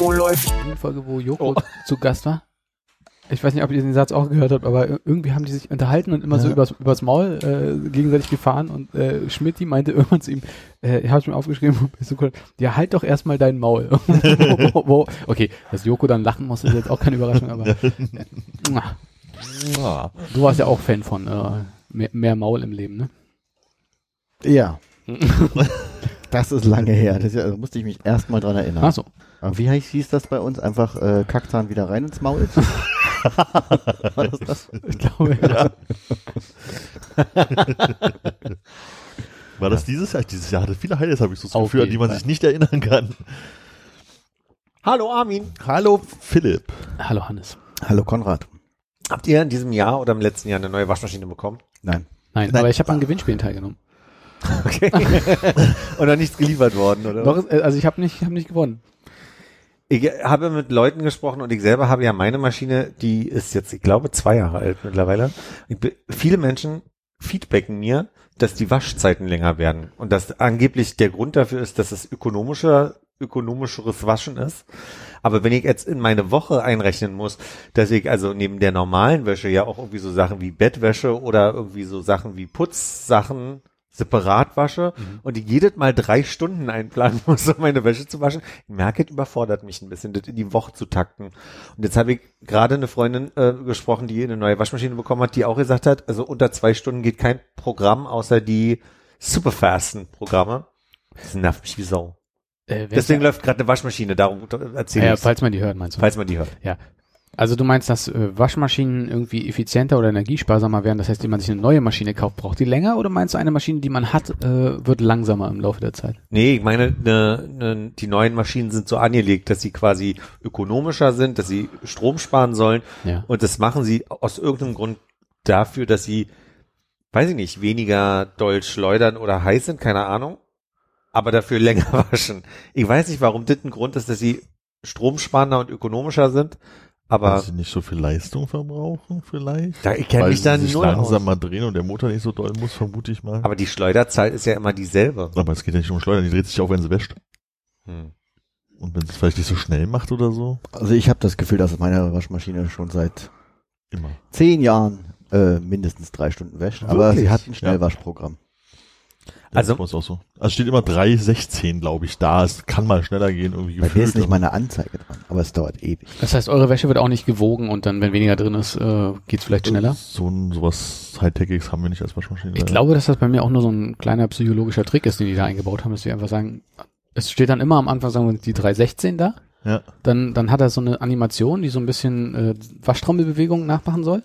Oh, läuft. Eine Folge, wo Joko zu Gast war. Ich weiß nicht, ob ihr den Satz auch gehört habt, aber ir- irgendwie haben die sich unterhalten und immer so Ja. übers, übers Maul äh, gegenseitig gefahren und äh, Schmidt meinte irgendwann zu ihm, äh, ich habe es mir aufgeschrieben, so ja halt doch erstmal dein Maul. wo, wo, okay, dass Joko dann lachen muss, ist jetzt auch keine Überraschung, aber äh, du warst ja auch Fan von äh, mehr, mehr Maul im Leben, ne? Ja. Das ist lange her. Das ist ja, da musste ich mich erstmal dran erinnern. Ach so. Aber wie heißt, hieß das bei uns? Einfach äh, Kackzahn wieder rein ins Maul? War das das? Ich glaube, ja. War das dieses Jahr? Dieses Jahr hatte viele Highlights, habe ich so das Gefühl, an die man Fall. sich nicht erinnern kann. Hallo Armin. Hallo Philipp. Hallo Hannes. Hallo Konrad. Habt ihr in diesem Jahr oder im letzten Jahr eine neue Waschmaschine bekommen? Nein. Nein, Nein. aber ich habe an Gewinnspielen teilgenommen. Okay. oder nichts geliefert worden, oder? Doch, äh, also ich habe nicht, hab nicht gewonnen. Ich habe mit Leuten gesprochen und ich selber habe ja meine Maschine, die ist jetzt, ich glaube, zwei Jahre alt mittlerweile. Ich, viele Menschen feedbacken mir, dass die Waschzeiten länger werden und dass angeblich der Grund dafür ist, dass es ökonomischer, ökonomischeres Waschen ist. Aber wenn ich jetzt in meine Woche einrechnen muss, dass ich also neben der normalen Wäsche ja auch irgendwie so Sachen wie Bettwäsche oder irgendwie so Sachen wie Putzsachen separat wasche und ich jedes Mal drei Stunden einplanen muss, um meine Wäsche zu waschen. Ich merke, es überfordert mich ein bisschen, das in die Woche zu takten. Und jetzt habe ich gerade eine Freundin äh, gesprochen, die eine neue Waschmaschine bekommen hat, die auch gesagt hat, also unter zwei Stunden geht kein Programm, außer die superfasten Programme. Das nervt mich wie Sau. Äh, Deswegen läuft gerade eine Waschmaschine, darum ja, erzähle ja, ich falls man die hört, meinst du? falls man die hört. Ja. Also du meinst, dass äh, Waschmaschinen irgendwie effizienter oder energiesparsamer werden, das heißt, wenn man sich eine neue Maschine kauft, braucht die länger oder meinst du, eine Maschine, die man hat, äh, wird langsamer im Laufe der Zeit? Nee, ich meine, ne, ne, die neuen Maschinen sind so angelegt, dass sie quasi ökonomischer sind, dass sie Strom sparen sollen. Ja. Und das machen sie aus irgendeinem Grund dafür, dass sie, weiß ich nicht, weniger doll schleudern oder heiß sind, keine Ahnung. Aber dafür länger waschen. Ich weiß nicht, warum das ein Grund ist, dass sie stromsparender und ökonomischer sind. Aber sie nicht so viel Leistung verbrauchen, vielleicht. da, ich kenne mich da sich null aus. langsamer drehen und der Motor nicht so doll muss, vermute ich mal. Aber die Schleuderzeit ist ja immer dieselbe. Aber es geht ja nicht um Schleudern, die dreht sich auch, wenn sie wäscht. Hm. Und wenn sie es vielleicht nicht so schnell macht oder so, Also ich habe das Gefühl, dass meine Waschmaschine schon seit immer. zehn Jahren äh, mindestens drei Stunden wäscht. Aber Wirklich? sie hat ein Schnellwaschprogramm. Also- das auch so. Also steht immer 3,16, glaube ich, da. Es kann mal schneller gehen, irgendwie Bei der ist nicht aber- meine Anzeige dran, aber es dauert ewig. Das heißt, eure Wäsche wird auch nicht gewogen und dann, wenn weniger drin ist, äh, geht's vielleicht schneller? So ein, sowas High-Techiges haben wir nicht als Waschmaschine. Ich glaube, dass das bei mir auch nur so ein kleiner psychologischer Trick ist, den die da eingebaut haben, dass sie einfach sagen, es steht dann immer am Anfang, sagen wir, die 316 da, Ja. dann, dann hat er so eine Animation, die so ein bisschen äh, Waschtrommelbewegungen nachmachen soll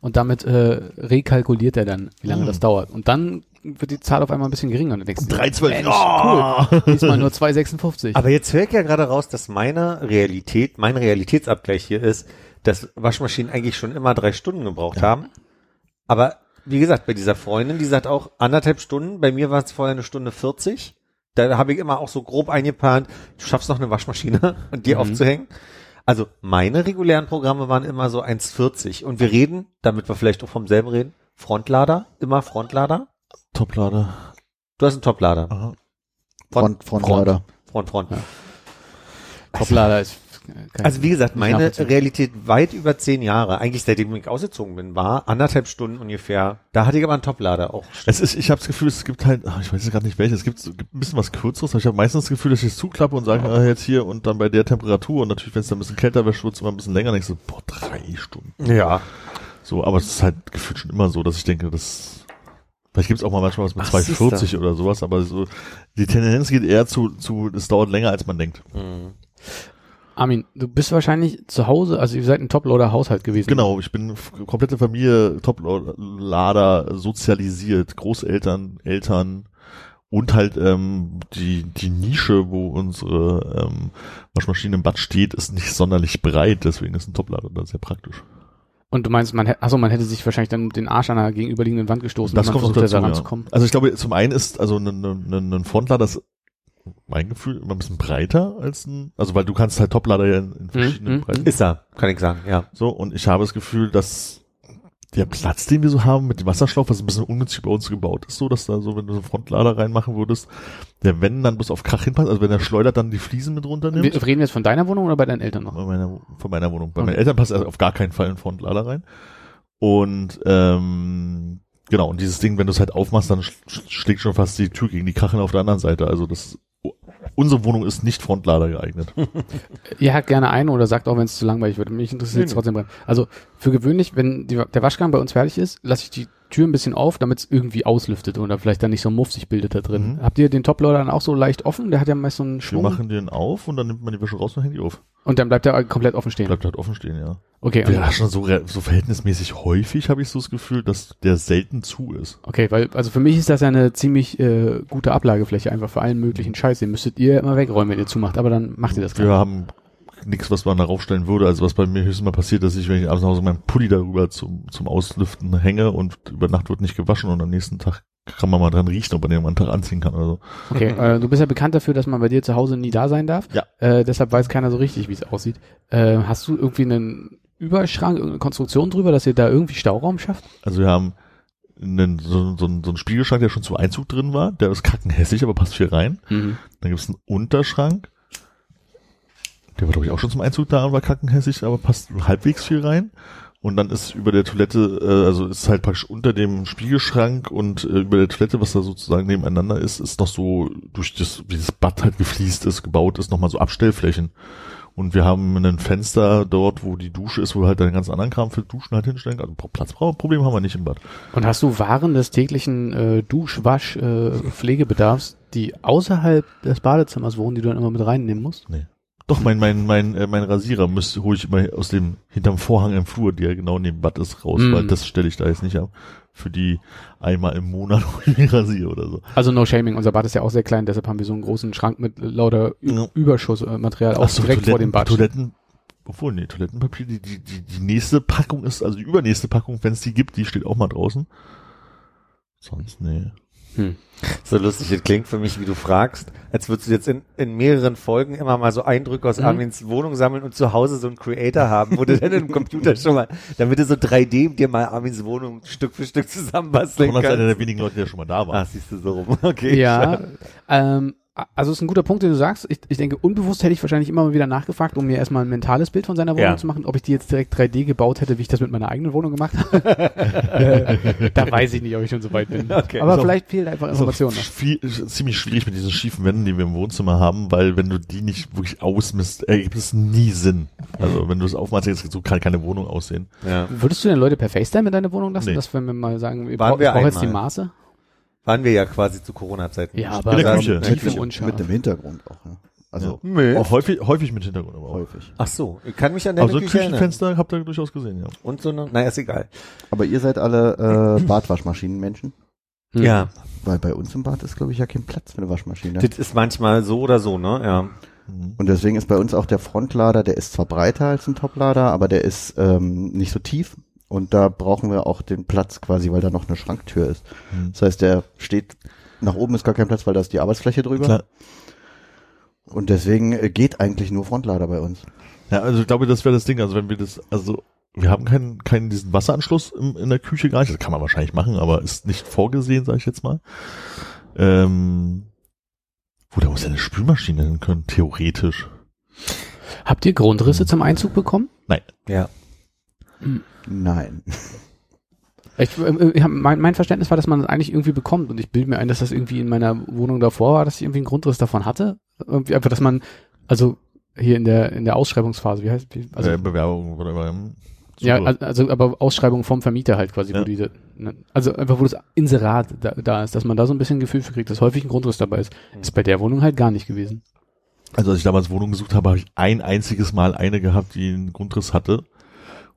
und damit äh, rekalkuliert er dann, wie lange Hm. das dauert. Und dann wird die Zahl auf einmal ein bisschen geringer und denkst du, 3,12. Mensch, Oh! cool, diesmal nur 256. Aber jetzt höre ich ja gerade raus, dass meine Realität, mein Realitätsabgleich hier ist, dass Waschmaschinen eigentlich schon immer drei Stunden gebraucht haben. Aber wie gesagt, bei dieser Freundin, die sagt auch anderthalb Stunden, bei mir war es vorher eine Stunde 40. Da habe ich immer auch so grob eingeplant, du schaffst noch eine Waschmaschine und die Mhm. aufzuhängen. Also meine regulären Programme waren immer so 1,40. Und wir reden, damit wir vielleicht auch vom selben reden, Frontlader, immer Frontlader. Toplader. Du hast einen Toplader. Aha. Front, Frontlader. Front, Front. Ja. Toplader ist Also wie gesagt, meine. Realität weit über zehn Jahre, eigentlich seitdem ich ausgezogen bin, war anderthalb Stunden ungefähr. Da hatte ich aber einen Toplader auch. Es ist, ich habe das Gefühl, es gibt halt, ach, ich weiß jetzt gerade nicht welches, es gibt, gibt ein bisschen was Kürzeres, aber ich habe meistens das Gefühl, dass ich es zuklappe und sage, ah, jetzt hier und dann bei der Temperatur und natürlich, wenn es dann ein bisschen kälter wäre, wird es immer ein bisschen länger, und ich so, boah, drei Stunden. Ja. So, aber es ist halt gefühlt schon immer so, dass ich denke, das, vielleicht gibt es auch mal manchmal was mit Ach, 240 oder sowas, aber so, die Tendenz geht eher zu, zu, es dauert länger, als man denkt. Armin, du bist wahrscheinlich zu Hause, also ihr seid ein Toploader-Haushalt gewesen. Genau, ich bin komplette Familie, Top-Lader, sozialisiert, Großeltern, Eltern Und halt ähm, die, die Nische, wo unsere ähm, Waschmaschine im Bad steht, ist nicht sonderlich breit, deswegen ist ein Toplader da sehr praktisch. Und du meinst, man hätte, achso, man hätte sich wahrscheinlich dann den Arsch an einer gegenüberliegenden Wand gestoßen, Das wenn man kommt noch versucht hätte, dazu, da ja. ranzukommen. Also ich glaube, zum einen ist also ein, ein, ein ein Frontlader ist mein Gefühl immer ein bisschen breiter als ein, also weil du kannst halt Toplader ja in, in verschiedenen mhm, Breiten. Ist er, kann ich sagen, ja. So, und ich habe das Gefühl, dass der Platz, den wir so haben mit dem Wasserschlauch, was ein bisschen ungünstig bei uns gebaut ist, so, dass da so, wenn du so einen Frontlader reinmachen würdest, der wenn dann bis auf Krach hinpasst, also wenn der schleudert dann die Fliesen mit runternimmt. Wir, reden wir jetzt von deiner Wohnung oder bei deinen Eltern noch? Bei meiner, von meiner Wohnung. Bei Okay. meinen Eltern passt also auf gar keinen Fall ein Frontlader rein. Und ähm, genau, und dieses Ding, wenn du es halt aufmachst, dann sch sch- schlägt schon fast die Tür gegen die Kacheln auf der anderen Seite. Also das unsere Wohnung ist nicht Frontlader geeignet. Ihr hakt gerne ein oder sagt auch, wenn es zu langweilig wird. Mich interessiert es trotzdem. Also für gewöhnlich, wenn die, der Waschgang bei uns fertig ist, lasse ich die Tür ein bisschen auf, damit es irgendwie auslüftet oder vielleicht dann nicht so ein Muff sich bildet da drin. Mhm. Habt ihr den Toploader dann auch so leicht offen? Der hat ja meist so einen Wir Schwung. machen den auf und dann nimmt man die Wäsche raus und hängt die auf. Und dann bleibt er komplett offen stehen. Bleibt halt offen stehen, ja. Okay, Wir also, waschen so, so verhältnismäßig häufig, habe ich so das Gefühl, dass der selten zu ist. okay, weil also für mich ist das ja eine ziemlich äh, gute Ablagefläche einfach für allen möglichen Scheiß. Den müsstet ihr immer wegräumen, wenn ihr zumacht, aber dann macht ihr das Wir gar haben nichts, was man da raufstellen würde. Also was bei mir höchstens mal passiert, dass ich, wenn ich abends nach Hause meinen Pulli darüber zum, zum Auslüften hänge und über Nacht wird nicht gewaschen und am nächsten Tag kann man mal dran riechen, ob man den am Tag anziehen kann oder so. Okay, äh, du bist ja bekannt dafür, dass man bei dir zu Hause nie da sein darf. Ja. Äh, deshalb weiß keiner so richtig, wie es aussieht. Äh, hast du irgendwie einen Überschrank, irgendeine Konstruktion drüber, dass ihr da irgendwie Stauraum schafft? Also wir haben einen, so, so, so einen Spiegelschrank, der schon zum Einzug drin war. Der ist kackenhässig, aber passt viel rein. Mhm. Dann gibt es einen Unterschrank. Der war, glaube ich, auch schon zum Einzug da und war kackenhässig, aber passt halbwegs viel rein. Und dann ist über der Toilette, äh, also ist halt praktisch unter dem Spiegelschrank und äh, über der Toilette, was da sozusagen nebeneinander ist, ist noch so durch das, wie das Bad halt gefliest ist, gebaut ist, nochmal so Abstellflächen. Und wir haben ein Fenster dort, wo die Dusche ist, wo wir halt einen ganz anderen Kram für Duschen halt hinstellen. Also Platzproblem haben wir nicht im Bad. Und hast du Waren des täglichen äh, Dusch-, Wasch-, äh, Pflegebedarfs, die außerhalb des Badezimmers wohnen, die du dann immer mit reinnehmen musst? Doch, mein, mein, mein, äh, mein Rasierer müsste, hole ich immer aus dem, hinterm Vorhang im Flur, der genau neben dem Bad ist, raus, Mm. weil das stelle ich da jetzt nicht ab. Für die einmal im Monat, wo ich mich rasiere oder so. Also no shaming, unser Bad ist ja auch sehr klein, deshalb haben wir so einen großen Schrank mit lauter Ü Ja. Überschussmaterial auch so, direkt vor dem Bad. Toiletten, obwohl, nee, Toilettenpapier, die, die, die, die nächste Packung ist, also die übernächste Packung, wenn es die gibt, die steht auch mal draußen. Sonst, nee. Hm. So lustig, es klingt für mich, wie du fragst, als würdest du jetzt in, in mehreren Folgen immer mal so Eindrücke aus Mhm. Armins Wohnung sammeln und zu Hause so einen Creator haben, wo du dann im Computer schon mal, damit du so 3D dir mal Armins Wohnung Stück für Stück zusammenbasteln Konrad ist einer der kannst. wenigen Leute, der schon mal da war. Ah, siehst du so rum. Okay. Ja, ähm, also ist ein guter Punkt, den du sagst. Ich, ich denke, unbewusst hätte ich wahrscheinlich immer mal wieder nachgefragt, um mir erstmal ein mentales Bild von seiner Wohnung Ja. zu machen, ob ich die jetzt direkt 3D gebaut hätte, wie ich das mit meiner eigenen Wohnung gemacht habe. da weiß ich nicht, ob ich schon so weit bin. Okay. Aber auch- vielleicht fehlt einfach Information noch. viel, ist ziemlich schwierig mit diesen schiefen Wänden, die wir im Wohnzimmer haben, weil wenn du die nicht wirklich ausmisst, ergibt es nie Sinn. Also wenn du es aufmachst, jetzt so kann keine Wohnung aussehen. Ja. Würdest du denn Leute per FaceTime in deine Wohnung lassen, Nee. dass wenn wir mal sagen, wir brauchen jetzt die. Maße? Waren wir ja quasi zu Corona-Zeiten. Ja, aber In der Küche. mit, mit dem Hintergrund auch. Ja. Also Nö. Auch häufig, häufig mit Hintergrund aber auch. häufig. Ach so, ich kann mich an deine Aber so ein Küche erinnern. Küchenfenster habt ihr durchaus gesehen, ja. Und so eine, naja, ist egal. Aber ihr seid alle äh, Badwaschmaschinenmenschen? Hm. Ja, Weil bei uns im Bad ist, glaube ich, ja kein Platz für eine Waschmaschine. das ist manchmal so oder so, ne? Ja. Mhm. Und deswegen ist bei uns auch der Frontlader, der ist zwar breiter als ein Toplader, aber der ist ähm, nicht so tief. Und da brauchen wir auch den Platz quasi, weil da noch eine Schranktür ist. Mhm. Das heißt, der steht, nach oben ist gar kein Platz, weil da ist die Arbeitsfläche drüber. Klar. Und deswegen äh, geht eigentlich nur Frontlader bei uns. Ja, also ich glaube, das wäre das Ding. Also wenn wir das, also wir haben keinen, keinen diesen Wasseranschluss im, in der Küche gar nicht. Das kann man wahrscheinlich machen, aber ist nicht vorgesehen, sage ich jetzt mal. Ähm, wo da muss ja eine Spülmaschine hin können, theoretisch. Habt ihr Grundrisse zum Einzug bekommen? Ja. Nein. Ich, äh, ich hab, mein, mein Verständnis war, dass man das eigentlich irgendwie bekommt und ich bilde mir ein, dass das irgendwie in meiner Wohnung davor war, dass ich irgendwie einen Grundriss davon hatte. Irgendwie einfach, dass man, also hier in der in der Ausschreibungsphase, wie heißt wie, also äh, Bewerbung oder ähm, ja, also, aber Ausschreibung vom Vermieter halt quasi, Ja. wo diese, ne, also einfach wo das Inserat da, da ist, dass man da so ein bisschen Gefühl für kriegt, dass häufig ein Grundriss dabei ist. Ist bei der Wohnung halt gar nicht gewesen. Also als ich damals Wohnung gesucht habe, habe ich ein einziges Mal eine gehabt, die einen Grundriss hatte.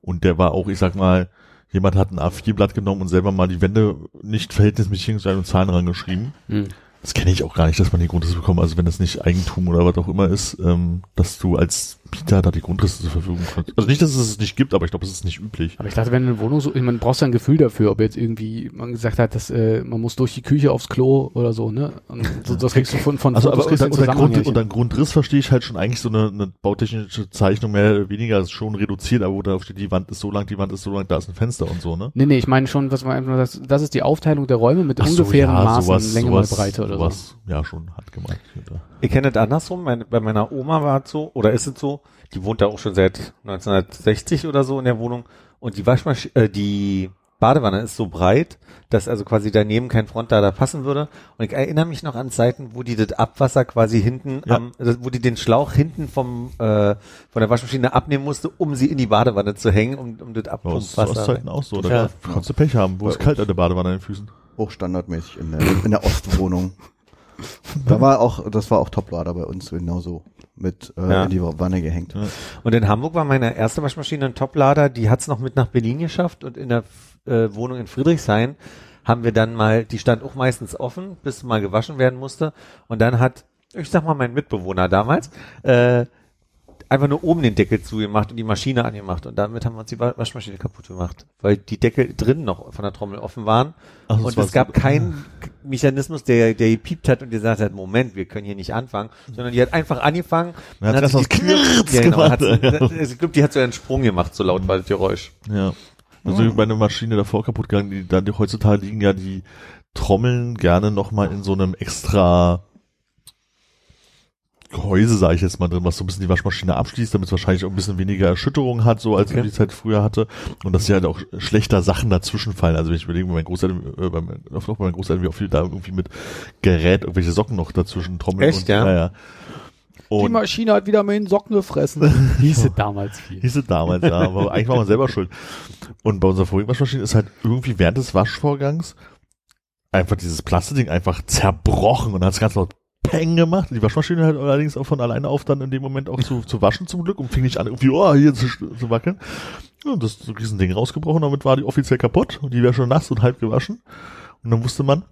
Und der war auch, ich sag mal, jemand hat ein A4-Blatt genommen und selber mal die Wände nicht verhältnismäßig und Zahlen rangeschrieben. Hm. Das kenne ich auch gar nicht, dass man die Grundrisse bekommt. Also wenn das nicht Eigentum oder was auch immer ist, ähm, dass du als Mieter da die Grundrisse zur Verfügung hast. Also nicht, dass es es nicht gibt, aber ich glaube, es ist nicht üblich. Aber ich dachte, wenn eine Wohnung so, man braucht ja ein Gefühl dafür, ob jetzt irgendwie man gesagt hat, dass äh, man muss durch die Küche aufs Klo oder so, ne? Und so, das kriegst du von von Also Fotos aber unter, unter, Grund, unter. Grundriss verstehe ich halt schon eigentlich so eine, eine bautechnische Zeichnung mehr oder weniger ist schon reduziert, aber wo da steht, die Wand ist so lang, die Wand ist so lang, da ist ein Fenster und so, ne? Nee, nee, ich meine schon, was man einfach, das, das ist die Aufteilung der Räume mit Ach so, ungefähren ja, Maßen, sowas- Länge sowas- mal Breite oder so. sowas, Ja, schon handgemalt. Ihr kennt es andersrum. Meine, bei meiner Oma war es so, oder ist es so, die wohnt da auch schon seit 1960 oder so in der Wohnung. Und die Waschmaschine, äh, die Badewanne ist so breit, dass also quasi daneben kein Frontlader passen würde. Und ich erinnere mich noch an Zeiten, wo die das Abwasser quasi hinten, Ja. am, also wo die den Schlauch hinten vom äh, von der Waschmaschine abnehmen musste, um sie in die Badewanne zu hängen, um, um das Ja, das ist zu Abpumpwasser. Ostzeiten auch so. Da Ja. kannst du Pech haben, wo es kalt an der Badewanne an den Füßen. Hochstandardmäßig in der, in der Ostwohnung. Da war auch, das war auch Toplader bei uns genauso mit äh, Ja. in die Wanne gehängt. Und in Hamburg war meine erste Waschmaschine ein Toplader, die hat's noch mit nach Berlin geschafft und in der äh, Wohnung in Friedrichshain haben wir dann mal, die stand auch meistens offen, bis mal gewaschen werden musste. Und dann hat, ich sag mal, mein Mitbewohner damals, äh, einfach nur oben den Deckel zugemacht und die Maschine angemacht. Und damit haben wir uns die Wa- Waschmaschine kaputt gemacht, weil die Deckel drin noch von der Trommel offen waren. Ach, das und es gab so- keinen Mechanismus, der, der gepiept hat und gesagt hat, Moment, wir können hier nicht anfangen, sondern die hat einfach angefangen. Dann hat die Tür- Knirps ja, genau, gemacht. hat, ich glaube, die hat so einen Sprung gemacht, so laut war das Geräusch. Ja. Also meine Maschine davor kaputt gegangen, die, dann, die heutzutage liegen ja die Trommeln gerne nochmal in so einem extra Gehäuse, sage ich jetzt mal drin, was so ein bisschen die Waschmaschine abschließt, damit es wahrscheinlich auch ein bisschen weniger Erschütterung hat, so als Okay. die die Zeit früher hatte. Und dass hier halt auch schlechter Sachen dazwischen fallen. Also wenn ich überlege, bei meinen Großeltern, äh, bei meinen, oft auch bei meinen Großeltern, wie auch viel da irgendwie mit Gerät, irgendwelche Socken noch dazwischen trommeln. Echt, und, ja? ja, ja. Die Und Maschine hat wieder meinen Socken gefressen. Hieß es damals viel. Hieß es damals, ja. Aber eigentlich war man selber schuld. Und bei unserer vorigen Waschmaschine ist halt irgendwie während des Waschvorgangs einfach dieses Plastikding einfach zerbrochen und hat es ganz laut Peng gemacht. Die Waschmaschine hört allerdings auch von alleine auf, dann in dem Moment auch zu, zu waschen zum Glück und fing nicht an, irgendwie, oh, hier zu, zu wackeln. Und das ist so Riesending rausgebrochen, damit war die offiziell kaputt und die wäre schon nass und halb gewaschen. Und dann wusste man,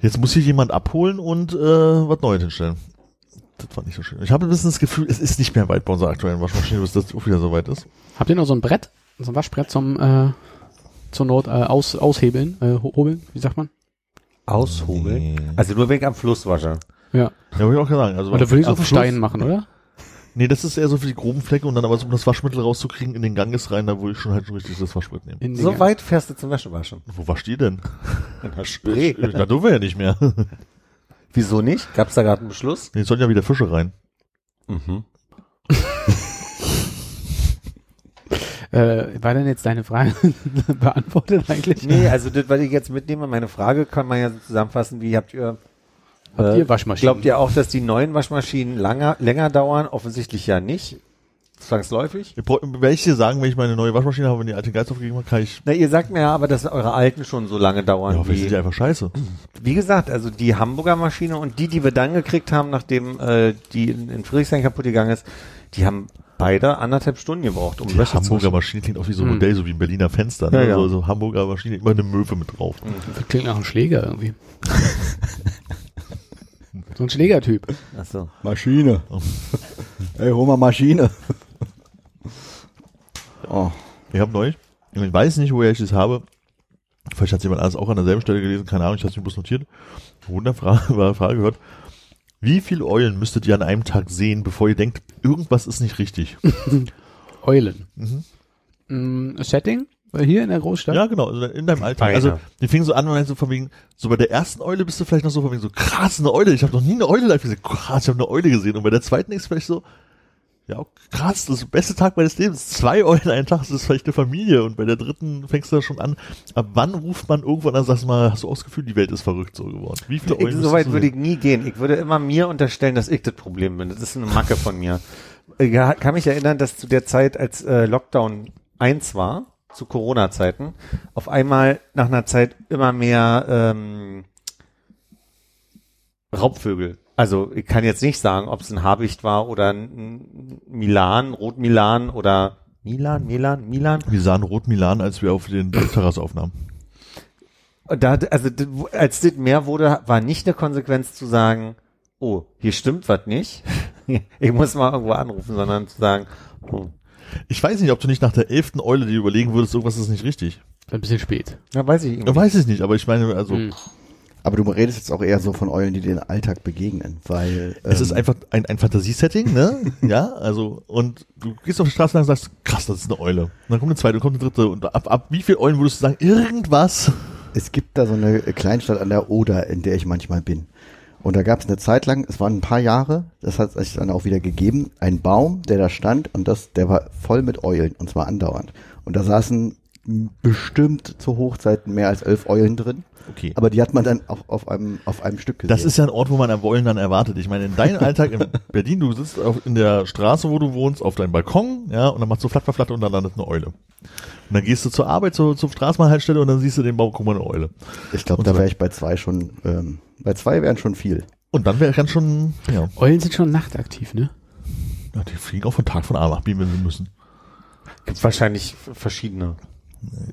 jetzt muss hier jemand abholen und äh, was Neues hinstellen. Das war nicht so schön. Ich habe ein bisschen das Gefühl, es ist nicht mehr weit bei unserer aktuellen Waschmaschine, bis das auch wieder so weit ist. Habt ihr noch so ein Brett, so ein Waschbrett zum äh, zur Not äh, aus, aushebeln, äh, ho- hobeln, wie sagt man? Aushobeln? Nee. Also nur wegen am Flusswascher. Ja. Ja, wollte ich auch sagen. Also Oder würde ich am auf Fluss- Stein machen, oder? Nee, das ist eher so für die groben Flecke und dann aber so, um das Waschmittel rauszukriegen, in den Ganges rein, da wo ich schon halt schon richtig das Waschbrett nehmen. In So den- weit fährst du zum Wäschewaschen. Wo wascht ihr denn? In der Spree. Na, du ja nicht mehr. Wieso nicht? Gab's da gerade einen Beschluss? Nee, sollen ja wieder Fische rein. Mhm. Äh, war denn jetzt deine Frage beantwortet eigentlich? Nee, also das, was ich jetzt mitnehme, meine Frage kann man ja so zusammenfassen, wie habt ihr Habt äh, ihr Waschmaschinen? Glaubt ihr auch, dass die neuen Waschmaschinen langer, länger dauern? Offensichtlich ja nicht. Zwangsläufig. Dir sagen, wenn ich meine neue Waschmaschine habe, wenn die alte Geist aufgegeben hat, kann ich, Na, ihr sagt mir ja aber, dass eure alten schon so lange dauern. ja, vielleicht sind die einfach scheiße. wie gesagt, also die Hamburger Maschine und die, die wir dann gekriegt haben, nachdem äh, die in, in Friedrichshain kaputt gegangen ist, die haben beide anderthalb Stunden gebraucht, um Die Wäsche zu Hamburger Maschine klingt auch wie so ein Hm. Modell, so wie ein Berliner Fenster. Ne? Ja, ja. So, so Hamburger Maschine, immer eine Möwe mit drauf. Das klingt nach einem Schläger irgendwie. so ein Schlägertyp. Achso. Maschine. Ey, hol mal Maschine. oh. Ich habe neulich, ich weiß nicht, woher ich das habe. Vielleicht hat jemand anders auch an derselben Stelle gelesen, keine Ahnung, ich habe es mir bloß notiert. Wunderbare Frage gehört. Wie viele Eulen müsstet ihr an einem Tag sehen, bevor ihr denkt, irgendwas ist nicht richtig? Eulen. Mhm. Mm, Setting? Hier in der Großstadt? Ja, genau, in deinem Alltag. Also, die fingen so an, und so von wegen, so bei der ersten Eule bist du vielleicht noch so von wegen so, krass, eine Eule, ich habe noch nie eine Eule live gesehen, krass, ich habe eine Eule gesehen. Und bei der zweiten ist vielleicht so, ja, krass, das ist der beste Tag meines Lebens, zwei Eulen einen Tag, das ist vielleicht eine Familie. Und bei der dritten fängst du da schon an, ab wann ruft man irgendwann an, sagst du mal, hast du auch das Gefühl, die Welt ist verrückt so geworden? Wie viele Eulen Ich, so weit würde ich nie gehen. Ich würde immer mir unterstellen, dass ich das Problem bin. Das ist eine Macke von mir. Ich kann mich erinnern, dass zu der Zeit, als äh, Lockdown 1 war, zu Corona-Zeiten, auf einmal nach einer Zeit immer mehr ähm, Raubvögel. Also ich kann jetzt nicht sagen, ob es ein Habicht war oder ein Milan, Rotmilan oder Milan, Milan, Milan. Wir sahen Rot Milan, als wir auf den Terrasse aufnahmen. Und da, also als das mehr wurde, war nicht eine Konsequenz zu sagen, oh, hier stimmt was nicht. ich muss mal irgendwo anrufen, sondern zu sagen, oh, Ich weiß nicht, ob du nicht nach der elften Eule dir überlegen würdest, irgendwas ist nicht richtig. Ein bisschen spät. ja, weiß ich. Ja, weiß ich nicht, aber ich meine, also Hm. Aber du redest jetzt auch eher so von Eulen, die den Alltag begegnen, weil es ähm, ist einfach ein, ein Fantasiesetting, ne? ja, also und du gehst auf die Straße lang und sagst, krass, das ist eine Eule. Und dann kommt eine zweite, und kommt eine dritte und ab, ab wie viel Eulen würdest du sagen, irgendwas? Es gibt da so eine Kleinstadt an der Oder, in der ich manchmal bin. Und da gab es eine Zeit lang, es waren ein paar Jahre, das hat sich dann auch wieder gegeben, ein Baum, der da stand und das, der war voll mit Eulen und zwar andauernd. Und da saßen bestimmt zu Hochzeiten mehr als elf Eulen drin, Okay. aber die hat man dann auch auf einem, auf einem Stück gesehen. Das ist ja ein Ort, wo man Eulen dann erwartet. Ich meine, in deinem Alltag in Berlin, du sitzt auf, in der Straße, wo du wohnst, auf deinem Balkon, ja, und dann machst du flatter, flatter und dann landet eine Eule. Und dann gehst du zur Arbeit, zur, zur Straßenbahnhaltestelle und dann siehst du den Baum, guck mal, eine Eule. ich glaube, da wäre ich bei zwei schon, ähm, bei zwei wären schon viel. Und dann wäre ganz schon, ja, Eulen sind schon nachtaktiv, ne? ja, die fliegen auch von Tag von A nach B, wenn sie müssen. Gibt wahrscheinlich verschiedene.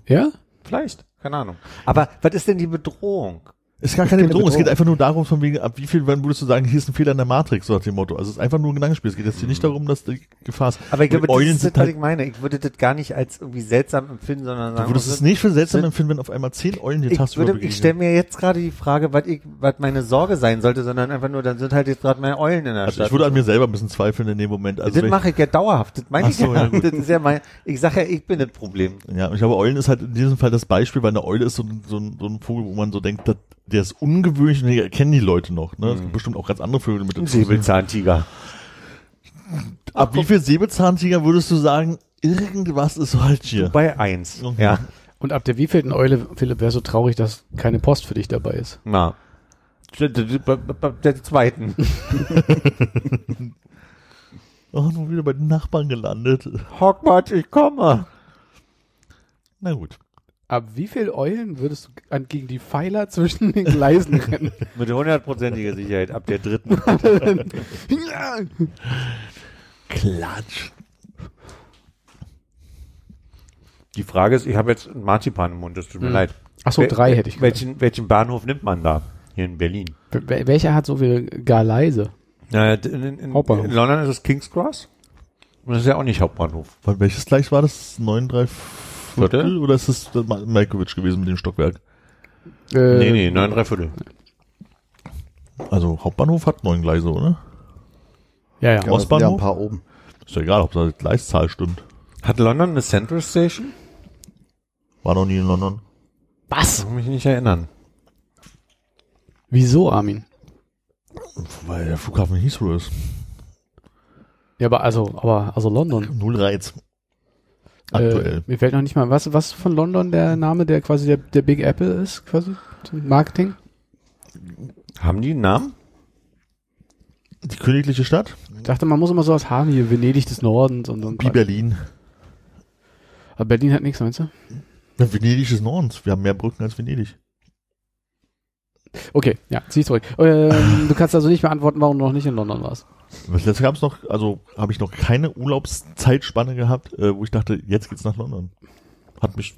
Ja? Vielleicht, keine Ahnung. Aber was ist denn die Bedrohung? Ist gar keine keine Bedrohung. Es geht Bedrohung. einfach nur darum, von wegen, ab wie viel wann würdest du sagen, hier ist ein Fehler in der Matrix, so nach dem Motto. Also es ist einfach nur ein Gedankenspiel. Es geht jetzt hier nicht darum, dass die Gefahr ist. Aber ich glaube, das Eulen ist das, was halt, ich meine. Ich würde das gar nicht als irgendwie seltsam empfinden, sondern du sagen, würdest das es nicht für seltsam sind- empfinden, wenn auf einmal zehn Eulen ich, tagsüber würde, ich stelle mir jetzt gerade die Frage, was ich, was meine Sorge sein sollte, sondern einfach nur, dann sind halt jetzt gerade meine Eulen in der Also Stadt. ich würde an mir selber ein bisschen zweifeln in dem Moment. Also das mache ich ja dauerhaft. Das meine ich so, ja. ja, das ist ja mein, ich sage ja, ich bin das Problem. ja, und ich glaube, Eulen ist halt in diesem Fall das Beispiel, weil eine Eule ist so, ein- so, ein, so ein Vogel, wo man so denkt, dat, der ist ungewöhnlich und den kennen die Leute noch. Ne? Es gibt bestimmt auch ganz andere Vögel mit dem Säbelzahntiger. Ab wie viel Säbelzahntiger würdest du sagen, irgendwas ist halt hier? Bei eins. Mhm. Ja. Und ab der wievielten Eule, Philipp, wäre so traurig, dass keine Post für dich dabei ist? Na. Der, der, der, der zweiten. Oh, nur wieder bei den Nachbarn gelandet. Hogwarts, ich komme. Na gut. Ab wie viel Eulen würdest du an, gegen die Pfeiler zwischen den Gleisen rennen? Mit hundertprozentiger Sicherheit ab der dritten. Klatsch. Die Frage ist, ich habe jetzt einen Marzipan im Mund, das tut mir Hm. leid. Ach so, Wel- drei hätte ich. Welchen, welchen Bahnhof nimmt man da? Hier in Berlin. Wel- Welcher hat so viele Galeise? Naja, in, in, in, Hauptbahnhof. in London ist es King's Cross. Und das ist ja auch nicht Hauptbahnhof. Weil welches gleich war das? 9, 3 Viertel? Viertel? Oder ist es Malkovich gewesen mit dem Stockwerk? Äh, nee, nee, neun, drei Viertel. Also Hauptbahnhof hat neun Gleise, oder? Ja, ja. Sind ja ein Ostbahnhof? paar oben. Ist ja egal, ob die Gleiszahl stimmt. Hat London eine Central Station? War noch nie in London. Was? Kann mich nicht erinnern. Wieso, Armin? Weil der Flughafen Heathrow ist. Ja, aber also, aber also London. Null Reiz. Aktuell. Äh, mir fällt noch nicht mal, was, was von London der Name, der quasi der, der Big Apple ist, quasi Marketing? Haben die einen Namen? die königliche Stadt? Ich dachte, man muss immer sowas haben hier, Venedig des Nordens und so. Wie Quatsch. Berlin. Aber Berlin hat nichts, meinst du? Ja, Venedig des Nordens. Wir haben mehr Brücken als Venedig. Okay, ja, zieh zurück. Ähm, du kannst also nicht beantworten, warum du noch nicht in London warst. Was letztes gab es noch, also habe ich noch keine Urlaubszeitspanne gehabt, äh, wo ich dachte, jetzt geht's nach London. Hat mich,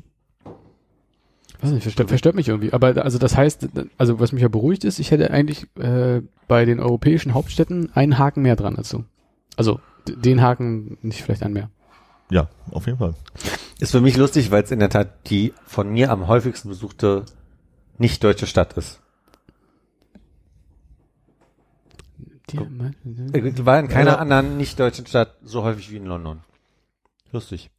Weiß nicht, verstört, verstört mich irgendwie. Aber also das heißt, also was mich ja beruhigt ist, ich hätte eigentlich äh, bei den europäischen Hauptstädten einen Haken mehr dran du. Also den Haken nicht vielleicht einen mehr. ja, auf jeden Fall. Ist für mich lustig, weil es in der Tat die von mir am häufigsten besuchte nicht deutsche Stadt ist. Die, Ich war in keiner Ja. anderen nicht deutschen Stadt so häufig wie in London. Lustig.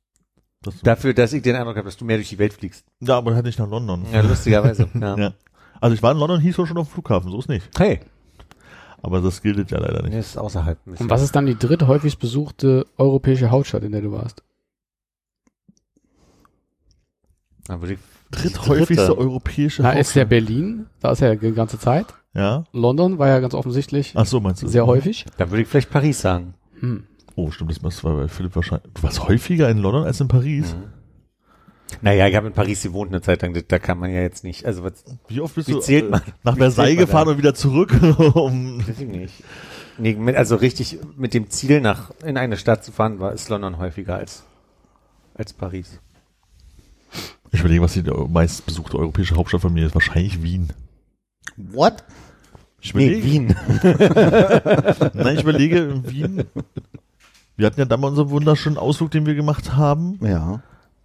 Das, Dafür, dass ich den Eindruck habe, dass du mehr durch die Welt fliegst. ja, aber halt nicht nach London. Ja, lustigerweise. Ja. Ja. Also ich war in London, hieß schon auf dem Flughafen, so ist nicht. Hey, Aber das gilt ja leider nicht. nee, ist außerhalb. Und was ist dann die dritthäufigst besuchte europäische Hauptstadt, in der du warst? Dann würde ich Dritthäufigste europäische Na, ist ja. Berlin, da ist er ja die ganze Zeit. Ja. London war ja ganz offensichtlich Ach so, meinst du? sehr häufig. Dann würde ich vielleicht Paris sagen. Hm. Oh, stimmt, das war bei Philipp wahrscheinlich. Du warst häufiger in London als in Paris. Mhm. Naja, ich habe in Paris gewohnt eine Zeit lang, da- da kann man ja jetzt nicht, also was, Wie oft bist Wie du zählt man? nach Versailles gefahren da? und wieder zurück? um, weiß ich nicht. Nee, mit, also richtig mit dem Ziel nach, in eine Stadt zu fahren, war, ist London häufiger als, als Paris. Ich überlege, was die meistbesuchte europäische Hauptstadt von mir ist. Wahrscheinlich Wien. What? Ich Nee, überlege, Wien. Nein, ich überlege, in Wien. Wir hatten ja damals unseren wunderschönen Ausflug, den wir gemacht haben. Ja.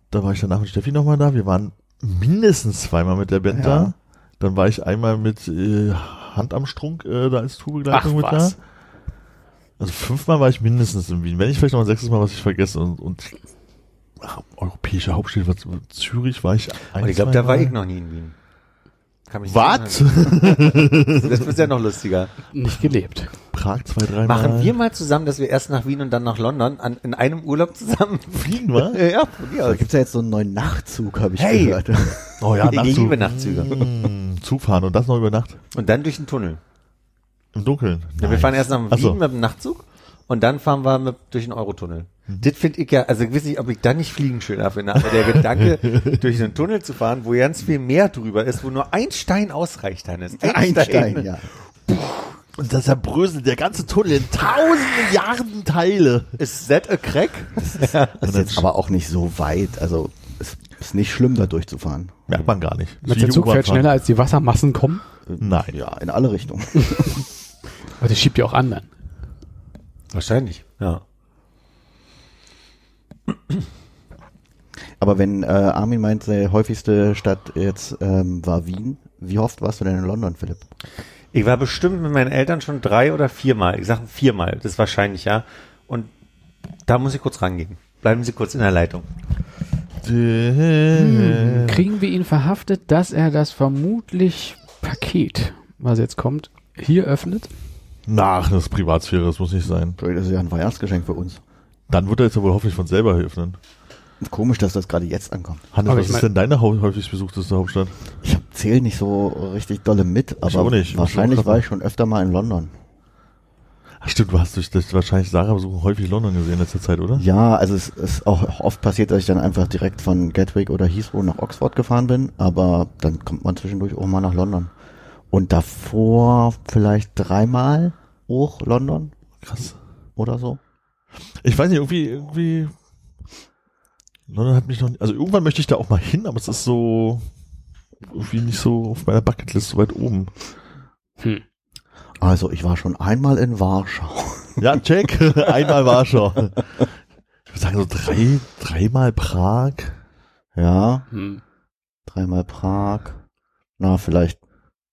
Da war ich danach mit Steffi nochmal da. Wir waren mindestens zweimal mit der Band Ja. da. Dann war ich einmal mit äh, Hand am Strunk äh, da als Tourbegleitung Ach, mit was. da. Also fünfmal war ich mindestens in Wien. Wenn ich vielleicht noch ein sechstes Mal, was ich vergesse. Und, und europäische Hauptstadt, was, Zürich war ich ein, Und ich glaube, da war ich noch nie in Wien. Kann mich nicht Was? Das wird ja noch lustiger. Nicht gelebt. Prag zwei, dreimal. Machen wir mal zusammen, dass wir erst nach Wien und dann nach London an, in einem Urlaub zusammen fliegen, wa? Ja, ja, von Da aus. gibt's ja jetzt so einen neuen Nachtzug, habe ich Hey! gehört. Oh ja, Ich liebe Nachtzüge. Mm, Zug fahren und das noch über Nacht. Und dann durch den Tunnel. Im Dunkeln. Ja, wir fahren erst nach Ach Wien so. mit dem Nachtzug und dann fahren wir mit, durch den Eurotunnel. Mhm. Das finde ich ja, also ich weiß nicht, ob ich da nicht Fliegen schön finde, aber der Gedanke, durch einen Tunnel zu fahren, wo ganz viel Meer drüber ist, wo nur ein Stein ausreicht, Hannes. Einstein, ja. Und das zerbröselt der ganze Tunnel in tausend Milliarden Teile. Ist that a crack? Das ist jetzt aber auch nicht so weit. Also es ist nicht schlimm, da durchzufahren. Merkt man gar nicht. Du, der Zug fährt schneller, als die Wassermassen kommen? Nein. Ja, in alle Richtungen. Aber der schiebt ja auch an dann. Wahrscheinlich, ja. Aber wenn äh, Armin meint, seine häufigste Stadt jetzt ähm, war Wien, wie oft warst du denn in London, Philipp? Ich war bestimmt mit meinen Eltern schon drei oder viermal. Ich sage viermal, das ist wahrscheinlich, ja. Und da muss ich kurz rangehen. Bleiben Sie kurz in der Leitung. Äh. Kriegen wir ihn verhaftet, dass er das vermutlich Paket, was jetzt kommt, hier öffnet? Nach, das ist Privatsphäre, das muss nicht sein. Das ist ja ein Weihnachtsgeschenk für uns. Dann wird er jetzt ja wohl hoffentlich von selber öffnen. Komisch, dass das gerade jetzt ankommt. Hannes, Aber was ich ist denn deine häufig besuchteste Hauptstadt? Ich hab, zähl nicht so richtig dolle mit, aber auch nicht. wahrscheinlich auch war ich schon öfter mal in London. Ach stimmt, du hast durch das wahrscheinlich Sarah besuchen häufig London gesehen in letzter Zeit, oder? Ja, also es ist auch oft passiert, dass ich dann einfach direkt von Gatwick oder Heathrow nach Oxford gefahren bin, aber dann kommt man zwischendurch auch mal nach London. Und davor vielleicht dreimal hoch London Krass. oder so. Ich weiß nicht, irgendwie, irgendwie. London hat mich noch, also irgendwann möchte ich da auch mal hin, aber es ist so, irgendwie nicht so auf meiner Bucketlist so weit oben. Hm. Also ich war schon einmal in Warschau. Ja, check. Einmal Warschau. Ich würde sagen so drei, dreimal Prag. Ja, Hm. dreimal Prag. Na, vielleicht,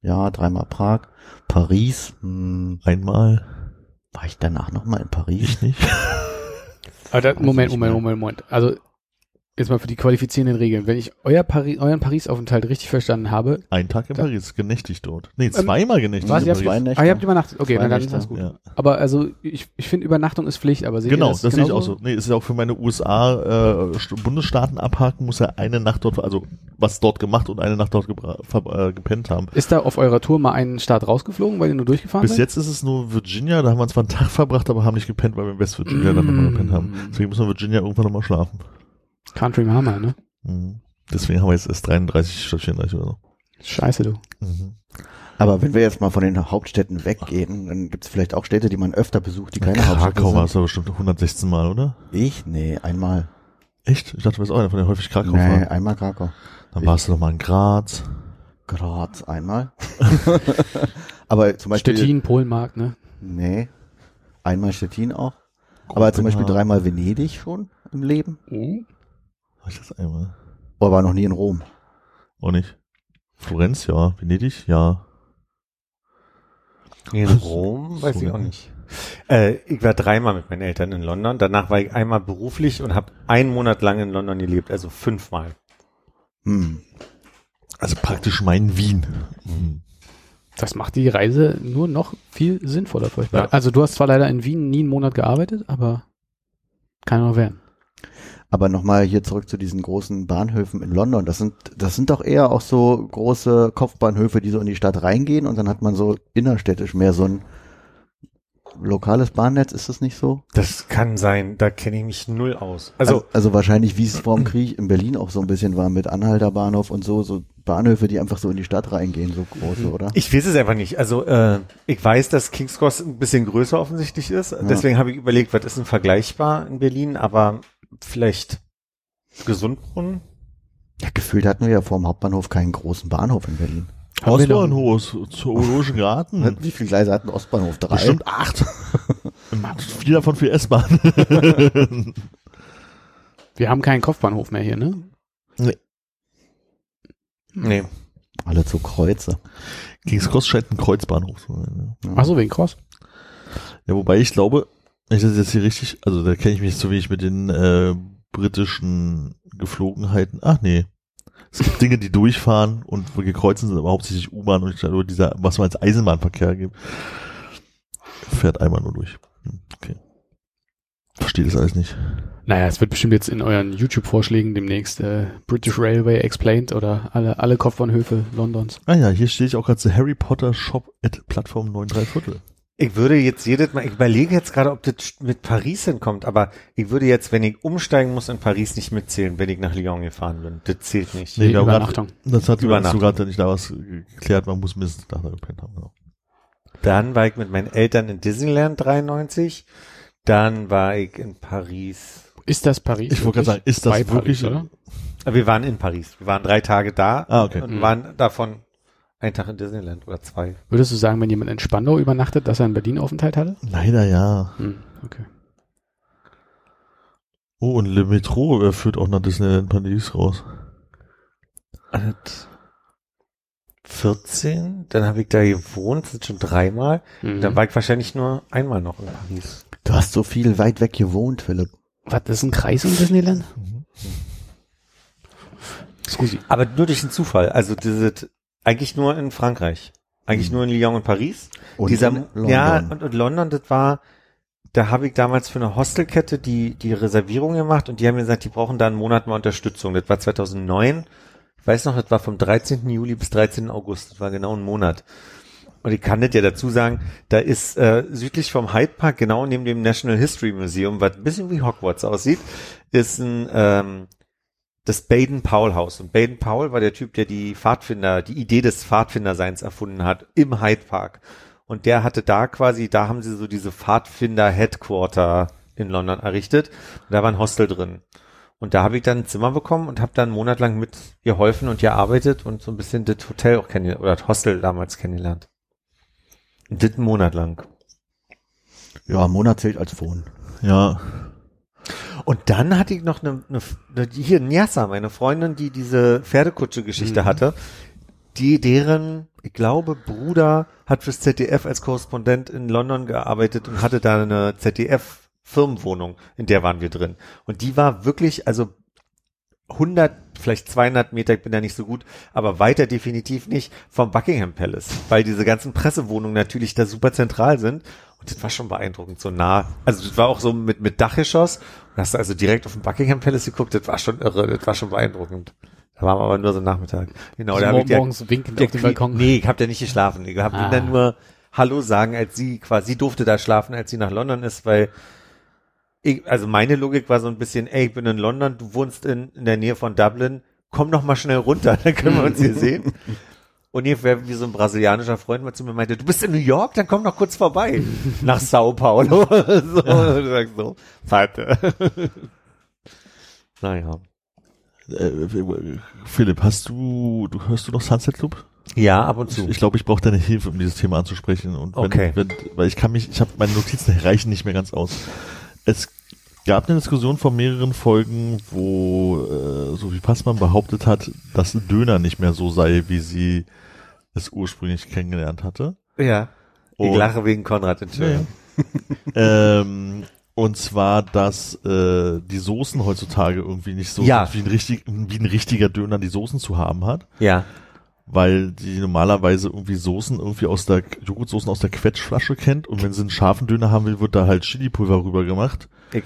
ja, dreimal Prag. Paris, hm, Einmal. war ich danach nochmal in Paris? Ich nicht. Aber da, Weiß Moment, Moment. Moment, Moment. Also, jetzt mal für die qualifizierenden Regeln. Wenn ich euer Pari euren Paris-Aufenthalt richtig verstanden habe, Ein Tag in Paris, genächtigt dort. Nee, zweimal genächtigt was, in ihr habt, zwei. Nächte. ah, ihr habt übernachtet. Okay, Zwei dann Nächte. ist das gut. Ja. Aber also, ich, ich finde, Übernachtung ist Pflicht, aber seht ihr Genau, das, das, sehe ich auch so. Nee, es ist ja auch für meine USA äh, St- Bundesstaaten abhaken, muss er eine Nacht dort, also was dort gemacht und eine Nacht dort äh, gepennt haben. Ist da auf eurer Tour mal ein Staat rausgeflogen, weil ihr nur durchgefahren Bis seid? jetzt ist es nur Virginia, da haben wir zwar einen Tag verbracht, aber haben nicht gepennt, weil wir in West Virginia dann nochmal gepennt haben. Mm. Deswegen müssen wir Virginia irgendwann nochmal schlafen. Country Mama, ne? Mhm. Deswegen haben wir jetzt erst 33 statt 34 oder so. Scheiße, du. Mhm. Aber wenn wir jetzt mal von den Hauptstädten weggehen, dann gibt es vielleicht auch Städte, die man öfter besucht, die keine Hauptstädte Krakau war sind. es aber bestimmt 116 Mal, oder? Ich? Nee, einmal. Echt? Ich dachte, du bist auch einer von den häufig Krakau Nee, fahren. einmal Krakau. Dann warst du noch mal in Graz. Graz einmal. Aber zum Beispiel. Stettin, Polenmark, ne? Nee. Einmal Stettin auch. Aber zum Beispiel dreimal Venedig schon im Leben. War ich das einmal? Aber noch nie in Rom. Auch nicht. Florenz, ja. Venedig, ja. In Rom weiß ich auch nicht. Äh, ich war dreimal mit meinen Eltern in London. Danach war ich einmal beruflich und habe einen Monat lang in London gelebt, also fünfmal. Hm. Also praktisch mein Wien. Mhm. Das macht die Reise nur noch viel sinnvoller für euch. Ja. Also du hast zwar leider in Wien nie einen Monat gearbeitet, aber kann noch werden. Aber nochmal hier zurück zu diesen großen Bahnhöfen in London. Das sind, das sind doch eher auch so große Kopfbahnhöfe, die so in die Stadt reingehen und dann hat man so innerstädtisch mehr so ein lokales Bahnnetz, ist das nicht so? Das kann sein, da kenne ich mich null aus. Also, Also, also wahrscheinlich, wie es vor dem Krieg in Berlin auch so ein bisschen war mit Anhalter Bahnhof und so, so Bahnhöfe, die einfach so in die Stadt reingehen, so große, oder? ich weiß es einfach nicht. Also äh, ich weiß, dass King's Cross ein bisschen größer offensichtlich ist. Deswegen habe ich überlegt, was ist denn vergleichbar in Berlin, aber vielleicht Gesundbrunnen? Ja, gefühlt hatten wir ja vor dem Hauptbahnhof keinen großen Bahnhof in Berlin. Haben Ostbahnhof, Zoologischen Garten. Wie viele Gleise hatten Ostbahnhof? Drei? Bestimmt acht. Vier davon für S-Bahn. Wir haben keinen Kopfbahnhof mehr hier, ne? Nee. Alle zu Kreuze. Kings Cross scheint ein Kreuzbahnhof zu sein. Ja. Ach so, wegen Cross. Ja, wobei ich glaube, ich das jetzt hier richtig, also da kenne ich mich so wenig mit den äh, britischen Geflogenheiten. Ach nee. Es gibt Dinge, die durchfahren und wo gekreuzen sind aber hauptsächlich U-Bahn und glaube, dieser, was man als Eisenbahnverkehr gibt, fährt einmal nur durch. Hm, Okay. Verstehe das alles nicht. Naja, es wird bestimmt jetzt in euren YouTube-Vorschlägen demnächst äh, British Railway Explained oder alle, alle Kopfbahnhöfe Londons. Ah ja, hier stehe ich auch gerade zu Harry Potter Shop at Plattform 9 3 Viertel. Ich würde jetzt jedes Mal, ich überlege jetzt gerade, ob das mit Paris hinkommt, aber ich würde jetzt, wenn ich umsteigen muss in Paris, nicht mitzählen, wenn ich nach Lyon gefahren bin. Das zählt nicht. Nee, grad- Übernachtung. Das hat Übernachtung. sogar gerade nicht da was geklärt, man muss mindestens nach da gepennt haben. Genau. Dann war ich mit meinen Eltern in Disneyland 93. Dann war ich in Paris. Ist das Paris? Ich wollte gerade sagen, ist das Bei wirklich Paris, oder? Wir waren in Paris. Wir waren drei Tage da Ah, okay. und Mhm. waren davon ein Tag in Disneyland oder zwei. Würdest du sagen, wenn jemand in Spandau übernachtet, dass er in Berlin Aufenthalt hatte? Leider ja. Hm, okay. Oh, und Le Metro äh, führt auch nach Disneyland Paris raus. Und 14, dann habe ich da gewohnt, das sind schon dreimal. Mhm. Dann war ich wahrscheinlich nur einmal noch in Paris. Du hast so viel weit weg gewohnt, Philipp. Was, das ist ein Kreis in Disneyland? Mhm. Aber nur durch einen Zufall. Also diese, eigentlich nur in Frankreich. Eigentlich nur in Lyon und Paris. Und Dieser, in London. Ja, und, und London, das war, da habe ich damals für eine Hostelkette die, die Reservierung gemacht und die haben mir gesagt, die brauchen da einen Monat mal Unterstützung. Das war 2009. Ich weiß noch, das war vom 13. Juli bis 13. August. Das war genau ein Monat. Und ich kann das ja dazu sagen, da ist äh, südlich vom Hyde Park, genau neben dem National History Museum, was ein bisschen wie Hogwarts aussieht, ist ein ähm, das Baden-Powell-Haus. Und Baden-Powell war der Typ, der die Pfadfinder, die Idee des Pfadfinderseins erfunden hat im Hyde Park. Und der hatte da quasi, da haben sie so diese Pfadfinder-Headquarter in London errichtet. Und da war ein Hostel drin. Und da habe ich dann ein Zimmer bekommen und habe dann einen Monat lang mit geholfen und gearbeitet und so ein bisschen das Hotel auch kennengelernt, oder das Hostel damals kennengelernt. Das einen Monat lang. Ja, Monat zählt als Wohnen. Ja. Und dann hatte ich noch eine, eine, hier Nyasa, meine Freundin, die diese Pferdekutsche-Geschichte hatte, die deren, ich glaube, Bruder hat fürs ZDF als Korrespondent in London gearbeitet und hatte da eine ZDF-Firmenwohnung, in der waren wir drin. Und die war wirklich, also 100, vielleicht 200 Meter, ich bin da nicht so gut, aber weiter definitiv nicht vom Buckingham Palace, weil diese ganzen Pressewohnungen natürlich da super zentral sind. Und das war schon beeindruckend, so nah. Also das war auch so mit, mit Dachgeschoss. Und hast du also direkt auf den Buckingham Palace geguckt, das war schon irre, das war schon beeindruckend. Da waren wir aber nur so Nachmittag. Genau, Also da hab ich der- morgens winkend der auf dem Balkon. Nee, ich habe da nicht geschlafen. Ich habe Ah. dann nur Hallo sagen, als sie quasi, sie durfte da schlafen, als sie nach London ist, weil ich, also meine Logik war so ein bisschen, ey, ich bin in London, du wohnst in, in der Nähe von Dublin, komm doch mal schnell runter, dann können wir uns hier sehen. Und hier wäre wie so ein brasilianischer Freund mal zu mir meinte, du bist in New York, dann komm doch kurz vorbei. Nach Sao Paulo. so, und sagst so, warte. naja. Äh, Philipp, hast du, du hörst du noch Sunset Club? Ja, ab und zu. Ich glaube, ich brauche deine Hilfe, um dieses Thema anzusprechen. Und wenn, Okay. wenn, weil ich kann mich, ich habe meine Notizen reichen nicht mehr ganz aus. Es gab eine Diskussion von mehreren Folgen, wo äh, Sophie Passmann behauptet hat, dass Döner nicht mehr so sei, wie sie es ursprünglich kennengelernt hatte. ja. Ich Und- lache wegen Konrad, Entschuldigung. ähm, und zwar, dass äh, die Soßen heutzutage irgendwie nicht so Ja. wie ein, richtig, wie ein richtiger Döner die Soßen zu haben hat. Ja. weil die normalerweise irgendwie Soßen irgendwie aus der Joghurtsoßen aus der Quetschflasche kennt und wenn sie einen scharfen Döner haben will, wird da halt Chili-Pulver rüber gemacht Ich,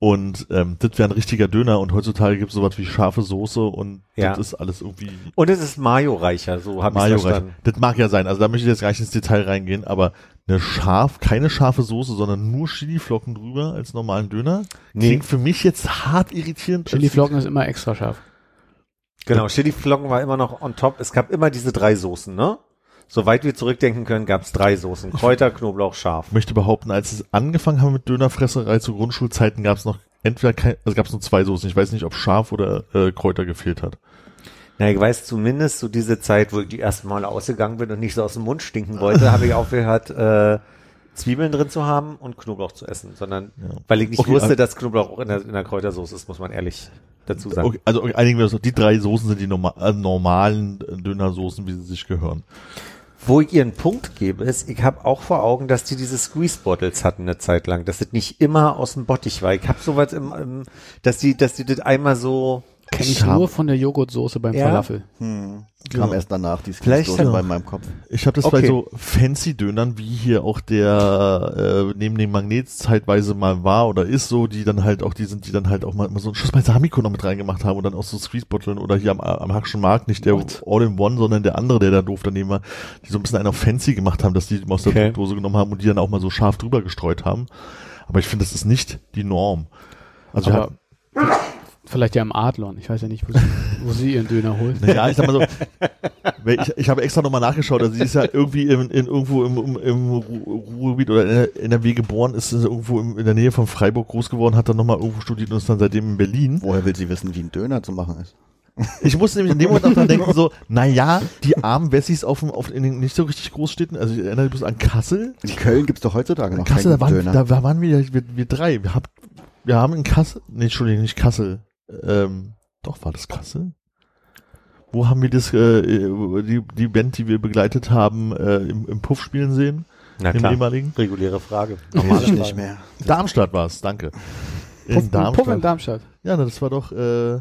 und ähm, das wäre ein richtiger Döner und heutzutage gibt es sowas wie scharfe Soße und Ja. das ist alles irgendwie und es ist Mayo-reicher, so habe ich verstanden. Das mag ja sein, also da möchte ich jetzt gar nicht ins Detail reingehen, aber eine scharf, keine scharfe Soße, sondern nur Chiliflocken drüber als normalen Döner Nee. klingt für mich jetzt hart irritierend. Chili-Flocken ist immer extra scharf. Genau, Chili-Flocken war immer noch on top. Es gab immer diese drei Soßen, ne? Soweit wir zurückdenken können, gab es drei Soßen. Kräuter, Knoblauch, scharf. Ich möchte behaupten, als es angefangen haben mit Dönerfresserei zu Grundschulzeiten, gab es noch entweder kein, also gab es nur zwei Soßen. Ich weiß nicht, ob scharf oder äh, Kräuter gefehlt hat. Na, ich weiß zumindest, so diese Zeit, wo ich die ersten Male ausgegangen bin und nicht so aus dem Mund stinken wollte, habe ich aufgehört, äh, Zwiebeln drin zu haben und Knoblauch zu essen, sondern Ja. weil ich nicht Okay, wusste, also- dass Knoblauch auch in der, in der Kräutersoße ist, muss man ehrlich dazu sagen. Okay, also okay, einigen wir uns, die drei Soßen sind die norma äh, normalen Dönersoßen, wie sie sich gehören. Wo ich ihren Punkt gebe, ist, ich habe auch vor Augen, dass die diese Squeeze-Bottles hatten eine Zeit lang, dass das nicht immer aus dem Bottich war. Ich habe sowas im, im dass die, dass die das einmal so Kenne ich Ich nur von der Joghurtsoße beim Ja? Falafel. Hm. Genau. Kam erst danach, die Vielleicht hat- bei meinem Kopf. Ich habe das Okay. bei so fancy Dönern, wie hier auch der äh, neben dem Magnet zeitweise mal war oder ist so, die dann halt auch die sind, die dann halt auch mal, mal so einen Schuss Balsamico noch mit reingemacht haben und dann auch so Squeeze-Botteln oder hier am, am Hackschen Markt nicht der All-in-One, sondern der andere, der da doof daneben war, die so ein bisschen einen auf fancy gemacht haben, dass die aus der Okay. Dose genommen haben und die dann auch mal so scharf drüber gestreut haben. Aber ich finde, das ist nicht die Norm. Also Aber vielleicht ja im Adlon. Ich weiß ja nicht, wo sie, wo sie ihren Döner holt. Ja, ich sag mal so, ich, ich habe extra nochmal nachgeschaut, also sie ist ja irgendwie in, in irgendwo im, im, im Ru- Ruhrgebiet oder in der- NRW geboren, ist irgendwo im, in der Nähe von Freiburg groß geworden, hat dann nochmal irgendwo studiert und ist dann seitdem in Berlin. Woher will sie wissen, wie ein Döner zu machen ist? Ich musste nämlich in dem Moment auch dran denken, so, na ja, die armen Wessis auf, dem, auf in den nicht so richtig Großstädten, also ich erinnere mich bloß an Kassel. In Köln gibt's doch heutzutage noch Kassel, da keinen waren, Döner. da, da waren wir, wir, wir drei. Wir, hab, wir haben in Kassel, nee, Entschuldigung, nicht Kassel, ähm, doch, war das Kassel? Wo haben wir das, äh, die, die Band, die wir begleitet haben, äh, im, im Puff spielen sehen? Na Im klar, ehemaligen? reguläre Frage. Weiß ich nicht mehr. Darmstadt war es, danke. In Puff, Darmstadt. Puff in Darmstadt. ja, na, das war doch, äh,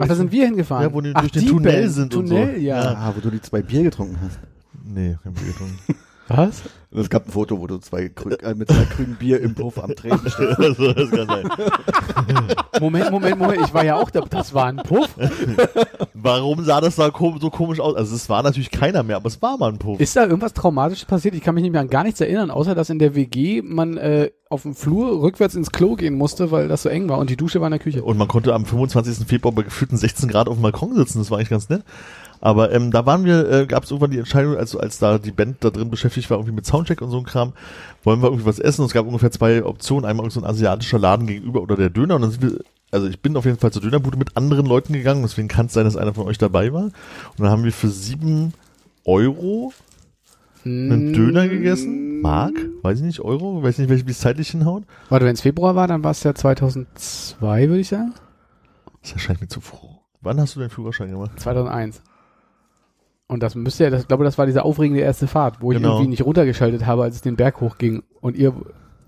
Ach, da sind wir hingefahren. Ja, wo die Ach, durch den die Tunnel Band. sind und Tunnel, so. ja. Ah, wo du die zwei Bier getrunken hast. Nee, kein Bier getrunken. Was? Und es gab ein Foto, wo du zwei Krü äh, mit zwei grünen Bier im Puff am Treten stehst. das kann sein. Moment, Moment, Moment. Ich war ja auch da. Das war ein Puff. Warum sah das da kom so komisch aus? Also es war natürlich keiner mehr, aber es war mal ein Puff. Ist da irgendwas Traumatisches passiert? Ich kann mich nicht mehr an gar nichts erinnern, außer dass in der WG man äh, auf dem Flur rückwärts ins Klo gehen musste, weil das so eng war und die Dusche war in der Küche. Und man konnte am 25. Februar bei gefühlten 16 Grad auf dem Balkon sitzen, das war eigentlich ganz nett. Aber ähm, da waren wir, äh, gab es irgendwann die Entscheidung, also als da die Band da drin beschäftigt war, irgendwie mit Soundcheck und so ein Kram, wollen wir irgendwie was essen? Und es gab ungefähr zwei Optionen, einmal so ein asiatischer Laden gegenüber oder der Döner. Und dann sind wir, also ich bin auf jeden Fall zur Dönerbude mit anderen Leuten gegangen, deswegen kann es sein, dass einer von euch dabei war. Und dann haben wir für sieben Euro einen Döner gegessen. Mark? Weiß ich nicht, Euro? Weiß nicht, wie es zeitlich hinhaut. Warte, wenn es Februar war, dann war es ja 2002, würde ich sagen. Das erscheint mir zu früh. Wann hast du deinen Führerschein gemacht? 2001. Und das müsste ja, das, ich glaube, das war diese aufregende erste Fahrt, wo ich Genau. irgendwie nicht runtergeschaltet habe, als es den Berg hochging und ihr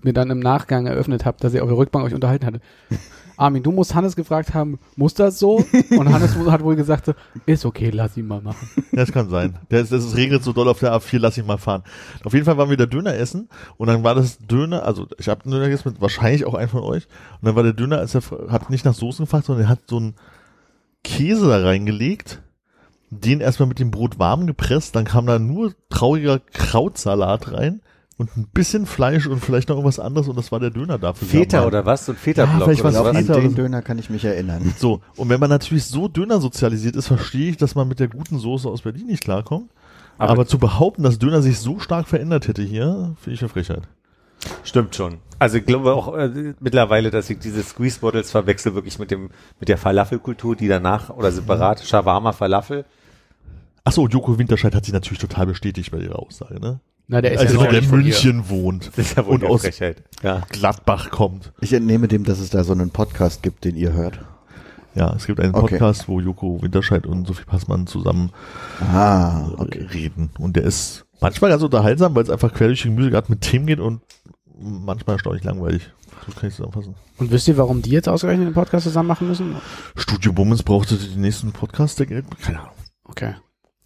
mir dann im Nachgang eröffnet habt, dass ihr auf der Rückbank euch unterhalten hattet. Armin, du musst Hannes gefragt haben, muss das so? Und Hannes hat wohl gesagt, so, ist okay, lass ihn mal machen. Ja, das kann sein. Das, das regnet so doll auf der A4, lass ich mal fahren. Auf jeden Fall waren wir da Döner essen und dann war das Döner, also ich habe einen Döner gegessen mit wahrscheinlich auch einen von euch und dann war der Döner, als er hat nicht nach Soßen gefragt, sondern er hat so einen Käse da reingelegt, den erstmal mit dem Brot warm gepresst, dann kam da nur trauriger Krautsalat rein und ein bisschen Fleisch und vielleicht noch irgendwas anderes und das war der Döner dafür. Feta oder was? So ein Feta-Block vielleicht oder was? An Feta oder den. Döner kann ich mich erinnern. So, und wenn man natürlich so Döner sozialisiert ist, verstehe ich, dass man mit der guten Soße aus Berlin nicht klarkommt. Aber, Aber- zu behaupten, dass Döner sich so stark verändert hätte hier, finde ich eine Frechheit. Stimmt schon. Also ich glaube auch äh, mittlerweile, dass ich diese Squeeze Bottles verwechsel wirklich mit dem mit der Falafelkultur, die danach oder separat Shawarma Falafel. Achso, und Joko Winterscheid hat sich natürlich total bestätigt bei ihrer Aussage, ne? Na, der ist Also ja der nicht von ihr. München wohnt Das ist ja wohl und aus Frechheit. Ja. Gladbach kommt. Ich entnehme dem, dass es da so einen Podcast gibt, den ihr hört. Ja, es gibt einen Okay. Podcast, wo Joko Winterscheid und Sophie Passmann zusammen Ah, äh, okay. reden. Und der ist manchmal ganz unterhaltsam, weil es einfach quer durch die Gemüse gerade mit Themen geht und manchmal erstaunlich langweilig. So kann ich es zusammenfassen. Und wisst ihr, warum die jetzt ausgerechnet den Podcast zusammen machen müssen? Studio Bummens brauchte den nächsten Podcast, der Geld. Keine Ahnung. Okay.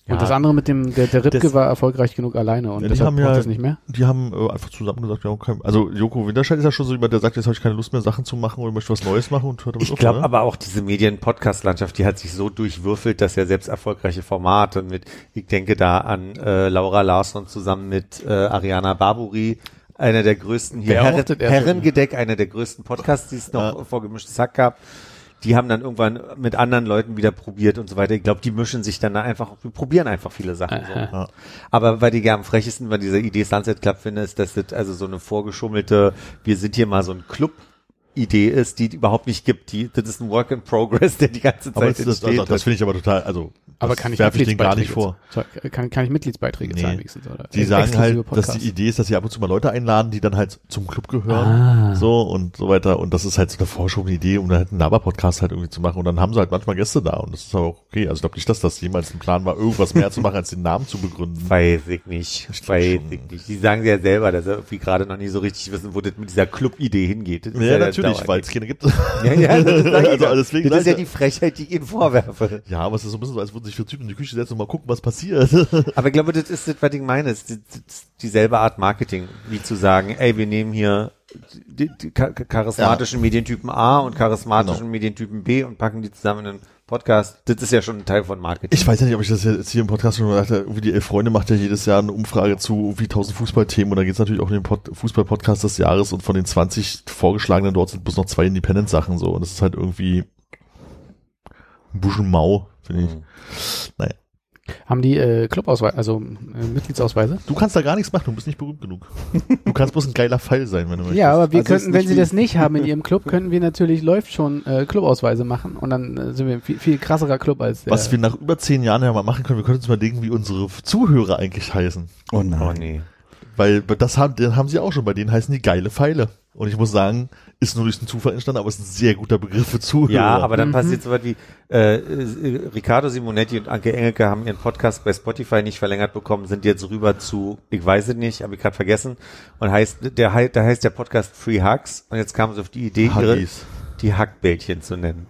Ja. Und das andere mit dem, der, der Ripke Das- war erfolgreich genug alleine und Ja, die deshalb haben ja- das nicht mehr. Die haben äh, einfach zusammen gesagt, wir haben kein, also Joko Winterscheid ist ja schon so jemand, der sagt, jetzt habe ich keine Lust mehr, Sachen zu machen oder möchte was Neues machen und hört damit Ich auf, glaube ne? aber auch diese Medien-Podcast-Landschaft, die hat sich so durchwürfelt, dass ja selbst erfolgreiche Formate mit, ich denke da an äh, Laura Larsson zusammen mit äh, Ariana Barburi, einer der größten hier, Herren, er? Herrengedeck, einer der größten Podcasts, die es noch Ja. vor gemischtes Hack gab. Die haben dann irgendwann mit anderen Leuten wieder probiert und so weiter. Ich glaube, die mischen sich dann da einfach, wir probieren einfach viele Sachen. So. Ja. Aber weil die am frechesten bei dieser Idee Sunset Club finde, ist, dass das also so eine vorgeschummelte, wir sind hier mal so ein Club Idee ist, die überhaupt nicht gibt. Die, das ist ein Work in Progress, der die ganze Zeit Aber das, das, entsteht. also, das finde ich aber total, also Aber kann ich werfe ich denen gar nicht Mitgliedsbeiträge vor. zahlen? Kann, kann ich Mitgliedsbeiträge Nee. zahlen wenigstens? Oder Die sagen halt, dass Podcasts? die Idee ist, dass sie ab und zu mal Leute einladen, die dann halt zum Club gehören, Ah. so und so weiter. Und das ist halt so eine vorschobene Idee, um dann halt einen Laber-Podcast halt irgendwie zu machen. Und dann haben sie halt manchmal Gäste da und das ist aber auch okay. Also ich glaube nicht, dass das jemals ein Plan war, irgendwas mehr zu machen, als den Namen zu begründen. Weiß ich nicht. Ich Weiß schon. ich nicht. Die sagen ja selber, dass sie irgendwie gerade noch nicht so richtig wissen, wo das mit dieser Club-Idee hingeht. Das ist Ja, der natürlich, weil es keine gibt. Ja, ja, das, Also doch. deswegen das ist ja die Frechheit, die ich ihnen vorwerfe. Ja, aber es ist so ein bisschen so, als würden sich vier Typen in die Küche setzen und mal gucken, was passiert. Aber ich glaube, das ist das, was ich meine. Das ist dieselbe Art Marketing, wie zu sagen, ey, wir nehmen hier die, die cha- charismatischen Medientypen A und charismatischen Genau. Medientypen B und packen die zusammen in einen Podcast. Das ist ja schon ein Teil von Marketing. Ich weiß ja nicht, ob ich das jetzt hier im Podcast schon gesagt habe. Irgendwie die Elf Freunde macht ja jedes Jahr eine Umfrage zu irgendwie 1000 Fußballthemen und da geht es natürlich auch um den Pod Fußball-Podcast des Jahres und von den 20 vorgeschlagenen dort sind bloß noch zwei Independent-Sachen so und das ist halt irgendwie ein bisschen mau, finde ich. Mhm. Naja. Haben die äh, Clubausweise, also äh, Mitgliedsausweise? Du kannst da gar nichts machen, du bist nicht berühmt genug. Du kannst bloß ein geiler Pfeil sein, wenn du möchtest. Ja, aber wir Also könnten, wenn sie das nicht haben in ihrem Club, könnten wir natürlich läuft schon äh, Clubausweise machen und dann äh, sind wir ein viel, viel krasserer Club als der. Was wir nach über zehn Jahren ja mal machen können, wir können uns mal denken, wie unsere Zuhörer eigentlich heißen. Oh nein. Oh nee. Weil das haben, den haben sie auch schon, bei denen heißen die geile Pfeile. Und ich muss sagen, ist nur durch den Zufall entstanden, aber ist ein sehr guter Begriff für Zuhörer. Ja, aber dann Mhm. passiert so was wie, äh, äh, Riccardo Simonetti und Anke Engelke haben ihren Podcast bei Spotify nicht verlängert bekommen, sind jetzt rüber zu, ich weiß es nicht, habe ich gerade vergessen, und heißt, der, da heißt der Podcast Free Hugs, und jetzt kamen sie auf die Idee, ihre, die Hackbällchen zu nennen.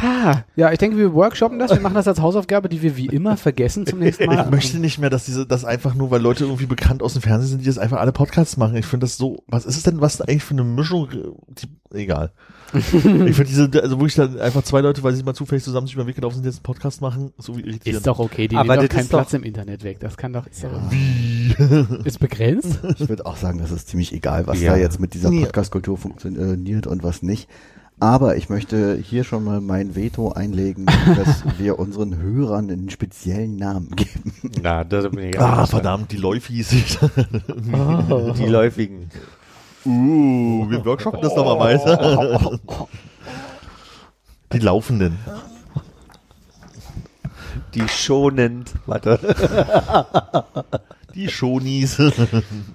Ha, ja, ich denke, wir workshoppen das, wir machen das als Hausaufgabe, die wir wie immer vergessen zum nächsten Mal. Ich möchte nicht mehr, dass diese, das einfach nur, weil Leute irgendwie bekannt aus dem Fernsehen sind, die jetzt einfach alle Podcasts machen. Ich finde das so, was ist es denn, was eigentlich für eine Mischung, die, egal. ich finde diese, also wo ich dann einfach zwei Leute, weil sie mal zufällig zusammen sich über den Weg gelaufen sind, jetzt einen Podcast machen, so wie irritierend. Ist doch okay, die Aber nehmen doch das keinen ist doch- Platz im Internet weg. Das kann doch, ist, doch Wie? ist begrenzt. Ich würde auch sagen, das ist ziemlich egal, was Ja. da jetzt mit dieser Ja. Podcast-Kultur funktioniert und was nicht. Aber ich möchte hier schon mal mein Veto einlegen, dass wir unseren Hörern einen speziellen Namen geben. Ja, da bin ich Ah, auch verdammt, die Läufis. Die läufigen. uh, wir workshoppen das nochmal weiter. die Laufenden. Die schonend. Warte. Die Schonis.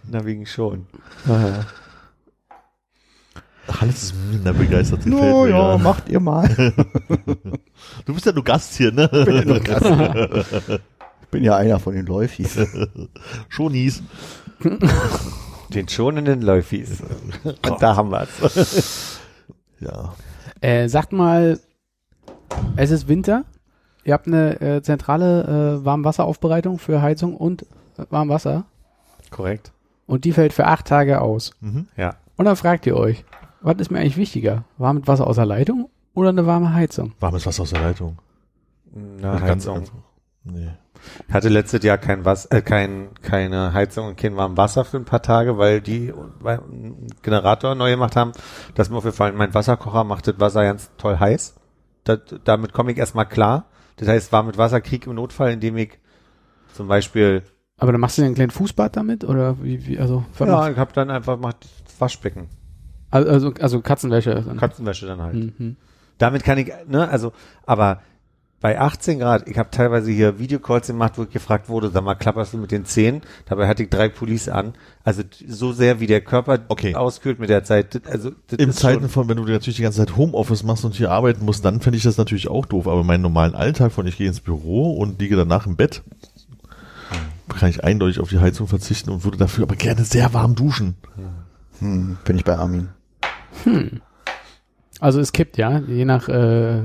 Na, wegen schon. Hannes ist minder begeistert. No, ja, gerade. macht ihr mal. Du bist ja nur Gast hier, ne? Ich bin ja einer von den Läufis. Schonis. Den schonenden Läufis. Und da haben wir's. Ja. Äh, sagt mal, es ist Winter. Ihr habt eine äh, zentrale äh, Warmwasseraufbereitung für Heizung und äh, Warmwasser. Korrekt. Und die fällt für acht Tage aus. Mhm. Ja. Und dann fragt ihr euch, was ist mir eigentlich wichtiger? Warmes Wasser aus der Leitung oder eine warme Heizung? Warmes Wasser aus der Leitung. Na, Ganz Heizung. einfach. Nee. Ich hatte letztes Jahr kein Was äh, kein, keine Heizung und kein warmes Wasser für ein paar Tage, weil die weil einen Generator neu gemacht haben. Das ist mir aufgefallen, mein Wasserkocher macht das Wasser ganz toll heiß. Das, damit komme ich erstmal klar. Das heißt, warmes Wasser krieg im Notfall, indem ich zum Beispiel, Aber dann machst du dir einen kleinen Fußbad damit? Oder wie, wie also, ja, ich habe dann einfach macht Waschbecken, also, also, Katzenwäsche. Dann. Katzenwäsche dann halt. Mhm. Damit kann ich, ne, also, aber bei 18 Grad, ich habe teilweise hier Videocalls gemacht, wo ich gefragt wurde, sag mal, klapperst du mit den Zehen? Dabei hatte ich drei Pullis an. Also so sehr wie der Körper Okay. auskühlt mit der Zeit. Also ist Zeiten von, wenn du natürlich die ganze Zeit Homeoffice machst und hier arbeiten musst, dann fände ich das natürlich auch doof. Aber meinen normalen Alltag von ich gehe ins Büro und liege danach im Bett, kann ich eindeutig auf die Heizung verzichten und würde dafür aber gerne sehr warm duschen. Hm, bin ich bei Armin. Also es kippt, ja, je nach äh,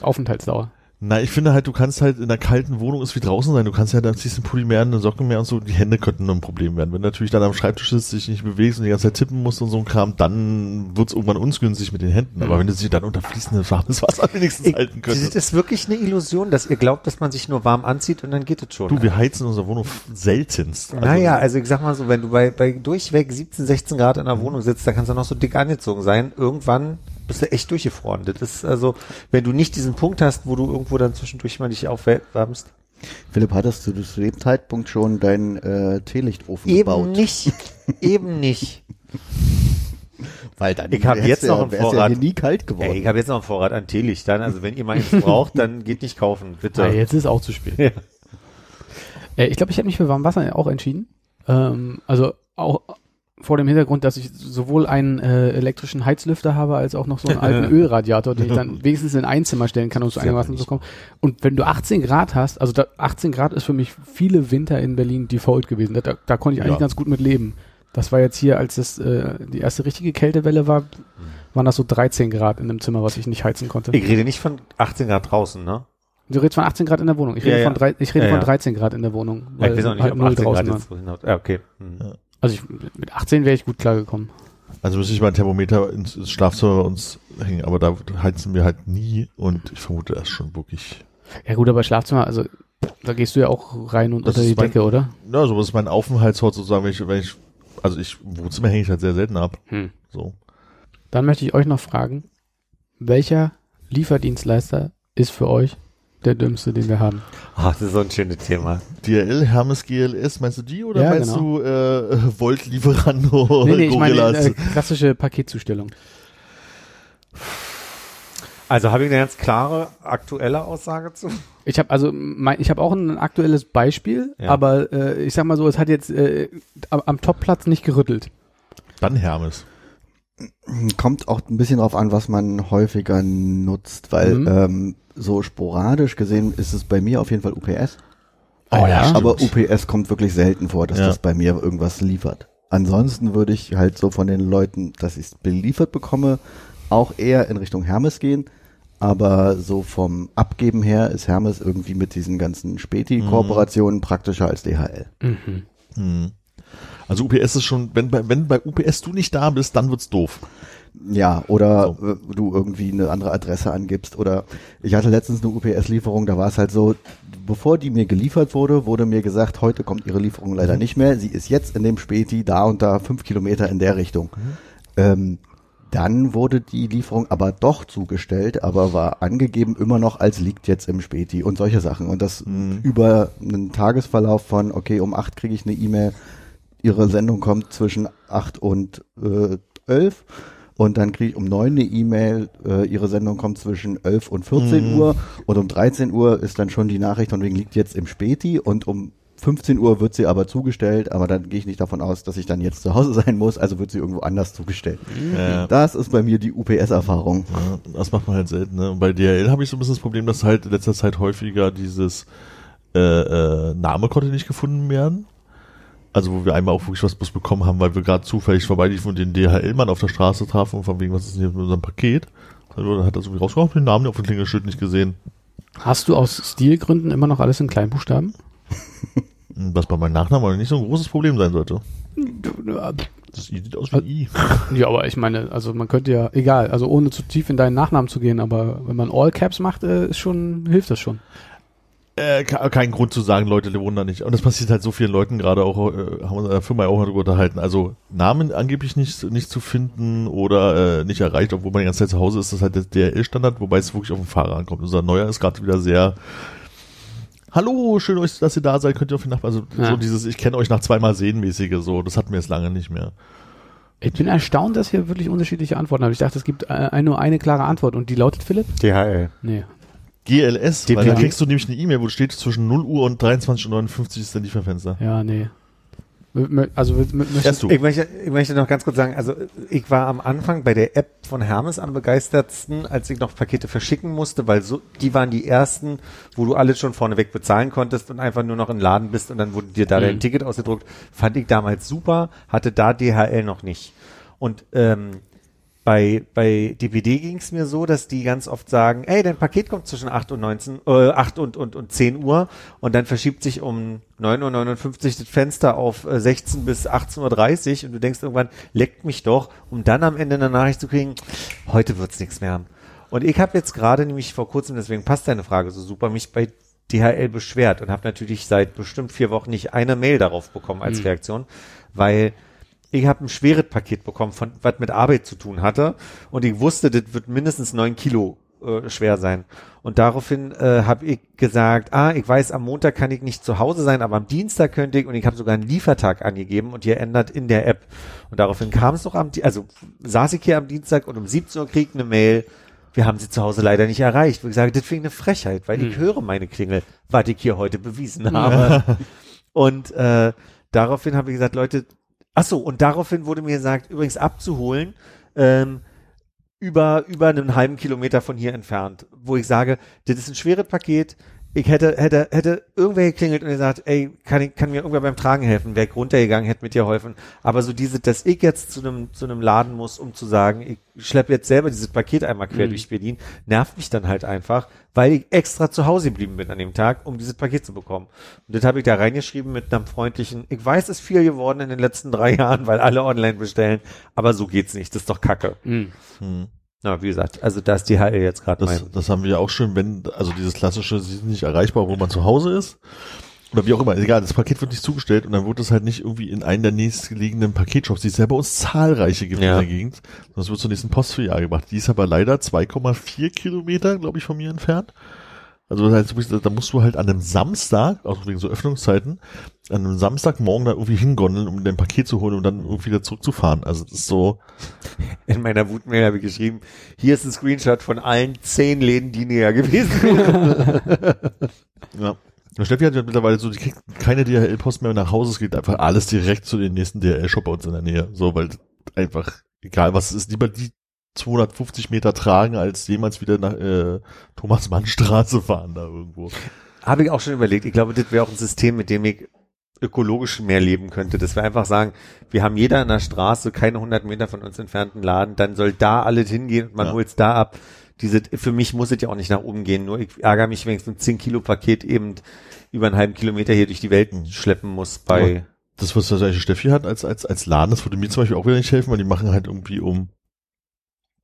Aufenthaltsdauer. Na, ich finde halt, du kannst halt in einer kalten Wohnung ist wie draußen sein. Du kannst ja dann ziehst einen Pulli mehr, eine Socke mehr und so. Die Hände könnten ein Problem werden. Wenn du natürlich dann am Schreibtisch sitzt, dich nicht bewegst und die ganze Zeit tippen musst und so ein Kram, dann wird's irgendwann ungünstig mit den Händen. Aber wenn du sie dann unter fließendes warmes Wasser wenigstens Ich, halten das könntest. ist wirklich eine Illusion, dass ihr glaubt, dass man sich nur warm anzieht und dann geht es schon. Du, wir heizen unsere Wohnung seltenst. Also, naja, also ich sag mal so, wenn du bei, bei durchweg 17, 16 Grad in der Wohnung sitzt, da kannst du noch so dick angezogen sein. Irgendwann bist du echt durchgefroren. Das ist also, wenn du nicht diesen Punkt hast, wo du irgendwo dann zwischendurch mal dich aufwärmst. Philipp, hattest du zu dem Zeitpunkt schon deinen äh, Teelichtofen Eben gebaut? nicht. Eben nicht. Weil dann Ich hab wär's jetzt ja, noch einen ja Vorrat. hier nie kalt geworden. Ey, ich habe jetzt noch einen Vorrat an Teelichtern. Also wenn ihr mal eins braucht, dann geht nicht kaufen, bitte. Ah, jetzt ist auch zu spät. Ja. Äh, ich glaube, ich habe mich für Warmwasser auch entschieden. Ähm, also auch vor dem Hintergrund, dass ich sowohl einen äh, elektrischen Heizlüfter habe, als auch noch so einen alten Ölradiator, den ich dann wenigstens in ein Zimmer stellen kann, um zu einigermaßen zu kommen. Und wenn du 18 Grad hast, also da, 18 Grad ist für mich viele Winter in Berlin default gewesen. Da, da konnte ich eigentlich Ja. ganz gut mit leben. Das war jetzt hier, als es äh, die erste richtige Kältewelle war, waren das so 13 Grad in einem Zimmer, was ich nicht heizen konnte. Ich rede nicht von 18 Grad draußen, ne? Du redest von 18 Grad in der Wohnung. Ich rede, Ja, ja. von, drei, ich rede Ja, von ja. 13 Grad in der Wohnung. Ja, ich weiß auch nicht, halt ob null 18 Grad draußen jetzt. Ja, okay. Hm. Also ich, mit 18 wäre ich gut klargekommen. Also müsste ich mal ein Thermometer ins, ins Schlafzimmer bei uns hängen, aber da heizen wir halt nie und ich vermute, ist schon wirklich. Ja gut, aber Schlafzimmer, also da gehst du ja auch rein und Das unter die mein- Decke, oder? Ja, so ist mein Aufenthaltsort sozusagen, wenn ich, wenn ich, also ich, im Wohnzimmer hänge ich halt sehr selten ab. Hm. So. Dann möchte ich euch noch fragen, welcher Lieferdienstleister ist für euch der dümmste, den wir haben? Ach, das ist so ein schönes Thema. DRL, Hermes, GLS, meinst du die oder Ja, meinst genau. du äh, Volt, Lieferando, Nee, nee, ich meine Gorillas? äh, klassische Paketzustellung. Also habe ich eine ganz klare aktuelle Aussage zu? Ich habe also mein, ich habe auch ein aktuelles Beispiel, Ja. aber äh, ich sag mal so, es hat jetzt äh, am, am Topplatz nicht gerüttelt. Dann Hermes. Kommt auch ein bisschen drauf an, was man häufiger nutzt, weil Mhm. ähm, so sporadisch gesehen ist es bei mir auf jeden Fall UPS. Oh ja, stimmt. Aber UPS kommt wirklich selten vor, dass Ja. das bei mir irgendwas liefert. Ansonsten würde ich halt so von den Leuten, dass ich es beliefert bekomme, auch eher in Richtung Hermes gehen. Aber so vom Abgeben her ist Hermes irgendwie mit diesen ganzen Späti-Kooperationen praktischer als DHL. Mhm. Hm. Also UPS ist schon, wenn bei, wenn bei UPS du nicht da bist, dann wird's doof. Ja, oder äh, du irgendwie eine andere Adresse angibst oder ich hatte letztens eine UPS-Lieferung, da war es halt so, bevor die mir geliefert wurde, wurde mir gesagt, heute kommt ihre Lieferung leider nicht mehr, sie ist jetzt in dem Späti da und da fünf Kilometer in der Richtung. Ähm, dann wurde die Lieferung aber doch zugestellt, aber war angegeben immer noch als liegt jetzt im Späti und solche Sachen. Und das über einen Tagesverlauf von, okay, um acht kriege ich eine E-Mail, ihre Sendung kommt zwischen acht und äh, elf. Und dann kriege ich um neun eine E-Mail, äh, ihre Sendung kommt zwischen 11 und 14 Uhr. Und um 13 Uhr ist dann schon die Nachricht von wegen liegt jetzt im Späti. Und um 15 Uhr wird sie aber zugestellt. Aber dann gehe ich nicht davon aus, dass ich dann jetzt zu Hause sein muss. Also wird sie irgendwo anders zugestellt. Ja. Das ist bei mir die UPS-Erfahrung. Ja, das macht man halt selten. Ne? Und bei DHL habe ich so ein bisschen das Problem, dass halt in letzter Zeit häufiger dieses äh, äh, Name konnte nicht gefunden werden. Also wo wir einmal auch wirklich was Bus bekommen haben, weil wir gerade zufällig vorbeiliefen und den DHL-Mann auf der Straße trafen und von wegen, was ist denn hier mit unserem Paket? Dann hat er so rausgekommen, den Namen auf dem Klingelschild nicht gesehen. Hast du aus Stilgründen immer noch alles in Kleinbuchstaben? Was bei meinem Nachnamen nicht so ein großes Problem sein sollte. Das I sieht aus wie I. Ja, aber ich meine, also man könnte ja, egal, also ohne zu tief in deinen Nachnamen zu gehen, aber wenn man All Caps macht, äh, ist schon, hilft das schon. Äh, ke- kein Grund zu sagen, Leute, die wundern nicht. Und das passiert halt so vielen Leuten gerade auch, äh, haben wir in der Firma auch mal darüber unterhalten. Also Namen angeblich nicht, nicht zu finden oder äh, nicht erreicht, obwohl man die ganze Zeit zu Hause ist, das ist halt der DRL-Standard, wobei es wirklich auf den Fahrer ankommt. Unser Neuer ist gerade wieder sehr Hallo, schön, euch, dass ihr da seid, könnt ihr auf die Nachbarn, also Ja. so dieses, ich kenne euch nach zweimal sehen mäßige, so, das hatten wir jetzt lange nicht mehr. Ich bin erstaunt, dass ihr wirklich unterschiedliche Antworten habt. Ich dachte, es gibt äh, nur eine klare Antwort und die lautet Philipp? DHL. Nee. GLS, Die- weil da kriegst du nämlich eine E-Mail, wo steht zwischen 0 Uhr und 23.59 Uhr ist dein Lieferfenster. Ja, nee. Also mö- mö- möchtest du. Ich möchte, ich möchte noch ganz kurz sagen, also ich war am Anfang bei der App von Hermes am begeistertsten, als ich noch Pakete verschicken musste, weil so, die waren die ersten, wo du alles schon vorneweg bezahlen konntest und einfach nur noch im Laden bist und dann wurde dir da Mhm. dein Ticket ausgedruckt. Fand ich damals super, hatte da DHL noch nicht. Und ähm, bei, bei DPD ging es mir so, dass die ganz oft sagen, ey, dein Paket kommt zwischen 8 und 19, äh, 8 und, und, und 10 Uhr und dann verschiebt sich um 9.59 Uhr das Fenster auf äh, 16 bis 18.30 Uhr und du denkst irgendwann, leckt mich doch, um dann am Ende eine Nachricht zu kriegen, heute wird's nichts mehr. Und ich habe jetzt gerade nämlich vor kurzem, deswegen passt deine Frage so super, mich bei DHL beschwert und habe natürlich seit bestimmt vier Wochen nicht eine Mail darauf bekommen als Mhm. Reaktion, weil ich habe ein schweres Paket bekommen, von was mit Arbeit zu tun hatte und ich wusste, das wird mindestens neun Kilo äh, schwer sein. Und daraufhin äh, habe ich gesagt, ah, ich weiß, am Montag kann ich nicht zu Hause sein, aber am Dienstag könnte ich und ich habe sogar einen Liefertag angegeben und ihr ändert in der App. Und daraufhin kam es noch am, also saß ich hier am Dienstag und um 17 Uhr krieg ich eine Mail, wir haben sie zu Hause leider nicht erreicht. Wo ich sage, das finde ich eine Frechheit, weil ich höre meine Klingel, was ich hier heute bewiesen habe. und äh, daraufhin habe ich gesagt, Leute, ach so, und daraufhin wurde mir gesagt, übrigens abzuholen, ähm, über, über einen halben Kilometer von hier entfernt, wo ich sage, das ist ein schweres Paket. Ich hätte, hätte, hätte irgendwer geklingelt und gesagt, ey, kann ich, kann mir irgendwer beim Tragen helfen? Wäre ich runtergegangen, hätte mit dir geholfen. Aber so diese, dass ich jetzt zu einem, zu einem Laden muss, um zu sagen, ich schleppe jetzt selber dieses Paket einmal quer durch Berlin, nervt mich dann halt einfach, weil ich extra zu Hause geblieben bin an dem Tag, um dieses Paket zu bekommen. Und das habe ich da reingeschrieben mit einem freundlichen, ich weiß, es ist viel geworden in den letzten drei Jahren, weil alle online bestellen, aber so geht's nicht, das ist doch Kacke. Hm. Na, wie gesagt, also da ist die HL jetzt gerade Das, mein. das haben wir auch schon, wenn, also dieses klassische, sie sind nicht erreichbar, wo man zu Hause ist. Oder wie auch immer, egal, das Paket wird nicht zugestellt und dann wird es halt nicht irgendwie in einen der nächstgelegenen Paketshops, die es ja bei uns zahlreiche gibt Ja. in der Gegend, sondern es wird zur nächsten Postfiliale gebracht. Die ist aber leider 2,4 Kilometer, glaube ich, von mir entfernt. Also das heißt, da musst du halt an einem Samstag, auch wegen so Öffnungszeiten, an einem Samstagmorgen da irgendwie hingondeln, um dein Paket zu holen und dann irgendwie wieder zurückzufahren. Also das ist so, In meiner Wutmail habe ich geschrieben, hier ist ein Screenshot von allen zehn Läden, die näher gewesen wären. Ja. Und Steffi hat ja mittlerweile so, die kriegt keine DHL-Post mehr nach Hause, es geht einfach alles direkt zu den nächsten DHL-Shop bei uns in der Nähe. So, weil einfach, egal was es ist, lieber die 250 Meter tragen, als jemals wieder nach äh, Thomas-Mann-Straße fahren da irgendwo. habe ich auch schon überlegt. Ich glaube, das wäre auch ein System, mit dem ich ökologisch mehr leben könnte. Dass wir einfach sagen, wir haben jeder an der Straße, keine 100 Meter von uns entfernten Laden, dann soll da alles hingehen und man Ja. holt's da ab. Diese, für mich muss es ja auch nicht nach oben gehen, nur ich ärgere mich, wenn ich so ein 10 Kilo Paket eben über einen halben Kilometer hier durch die Welt schleppen muss bei, Das, was das eigentlich Steffi hat als, als, als Laden, das würde mir zum Beispiel auch wieder nicht helfen, weil die machen halt irgendwie um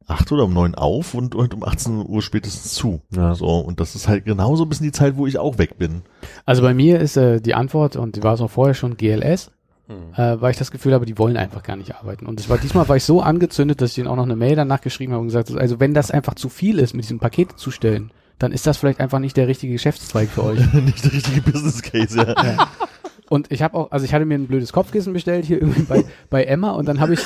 acht oder um neun auf und, und um 18 Uhr spätestens zu. Ja. So, und das ist halt genauso ein bisschen die Zeit, wo ich auch weg bin. Also bei mir ist äh, die Antwort, und die war es auch vorher schon, GLS, Hm. äh, weil ich das Gefühl habe, die wollen einfach gar nicht arbeiten. Und es war diesmal war ich so angezündet, dass ich denen auch noch eine Mail danach geschrieben habe und gesagt, habe, also wenn das einfach zu viel ist, mit diesem Paket zu stellen, dann ist das vielleicht einfach nicht der richtige Geschäftszweig für euch. nicht der richtige Business Case, ja. Und ich habe auch, also ich hatte mir ein blödes Kopfkissen bestellt hier irgendwie bei, bei Emma und dann habe ich,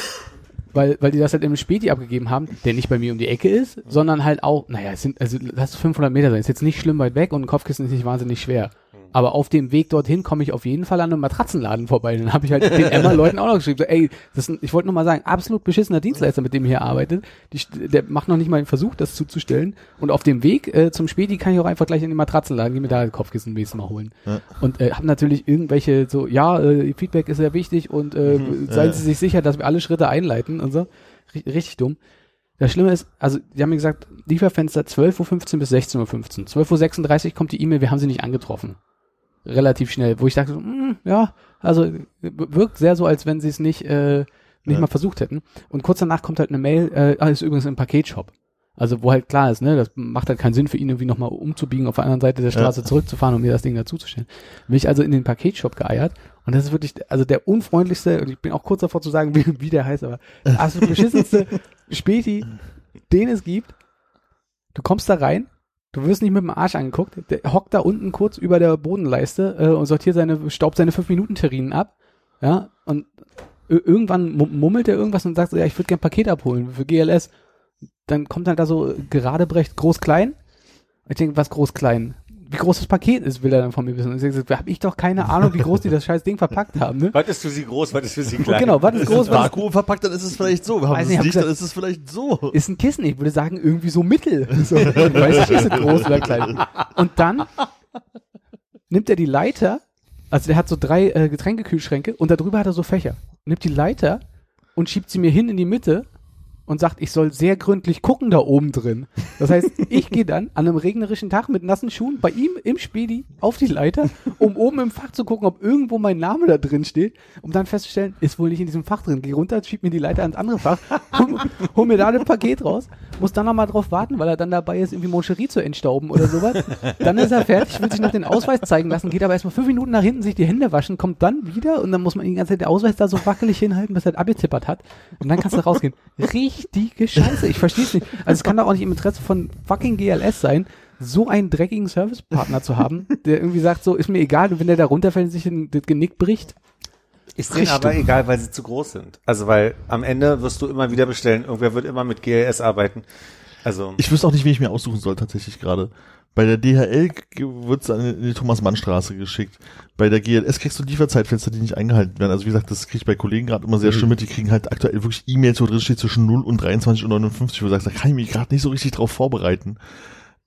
weil, weil die das halt im Späti abgegeben haben, der nicht bei mir um die Ecke ist, sondern halt auch, naja, es sind, also lass es 500 Meter sein, ist jetzt nicht schlimm weit weg und ein Kopfkissen ist nicht wahnsinnig schwer. Aber auf dem Weg dorthin komme ich auf jeden Fall an einem Matratzenladen vorbei. Dann habe ich halt den Emma-Leuten auch noch geschrieben, so, ey, das ist ein, ich wollte nur mal sagen, absolut beschissener Dienstleister, mit dem ihr hier arbeitet. Die, der macht noch nicht mal den Versuch, das zuzustellen. Und auf dem Weg äh, zum Späti kann ich auch einfach gleich in den Matratzenladen gehen, mir da Kopfkissen wenigstens mal holen. Ja. Und äh, haben natürlich irgendwelche so, ja, äh, Feedback ist sehr wichtig und äh, seien Ja. Sie sich sicher, dass wir alle Schritte einleiten und so. Ri- Richtig dumm. Das Schlimme ist, also die haben mir gesagt, Lieferfenster 12.15 Uhr bis 16.15 Uhr. 12.36 Uhr kommt die E-Mail, wir haben sie nicht angetroffen. Relativ schnell, wo ich dachte, mm, ja, also wirkt sehr so, als wenn sie es nicht, äh, nicht Ja. mal versucht hätten. Und kurz danach kommt halt eine Mail, äh, ah, ist übrigens im Paketshop. Also wo halt klar ist, ne, das macht halt keinen Sinn für ihn irgendwie nochmal umzubiegen, auf der anderen Seite der Straße zurückzufahren, um mir das Ding dazuzustellen. Bin ich also in den Paketshop geeiert und das ist wirklich, also der unfreundlichste, und ich bin auch kurz davor zu sagen, wie, wie der heißt, aber absolut beschissenste Späti, den es gibt. Du kommst da rein, du wirst nicht mit dem Arsch angeguckt, der hockt da unten kurz über der Bodenleiste äh, und sortiert seine, staubt seine 5-Minuten-Terrinen ab, ja, und ir- irgendwann mu- mummelt er irgendwas und sagt so, ja, ich würde gern ein Paket abholen für GLS. Dann kommt halt da so gerade Brecht groß-klein. Ich denke, was groß-klein? Wie groß das Paket ist, will er dann von mir wissen. Und ich sage, hab ich doch keine Ahnung, wie groß die das scheiß Ding verpackt haben, ne? Was ist für sie groß, was ist für sie klein? genau, was ist groß, was ist Vakuum verpackt, dann ist es vielleicht so. Wir haben es nicht, nicht, dann gesagt- ist es vielleicht so. ist ein Kissen. Ich würde sagen, irgendwie so mittel. So, ich weiß nicht, ist es groß oder klein. Und dann nimmt er die Leiter, also der hat so drei äh, Getränkekühlschränke und darüber hat er so Fächer. Nimmt die Leiter und schiebt sie mir hin in die Mitte und sagt, ich soll sehr gründlich gucken da oben drin. Das heißt, ich gehe dann an einem regnerischen Tag mit nassen Schuhen bei ihm im Spedi auf die Leiter, um oben im Fach zu gucken, ob irgendwo mein Name da drin steht, um dann festzustellen, ist wohl nicht in diesem Fach drin. Geh runter, schieb mir die Leiter ans andere Fach, hol, hol mir da ein Paket raus, muss dann nochmal drauf warten, weil er dann dabei ist, irgendwie Moncherie zu entstauben oder sowas. Dann ist er fertig, will sich noch den Ausweis zeigen lassen, geht aber erstmal fünf Minuten nach hinten, sich die Hände waschen, kommt dann wieder und dann muss man die ganze Zeit den Ausweis da so wackelig hinhalten, bis er abgetippert hat. Und dann kannst du rausgehen. Richtig richtige Scheiße. Ich verstehe es nicht. Also es kann doch auch nicht im Interesse von fucking GLS sein, so einen dreckigen Servicepartner zu haben, der irgendwie sagt, so ist mir egal, und wenn der da runterfällt und sich ein, das Genick bricht. Ist denen aber egal, weil sie zu groß sind. Also weil am Ende wirst du immer wieder bestellen. Irgendwer wird immer mit GLS arbeiten. Also Ich wüsste auch nicht, wie ich mir aussuchen soll, tatsächlich gerade. Bei der DHL wird's in die Thomas-Mann-Straße geschickt. Bei der GLS kriegst du Lieferzeitfenster, die nicht eingehalten werden. Also wie gesagt, das kriege ich bei Kollegen gerade immer sehr schön mit. Die kriegen halt aktuell wirklich E-Mails, wo drin steht zwischen 0 und 23 und 59, wo du sagst, da kann ich mich gerade nicht so richtig drauf vorbereiten.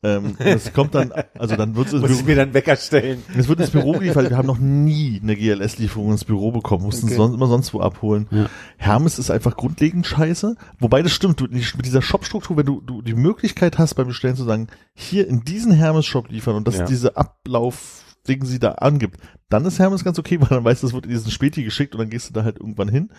Ähm, das kommt dann, also dann wird's ins muss ich mir dann Wecker stellen. es wird ins Büro geliefert. Wir haben noch nie eine GLS-Lieferung ins Büro bekommen, mussten Okay. es sonst immer sonst wo abholen. Ja. Hermes ist einfach grundlegend scheiße. Wobei das stimmt, du, mit dieser Shop-Struktur, wenn du, du die Möglichkeit hast beim Bestellen zu sagen, hier in diesen Hermes-Shop liefern und dass Ja. diese Ablauf Ding sie da angibt, dann ist Hermes ganz okay, weil dann weißt du, das wird in diesen Späti geschickt und dann gehst du da halt irgendwann hin.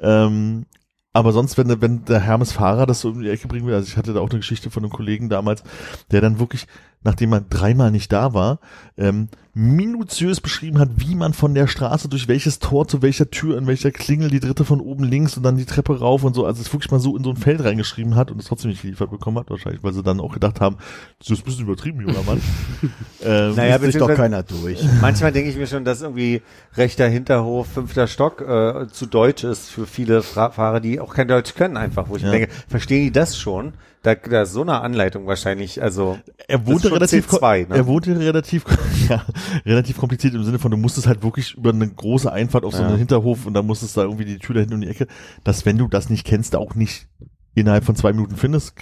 Ähm, aber sonst, wenn, der- wenn der Hermes-Fahrer das so um die Ecke bringen will, also ich hatte da auch eine Geschichte von einem Kollegen damals, der dann wirklich, nachdem er dreimal nicht da war, ähm, minutiös beschrieben hat, wie man von der Straße durch welches Tor zu welcher Tür, in welcher Klingel, die dritte von oben links und dann die Treppe rauf und so, also es wirklich mal so in so ein Feld reingeschrieben hat und es trotzdem nicht geliefert bekommen hat, wahrscheinlich, weil sie dann auch gedacht haben, das ist ein bisschen übertrieben, junger Mann. ähm, Naja, sich doch keiner durch. Manchmal denke ich mir schon, dass irgendwie rechter Hinterhof, fünfter Stock äh, zu deutsch ist für viele Fra Fahrer, die auch kein Deutsch können einfach, wo ich Ja. denke, verstehen die das schon? Da, da ist so eine Anleitung wahrscheinlich, also er wohnte relativ, ko- C2, ne? er wohnte relativ, ja, relativ kompliziert im Sinne von, du musstest halt wirklich über eine große Einfahrt auf so Ja. einen Hinterhof und dann musstest da irgendwie die Tür da hinten um die Ecke, dass wenn du das nicht kennst, auch nicht innerhalb von zwei Minuten findest,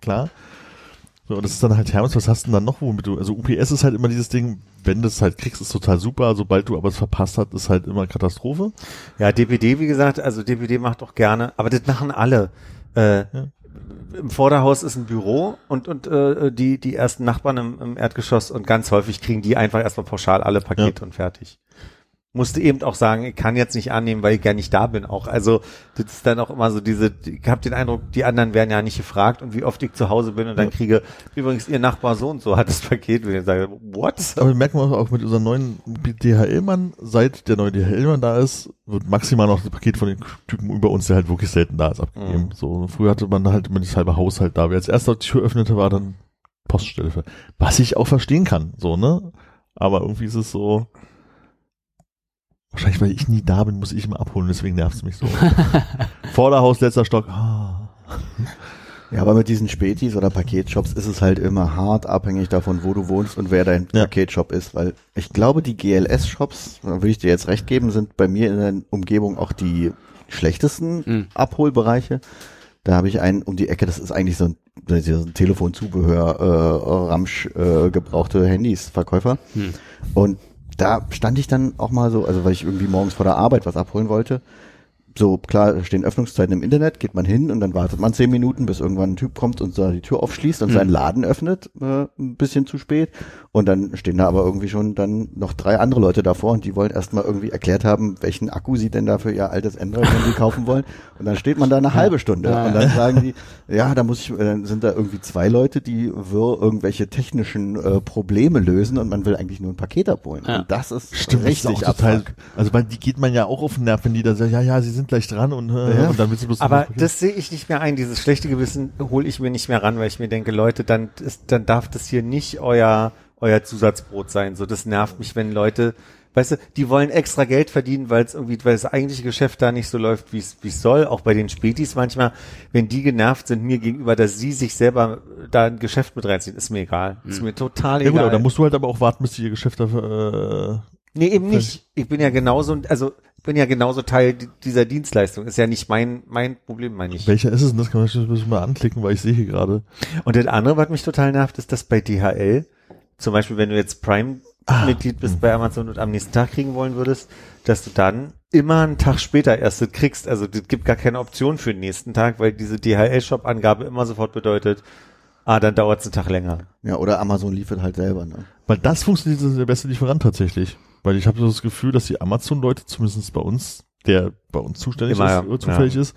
klar. So, und das ist dann halt Hermes, was hast du denn dann noch, womit du, also UPS ist halt immer dieses Ding, wenn du es halt kriegst, ist total super, sobald du aber es verpasst hast, ist halt immer Katastrophe. ja, DPD, wie gesagt, also DPD macht auch gerne, aber das machen alle. Äh, Ja. Im Vorderhaus ist ein Büro und, und äh, die, die ersten Nachbarn im, im Erdgeschoss und ganz häufig kriegen die einfach erstmal pauschal alle Pakete und fertig. Musste eben auch sagen, ich kann jetzt nicht annehmen, weil ich gar nicht da bin auch. Also das ist dann auch immer so diese, ich habe den Eindruck, die anderen werden ja nicht gefragt und wie oft ich zu Hause bin und dann kriege, übrigens ihr Nachbar so und so hat das Paket, und ich sage, what? Aber wir merken auch mit unserem neuen DHL-Mann, seit der neue DHL-Mann da ist, wird maximal noch das Paket von den Typen über uns, der halt wirklich selten da ist, abgegeben. Mhm. So, früher hatte man halt immer das halbe Haus halt da. Wer als erster die Tür öffnete, war dann Poststelle. Was ich auch verstehen kann, so, ne? Aber irgendwie ist es so, wahrscheinlich, weil ich nie da bin, muss ich immer abholen, deswegen nervt es mich so. Vorderhaus, letzter Stock, ah. Ja, aber mit diesen Spätis oder Paketshops ist es halt immer hart abhängig davon, wo du wohnst und wer dein Ja. Paketshop ist, weil ich glaube, die GLS-Shops, da würde ich dir jetzt recht geben, sind bei mir in der Umgebung auch die schlechtesten Mhm. Abholbereiche. Da habe ich einen um die Ecke, das ist eigentlich so ein, das ist ja so ein Telefonzubehör, äh, Ramsch, äh, gebrauchte Handys, Verkäufer. Hm. Und da stand ich dann auch mal so, also weil ich irgendwie morgens vor der Arbeit was abholen wollte. So, klar, stehen Öffnungszeiten im Internet, geht man hin und dann wartet man zehn Minuten, bis irgendwann ein Typ kommt und da die Tür aufschließt und seinen Laden öffnet, äh, ein bisschen zu spät. Und dann stehen da aber irgendwie schon dann noch drei andere Leute davor und die wollen erstmal irgendwie erklärt haben, welchen Akku sie denn da für ihr altes Android-Handy kaufen wollen. Und dann steht man da eine halbe Stunde Ja. und dann sagen die, ja, da muss ich, dann sind da irgendwie zwei Leute, die wirr irgendwelche technischen äh, Probleme lösen und man will eigentlich nur ein Paket abholen. Ja. Und das ist Stimmt, das richtig ist auch total, also weil die geht man ja auch auf den Nerv, wenn die da sagen, ja, ja, sie sind gleich dran und, äh, Ja. und dann willst du bloß Aber das sehe ich nicht mehr ein. Dieses schlechte Gewissen hole ich mir nicht mehr ran, weil ich mir denke, Leute, dann ist, dann darf das hier nicht euer euer Zusatzbrot sein. So, das nervt mich, wenn Leute, weißt du, die wollen extra Geld verdienen, weil es irgendwie, weil das eigentliche Geschäft da nicht so läuft, wie es wie es soll. Auch bei den Spätis manchmal, wenn die genervt sind mir gegenüber, dass sie sich selber da ein Geschäft mit reinziehen, ist mir egal. Ist mir total ja egal. gut, aber da musst du halt aber auch warten, bis die ihr Geschäft dafür, äh, Nee, eben nicht. Ich bin ja genauso, also bin ja genauso Teil di- dieser Dienstleistung. Ist ja nicht mein mein Problem, meine ich. welcher ist es denn? Das kann man schon mal anklicken, weil ich sehe hier gerade. Und das andere, was mich total nervt, ist, dass bei DHL, zum Beispiel, wenn du jetzt Prime-Mitglied bist bei Amazon und am nächsten Tag kriegen wollen würdest, dass du dann immer einen Tag später erst das kriegst. Also es gibt gar keine Option für den nächsten Tag, weil diese DHL-Shop-Angabe immer sofort bedeutet, ah, dann dauert es einen Tag länger. Ja, oder Amazon liefert halt selber, ne? Weil das funktioniert das ist der beste Lieferant tatsächlich. Weil ich habe so das Gefühl, dass die Amazon-Leute, zumindest bei uns, der bei uns zuständig Immer, ist, ja. zufällig ist,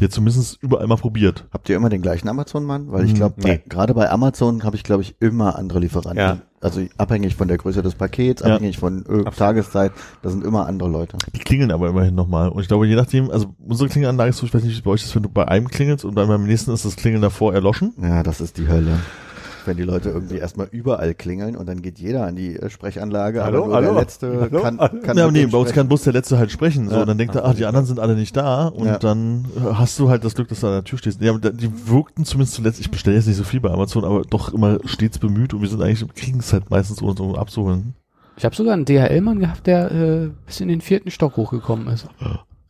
der zumindest überall mal probiert. Habt ihr immer den gleichen Amazon-Mann? Weil ich Hm, glaube, nee. gerade bei Amazon habe ich, glaube ich, immer andere Lieferanten. Ja. Also abhängig von der Größe des Pakets, Ja. abhängig von äh, Tageszeit, da sind immer andere Leute. Die klingeln aber immerhin nochmal. Und ich glaube, je nachdem, also unsere Klingelanlage ist so, ich weiß nicht, wie bei euch ist, wenn du bei einem klingelst und dann beim nächsten ist das Klingeln davor erloschen. Ja, das ist die Hölle. Wenn die Leute irgendwie erstmal überall klingeln und dann geht jeder an die äh, Sprechanlage, Hallo, aber nur hallo, der Letzte hallo, kann, hallo. kann ja, nee, bei uns kann bloß der Letzte halt sprechen. So, Ja. und dann denkt er, ah, die anderen sind alle nicht da. Und Ja. dann äh, hast du halt das Glück, dass du an der Tür stehst. Ja, die wirkten zumindest zuletzt, ich bestelle jetzt nicht so viel bei Amazon, aber doch immer stets bemüht und wir sind eigentlich, kriegen es halt meistens, um uns um abzuholen. Ich habe sogar einen DHL-Mann gehabt, der äh, bis in den vierten Stock hochgekommen ist.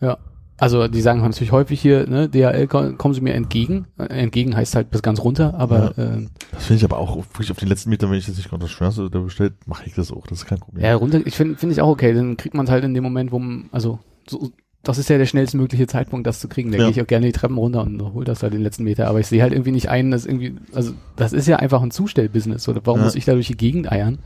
Ja. Also die sagen natürlich häufig hier, ne, DHL ko- kommen sie mir entgegen. Äh, entgegen heißt halt bis ganz runter, aber äh, Das finde ich aber auch wirklich auf den letzten Meter, wenn ich jetzt nicht unter Schmerze da bestellt, mache ich das auch. Das ist kein Problem. ja, runter, ich finde finde ich auch okay. Dann kriegt man es halt in dem Moment, wo man, also so, das ist ja der schnellstmögliche Zeitpunkt, das zu kriegen. Da Ja. gehe ich auch gerne die Treppen runter und hol das halt den letzten Meter. Aber ich sehe halt irgendwie nicht ein, dass irgendwie, also das ist ja einfach ein Zustellbusiness. Oder warum Ja. muss ich da durch die Gegend eiern?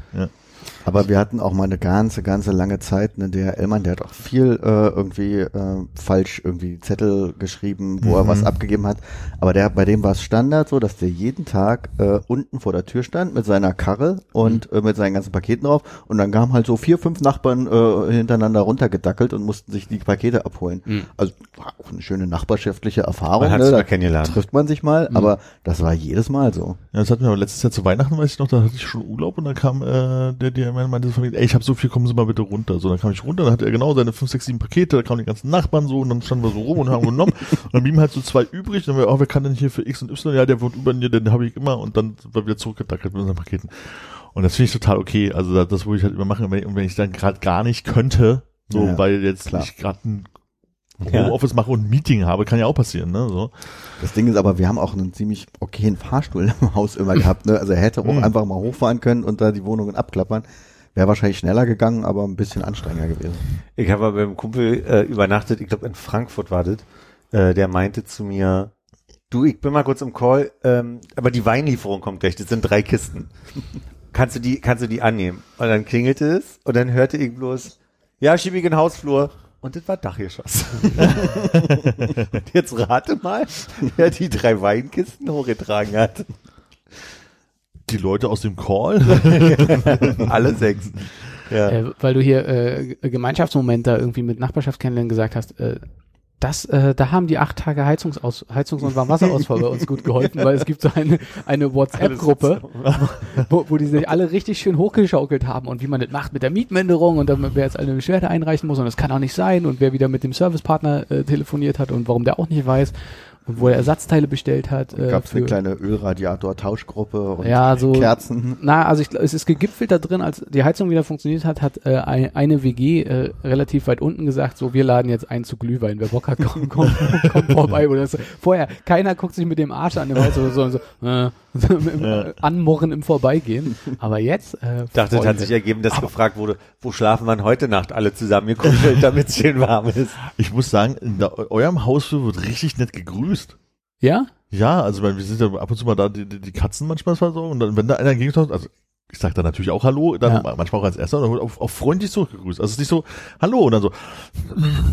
Aber wir hatten auch mal eine ganze, ganze lange Zeit, ne, der Elmann, der hat auch viel äh, irgendwie äh, falsch irgendwie Zettel geschrieben, wo er Mhm. was abgegeben hat. Aber der, bei dem war es Standard so, dass der jeden Tag äh, unten vor der Tür stand mit seiner Karre und äh, mit seinen ganzen Paketen drauf. Und dann kamen halt so vier, fünf Nachbarn äh, hintereinander runtergedackelt und mussten sich die Pakete abholen. Mhm. Also war auch eine schöne nachbarschaftliche Erfahrung. Man ne? Da kennengelernt. trifft man sich mal, aber das war jedes Mal so. Ja, das hatten wir aber letztes Jahr zu Weihnachten, weiß ich noch, da hatte ich schon Urlaub und dann kam äh, der, der meinte von mir, ey, ich habe so viel, kommen Sie mal bitte runter. So, dann kam ich runter, dann hatte er genau seine fünf, sechs, sieben Pakete, da kamen die ganzen Nachbarn so und dann standen wir so rum und haben genommen und dann blieben halt so zwei übrig und dann haben wir, oh, wer kann denn hier für X und Y? Ja, der wohnt über mir, den habe ich immer und dann wir wieder zurückgedackelt mit unseren Paketen. Und das finde ich total okay. Also das, das würde ich halt immer machen, wenn ich, und wenn ich dann gerade gar nicht könnte, so, Ja, weil jetzt klar. ich gerade ein Ja. Homeoffice mache und ein Meeting habe, kann ja auch passieren, ne? So. Das Ding ist aber, wir haben auch einen ziemlich okayen Fahrstuhl im Haus immer gehabt. Ne? Also er hätte auch Mhm. einfach mal hochfahren können und da die Wohnungen abklappern. Wäre wahrscheinlich schneller gegangen, aber ein bisschen anstrengender gewesen. Ich habe aber beim Kumpel äh, übernachtet, ich glaube in Frankfurt wartet, äh, der meinte zu mir, du, ich bin mal kurz im Call, ähm, aber die Weinlieferung kommt gleich, das sind drei Kisten. kannst du die, kannst du die annehmen? Und dann klingelte es und dann hörte ich bloß, ja, schieb ich in den Hausflur. Und das war Dachgeschoss. Und Jetzt rate mal, wer die drei Weinkisten hochgetragen hat. Die Leute aus dem Call. Alle sechs. Ja. Äh, weil du hier äh, Gemeinschaftsmoment da irgendwie mit Nachbarschaft kennenlernen gesagt hast, äh, das, äh, da haben die acht Tage Heizungsaus Heizungs- und Warmwasserausfall bei uns gut geholfen, weil es gibt so eine, eine WhatsApp-Gruppe, wo, wo die sich alle richtig schön hochgeschaukelt haben und wie man das macht mit der Mietminderung und dann, wer jetzt eine Beschwerde einreichen muss und das kann auch nicht sein und wer wieder mit dem Servicepartner äh, telefoniert hat und warum der auch nicht weiß und wo er Ersatzteile bestellt hat. Äh, Gab es eine kleine Ölradiator-Tauschgruppe und Ja, so- Kerzen. Na, also ich, es ist gegipfelt da drin, als die Heizung wieder funktioniert hat, hat äh, ein, eine WG äh, relativ weit unten gesagt, so wir laden jetzt ein zu Glühwein, wer Bock hat, kommt komm, komm vorbei. Oder so. Vorher, keiner guckt sich mit dem Arsch an dem Haus oder so, so, äh, äh, anmurren im Vorbeigehen. Aber jetzt, äh, Ich dachte, es hat sich ergeben, dass gefragt wurde, wo schlafen wir denn heute Nacht alle zusammen gekuschelt, damit es schön warm ist. Ich muss sagen, in der, eurem Hausflur wird richtig nett gegrüßt. ja? Ja, also weil wir sind ja ab und zu mal da, die, die, Katzen manchmal so und dann, wenn da einer entgegentaucht, also ich sag dann natürlich auch Hallo, dann Ja. manchmal auch als erster und dann wird auch, auch freundlich zurückgegrüßt. Also es ist nicht so Hallo und dann so,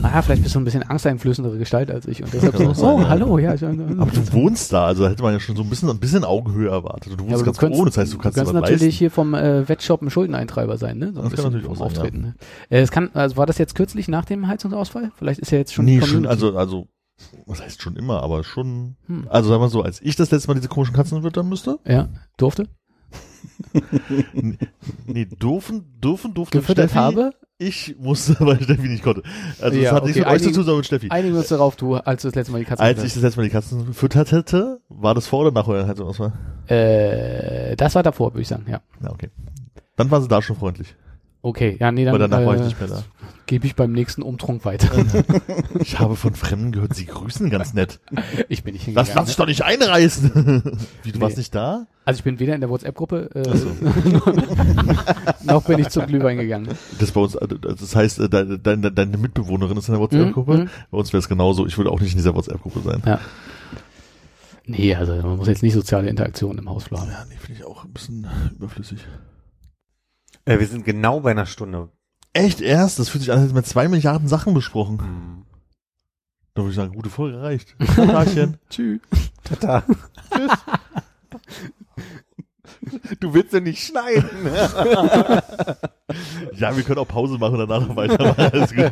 Ah, vielleicht bist du ein bisschen angsteinflößendere Gestalt als ich und deshalb so, oh, ja. hallo, ja. Ich, aber du wohnst da, also da hätte man ja schon so ein bisschen, ein bisschen Augenhöhe erwartet. Und du Ja, wohnst aber ganz du könntest, oben, das heißt, du kannst dir kannst natürlich leisten. hier vom äh, Wettshop ein Schuldeneintreiber sein, ne? So Das kann natürlich auch sein, Auftreten. Ne? Äh, es kann, also war das jetzt kürzlich nach dem Heizungsausfall? Vielleicht ist ja jetzt schon nee, schon, also, also, was heißt schon immer, aber schon, Hm. also sagen wir so, als ich das letzte Mal diese komischen Katzen füttern müsste, ja, durfte, nee, dürfen, dürfen, durfte gefüttert Steffi, habe. ich musste, weil Steffi nicht konnte. Also es Ja, hat nichts okay, mit euch zu tun, sondern mit Steffi. Einigen wir uns darauf, du, als du das letzte Mal die Katze Als ich das letzte Mal die Katzen gefüttert hätte, war das vor oder nach eurer hast. Äh, das war davor, würde ich sagen, ja. Ja, okay. Dann waren sie da schon freundlich. Okay, ja, nee, dann Aber danach war ich äh, nicht mehr da. gebe ich beim nächsten Umtrunk weiter. Ich habe von Fremden gehört, sie grüßen ganz nett. ich bin nicht hingegangen. lass dich doch nicht einreißen. Wie, du Nee. warst nicht da? Also ich bin weder in der WhatsApp-Gruppe, äh, noch bin ich zum Glühwein gegangen. Das bei uns, äh, das heißt, äh, deine, deine, deine Mitbewohnerin ist in der WhatsApp-Gruppe. Mhm, mhm. Bei uns wäre es genauso. Ich würde auch nicht in dieser WhatsApp-Gruppe sein. Ja. Nee, also man muss jetzt nicht soziale Interaktion im Hausflur haben. Ja, nee, finde ich auch ein bisschen überflüssig. Äh, wir sind genau bei einer Stunde. Echt erst? Das fühlt sich an, als hätten wir zwei Milliarden Sachen besprochen. Da würde ich sagen, gute Folge reicht. Tschüss. Tata. Du willst ja nicht schneiden. Ja, wir können auch Pause machen und danach noch weitermachen. Alles gut.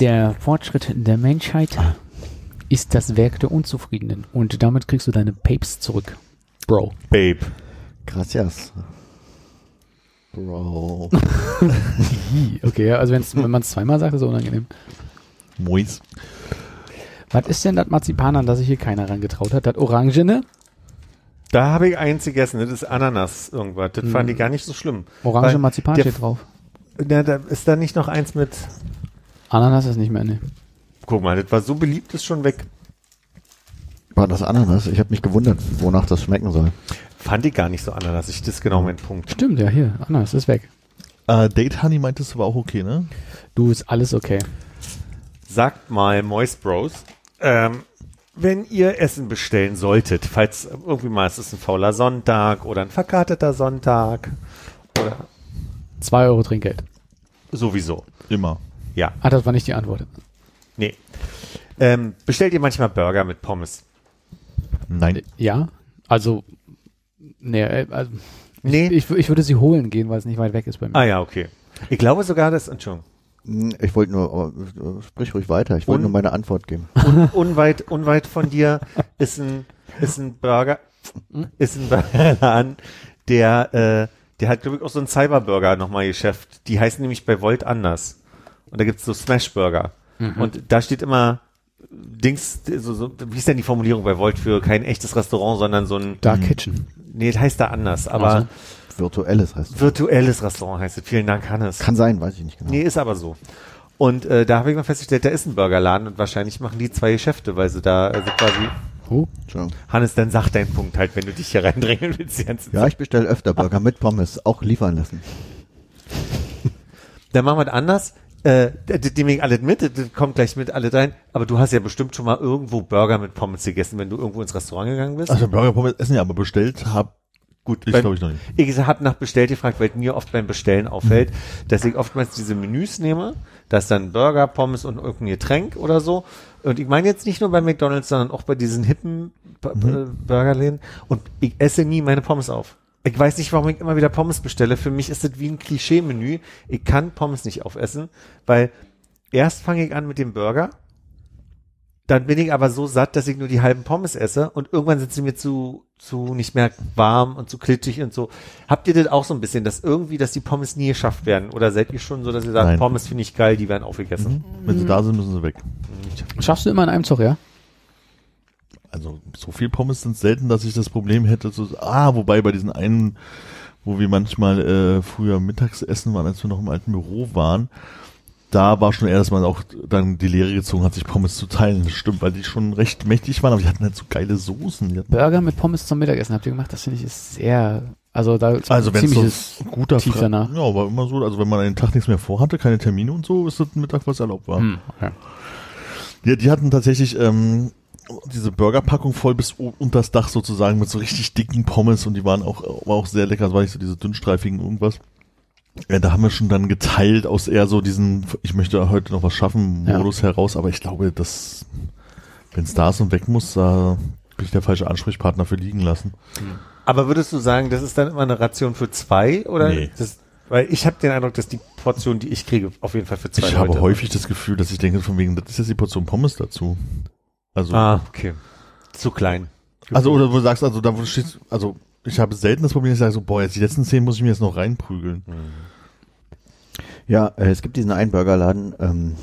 Der Fortschritt der Menschheit ist das Werk der Unzufriedenen. Und damit kriegst du deine Papes zurück. Bro. Babe. Gracias. Bro. Okay, also wenn's, wenn man es zweimal sagt, ist es unangenehm. Mois. Was ist denn das Marzipan, an das sich hier keiner rangetraut hat? Das Orangene? Da habe ich eins gegessen, das ist Ananas irgendwas. Das fand ich gar nicht so schlimm. Orange Weil Marzipan der- steht drauf. Na, da ist da nicht noch eins mit. Ananas ist nicht mehr, ne. Guck mal, das war so beliebt, ist schon weg. War das Ananas? Ich habe mich gewundert, wonach das schmecken soll. Fand ich gar nicht so ananasig. Das ist genau mein Punkt. Stimmt, ja, hier. Ananas ist weg. Äh, Date Honey meintest du war auch okay, ne? Du, ist alles okay. Sagt mal, Moist Bros, ähm, wenn ihr Essen bestellen solltet, falls irgendwie mal es ist ein fauler Sonntag oder ein verkarteter Sonntag oder Zwei Euro Trinkgeld. sowieso. Immer. Ja, Ah, das war nicht die Antwort. nee. Ähm, bestellt ihr manchmal Burger mit Pommes? Nein. Ja, also, ne, äh, also, Nee. ich, ich würde sie holen gehen, weil es nicht weit weg ist bei mir. Ah ja, okay. Ich glaube sogar, dass, Entschuldigung, Ich wollte nur, äh, sprich ruhig weiter. Ich wollte nur meine Antwort geben. un, unweit, unweit von dir ist ein, ist ein Burger, ist ein Burgerladen, der, äh, der hat, glaube ich, auch so ein Cyberburger nochmal Geschäft. Die heißen nämlich bei Volt anders. Und da gibt's so Smashburger. Und da steht immer Dings, so, so, wie ist denn die Formulierung bei Volt für kein echtes Restaurant, sondern so ein, Dark Kitchen. nee, das heißt da anders, aber Ach Virtuelles heißt es. virtuelles Restaurant heißt es. Vielen Dank, Hannes. Kann sein, weiß ich nicht genau. Nee, ist aber so. Und äh, da habe ich mal festgestellt, da ist ein Burgerladen und wahrscheinlich machen die zwei Geschäfte, weil sie da also quasi Oh, Entschuldigung. Hannes, dann sag deinen Punkt halt, wenn du dich hier reindrängeln willst. Die Ja, ich bestelle öfter Burger mit Pommes, auch liefern lassen. Dann machen wir das anders. Äh, d- dem ich alles mit, das kommt gleich mit alle rein. Aber du hast ja bestimmt schon mal irgendwo Burger mit Pommes gegessen, wenn du irgendwo ins Restaurant gegangen bist. Also Burger Pommes essen ja, aber bestellt hab Gut, ich glaube ich noch nicht. Ich habe nach bestellt gefragt, weil mir oft beim Bestellen auffällt, dass ich oftmals diese Menüs nehme, da ist dann Burger, Pommes und irgendein Getränk oder so. Und ich meine jetzt nicht nur bei McDonalds, sondern auch bei diesen hippen äh, Burgerläden. Und ich esse nie meine Pommes auf. Ich weiß nicht, warum ich immer wieder Pommes bestelle. Für mich ist das wie ein Klischee-Menü. Ich kann Pommes nicht aufessen, weil erst fange ich an mit dem Burger, dann bin ich aber so satt, dass ich nur die halben Pommes esse und irgendwann sind sie mir zu, zu nicht mehr warm und zu klitschig und so. Habt ihr das auch so ein bisschen, dass irgendwie, dass die Pommes nie geschafft werden? Oder seid ihr schon so, dass ihr sagt, Nein. Pommes finde ich geil, die werden aufgegessen? Wenn sie da sind, müssen sie weg. schaffst du immer in einem Zug, ja? Also so viel Pommes sind selten, dass ich das Problem hätte. So, ah, wobei bei diesen einen, wo wir manchmal äh, früher mittags essen waren, als wir noch im alten Büro waren, da war schon eher, dass man auch dann die Lehre gezogen hat, sich Pommes zu teilen. Das stimmt, weil die schon recht mächtig waren, aber die hatten halt so geile Soßen. Burger mit Pommes zum Mittagessen habt ihr gemacht, das finde ich ist sehr, also da ist also wenn es ziemliches so ein guter tief Fra- danach. Ja, war immer so, also wenn man einen Tag nichts mehr vorhatte, keine Termine und so, ist das Mittag was erlaubt war. Hm, okay. Ja, die hatten tatsächlich ähm, diese Burgerpackung voll bis unter das Dach sozusagen mit so richtig dicken Pommes und die waren auch, war auch sehr lecker. Das war nicht so diese dünnstreifigen irgendwas. Ja, da haben wir schon dann geteilt aus eher so diesen, ich möchte heute noch was schaffen, Ja. Modus heraus, aber ich glaube, dass, wenn es da ist und weg muss, da bin ich der falsche Ansprechpartner für liegen lassen. Aber würdest du sagen, das ist dann immer eine Ration für zwei? Oder Nee. das, weil ich habe den Eindruck, dass die Portion, die ich kriege, auf jeden Fall für zwei ich Leute habe häufig das Gefühl, dass ich denke, von wegen, das ist jetzt die Portion Pommes dazu. Also, Ah, okay. Zu klein. also oder wo du sagst, also da wo du stehst, also ich habe selten das Problem, dass ich sage so, boah, jetzt die letzten zehn muss ich mir jetzt noch reinprügeln. Ja, äh, es gibt diesen einen Burgerladen, ähm,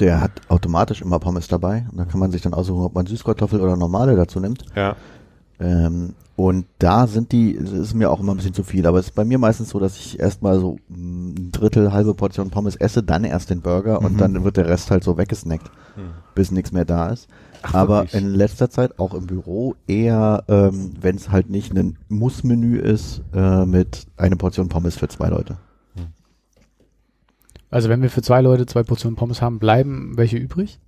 der hat automatisch immer Pommes dabei. Und da kann man sich dann aussuchen, ob man Süßkartoffel oder normale dazu nimmt. Ja. Ähm, und da sind die, es ist mir auch immer ein bisschen zu viel, aber es ist bei mir meistens so, dass ich erstmal so mm, ein Drittel, halbe Portion Pommes esse, dann erst den Burger und Mhm. dann wird der Rest halt so weggesnackt, Hm. bis nichts mehr da ist. Aber wirklich? in letzter Zeit auch im Büro eher, ähm, wenn es halt nicht ein Muss-Menü ist, äh, mit einer Portion Pommes für zwei Leute. Also wenn wir für zwei Leute zwei Portionen Pommes haben, bleiben welche übrig?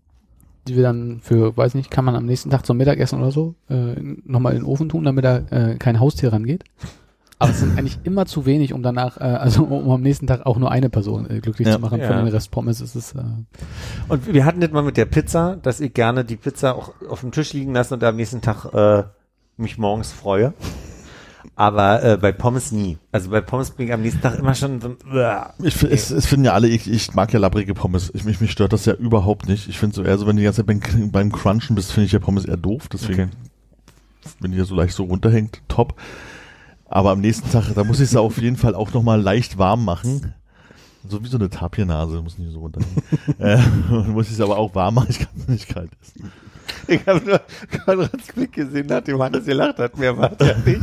die wir dann für, weiß nicht, kann man am nächsten Tag zum Mittagessen oder so äh, nochmal in den Ofen tun, damit da äh, kein Haustier rangeht. Aber es sind eigentlich immer zu wenig, um danach, äh, also um am nächsten Tag auch nur eine Person äh, glücklich Ja. zu machen. Ja. Von den Rest Pommes ist es. Äh, Und wir hatten das mal mit der Pizza, dass ich gerne die Pizza auch auf dem Tisch liegen lasse und am nächsten Tag äh, mich morgens freue. Aber äh, bei Pommes nie. Also bei Pommes bin ich am nächsten Tag immer schon so, uah. Ich, fi- es, es finden ja alle, ich, ich mag ja labbrige Pommes. Ich, mich, mich stört das ja überhaupt nicht. Ich finde so eher so, wenn du die ganze Zeit beim, beim Crunchen bist, finde ich ja Pommes eher doof. Deswegen, Okay. wenn die ja so leicht so runterhängt, top. Aber am nächsten Tag, da muss ich sie auf jeden Fall auch nochmal leicht warm machen. So wie so eine Tapiernase, muss nicht so runterhängen. äh, muss ich es aber auch warm machen, ich kann es nicht kalt essen. Ich habe nur Konrads Blick gesehen, nachdem Hannes gelacht hat. Mehr war der nicht.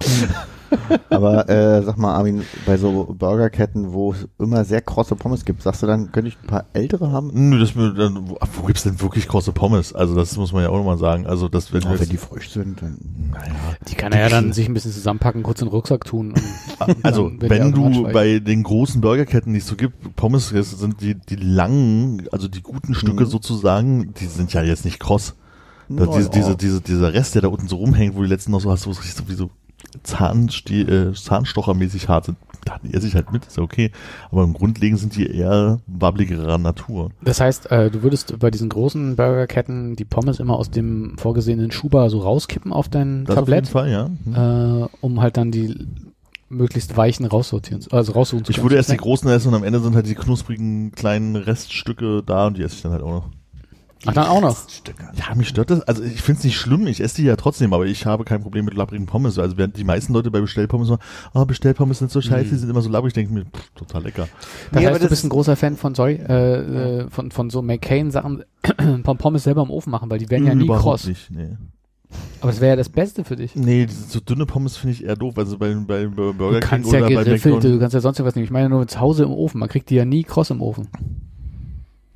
Aber äh, sag mal, Armin, bei so Burgerketten, wo es immer sehr krosse Pommes gibt, sagst du dann, könnte ich ein paar ältere haben? Nö, das, mir dann, wo, wo gibt's denn wirklich große Pommes? Also das muss man ja auch nochmal sagen. Also das, wenn, Auch wir wenn die frisch sind, dann. naja, die kann er ja dann sich ein bisschen zusammenpacken, kurz in den Rucksack tun. Und, und Also, dann wenn automatisch du bei den großen Burgerketten, die es so gibt, Pommes sind die, die langen, also die guten Stücke Mhm. sozusagen, die sind ja jetzt nicht kross. Naja. diese, diese, diese, dieser Rest, der da unten so rumhängt, wo die letzten noch so hast, wo es richtig so wie so Zahnste äh, Zahnstochermäßig hart sind, da esse ich halt mit, ist ja okay. Aber im Grundlegend sind die eher wabbligerer Natur. Das heißt, äh, du würdest bei diesen großen Burgerketten die Pommes immer aus dem vorgesehenen Schuber so rauskippen auf dein Das auf jeden Tablett, Fall, ja. Hm. äh, um halt dann die möglichst weichen raussortieren, also raussuchen zu Ich können. würde erst die Snack. großen essen und am Ende sind halt die knusprigen kleinen Reststücke da und die esse ich dann halt auch noch. Ach, dann auch noch. Ja, mich stört das. Also ich finde es nicht schlimm, ich esse die ja trotzdem, aber ich habe kein Problem mit labbrigen Pommes. Also während die meisten Leute bei Bestellpommes sagen, oh, Bestellpommes sind so scheiße, die sind immer so labbrig, ich denke mir, pff, total lecker. Das Nee, heißt, du das- bist ein großer Fan von, sorry, äh, äh, von, von so McCain-Sachen, von Pommes selber im Ofen machen, weil die werden ja nie Überhaupt kross. nicht, nee. Aber es wäre ja das Beste für dich. Nee, diese so dünne Pommes finde ich eher doof. Also bei, bei Burger Du King ja oder bei McDonald's. du kannst ja sonst was nehmen. Ich meine nur zu Hause im Ofen. Man kriegt die ja nie kross im Ofen.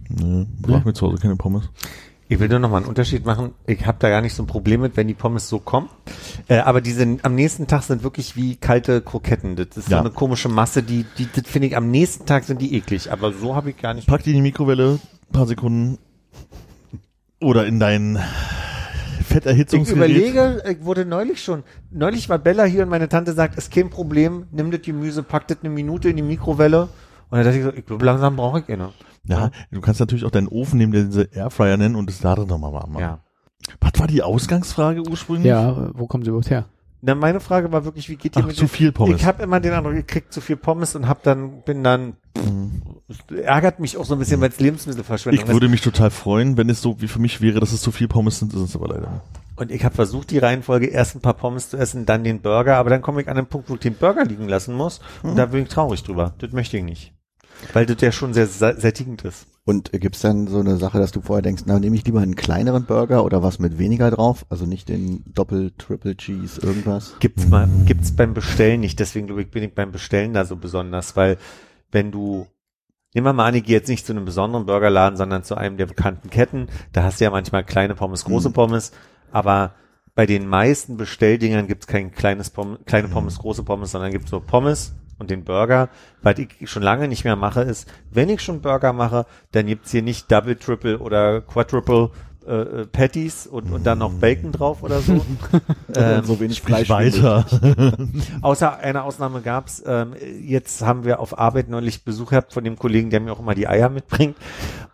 Nee, mach mir zu Hause keine Pommes. Ich will nur noch mal einen Unterschied machen. Ich habe da gar nicht so ein Problem mit, wenn die Pommes so kommen. Äh, aber die sind am nächsten Tag sind wirklich wie kalte Kroketten. Das ist Ja. so eine komische Masse, die, die das finde ich am nächsten Tag sind die eklig. Aber so habe ich gar nicht. Pack die in die Mikrowelle, paar Sekunden. Oder in dein Ich überlege, ich wurde neulich schon, neulich war Bella hier und meine Tante sagt, ist kein Problem, nimm das Gemüse, pack das eine Minute in die Mikrowelle. Und dann dachte ich so, ich glaube, langsam brauche ich eine. Ja, du kannst natürlich auch deinen Ofen nehmen, den diese Airfryer nennen und es da drin nochmal warm machen. Ja. Was war die Ausgangsfrage ursprünglich? Ja, wo kommen sie überhaupt her? Na, meine Frage war wirklich, wie geht ihr Ach, mit zu viel Pommes. Ich habe immer den Eindruck, ich krieg zu viel Pommes und hab dann, bin dann, ärgert mich auch so ein bisschen, weil es Lebensmittelverschwendung Ich würde mich total freuen, wenn es so wie für mich wäre, dass es zu viel Pommes sind, ist es aber leider. nicht. Und ich habe versucht, die Reihenfolge erst ein paar Pommes zu essen, dann den Burger, aber dann komme ich an den Punkt, wo ich den Burger liegen lassen muss. Und da bin ich traurig drüber. Das möchte ich nicht. Weil das ja schon sehr sättigend ist. Und gibt's dann so eine Sache, dass du vorher denkst, na, nehme ich lieber einen kleineren Burger oder was mit weniger drauf? Also nicht den Doppel, Triple Cheese, irgendwas? Gibt's mal, gibt's beim Bestellen nicht. Deswegen glaube ich, bin ich beim Bestellen da so besonders, weil wenn du, nehmen wir mal an, ich gehe jetzt nicht zu einem besonderen Burgerladen, sondern zu einem der bekannten Ketten. Da hast du ja manchmal kleine Pommes, große Mhm. Pommes, aber bei den meisten Bestelldingern gibt's kein kleines Pommes, kleine Pommes, große Pommes, sondern gibt's nur Pommes und den Burger. Was ich schon lange nicht mehr mache, ist, wenn ich schon Burger mache, dann gibt's hier nicht Double, Triple oder Quadruple äh, äh, Patties und, und dann noch Bacon drauf oder so. ähm, so wenig Fleisch. weiter. Außer einer Ausnahme gab's. Ähm, jetzt haben wir auf Arbeit neulich Besuch gehabt von dem Kollegen, der mir auch immer die Eier mitbringt.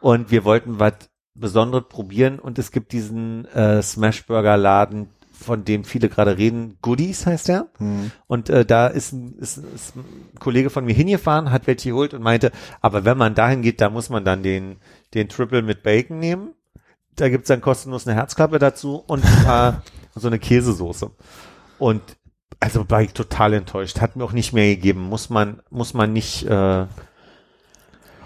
Und wir wollten was Besonderes probieren. Und es gibt diesen äh, Smashburger-Laden, von dem viele gerade reden. Goodies heißt der. Mhm. Und äh, da ist ein, ist, ist ein Kollege von mir hingefahren, hat welche geholt und meinte, aber wenn man dahin geht, da muss man dann den, den Triple mit Bacon nehmen. Da gibt's dann kostenlos eine Herzklappe dazu und äh, so eine Käsesoße. Und also war ich total enttäuscht. Hat mir auch nicht mehr gegeben. Muss man, muss man nicht, äh,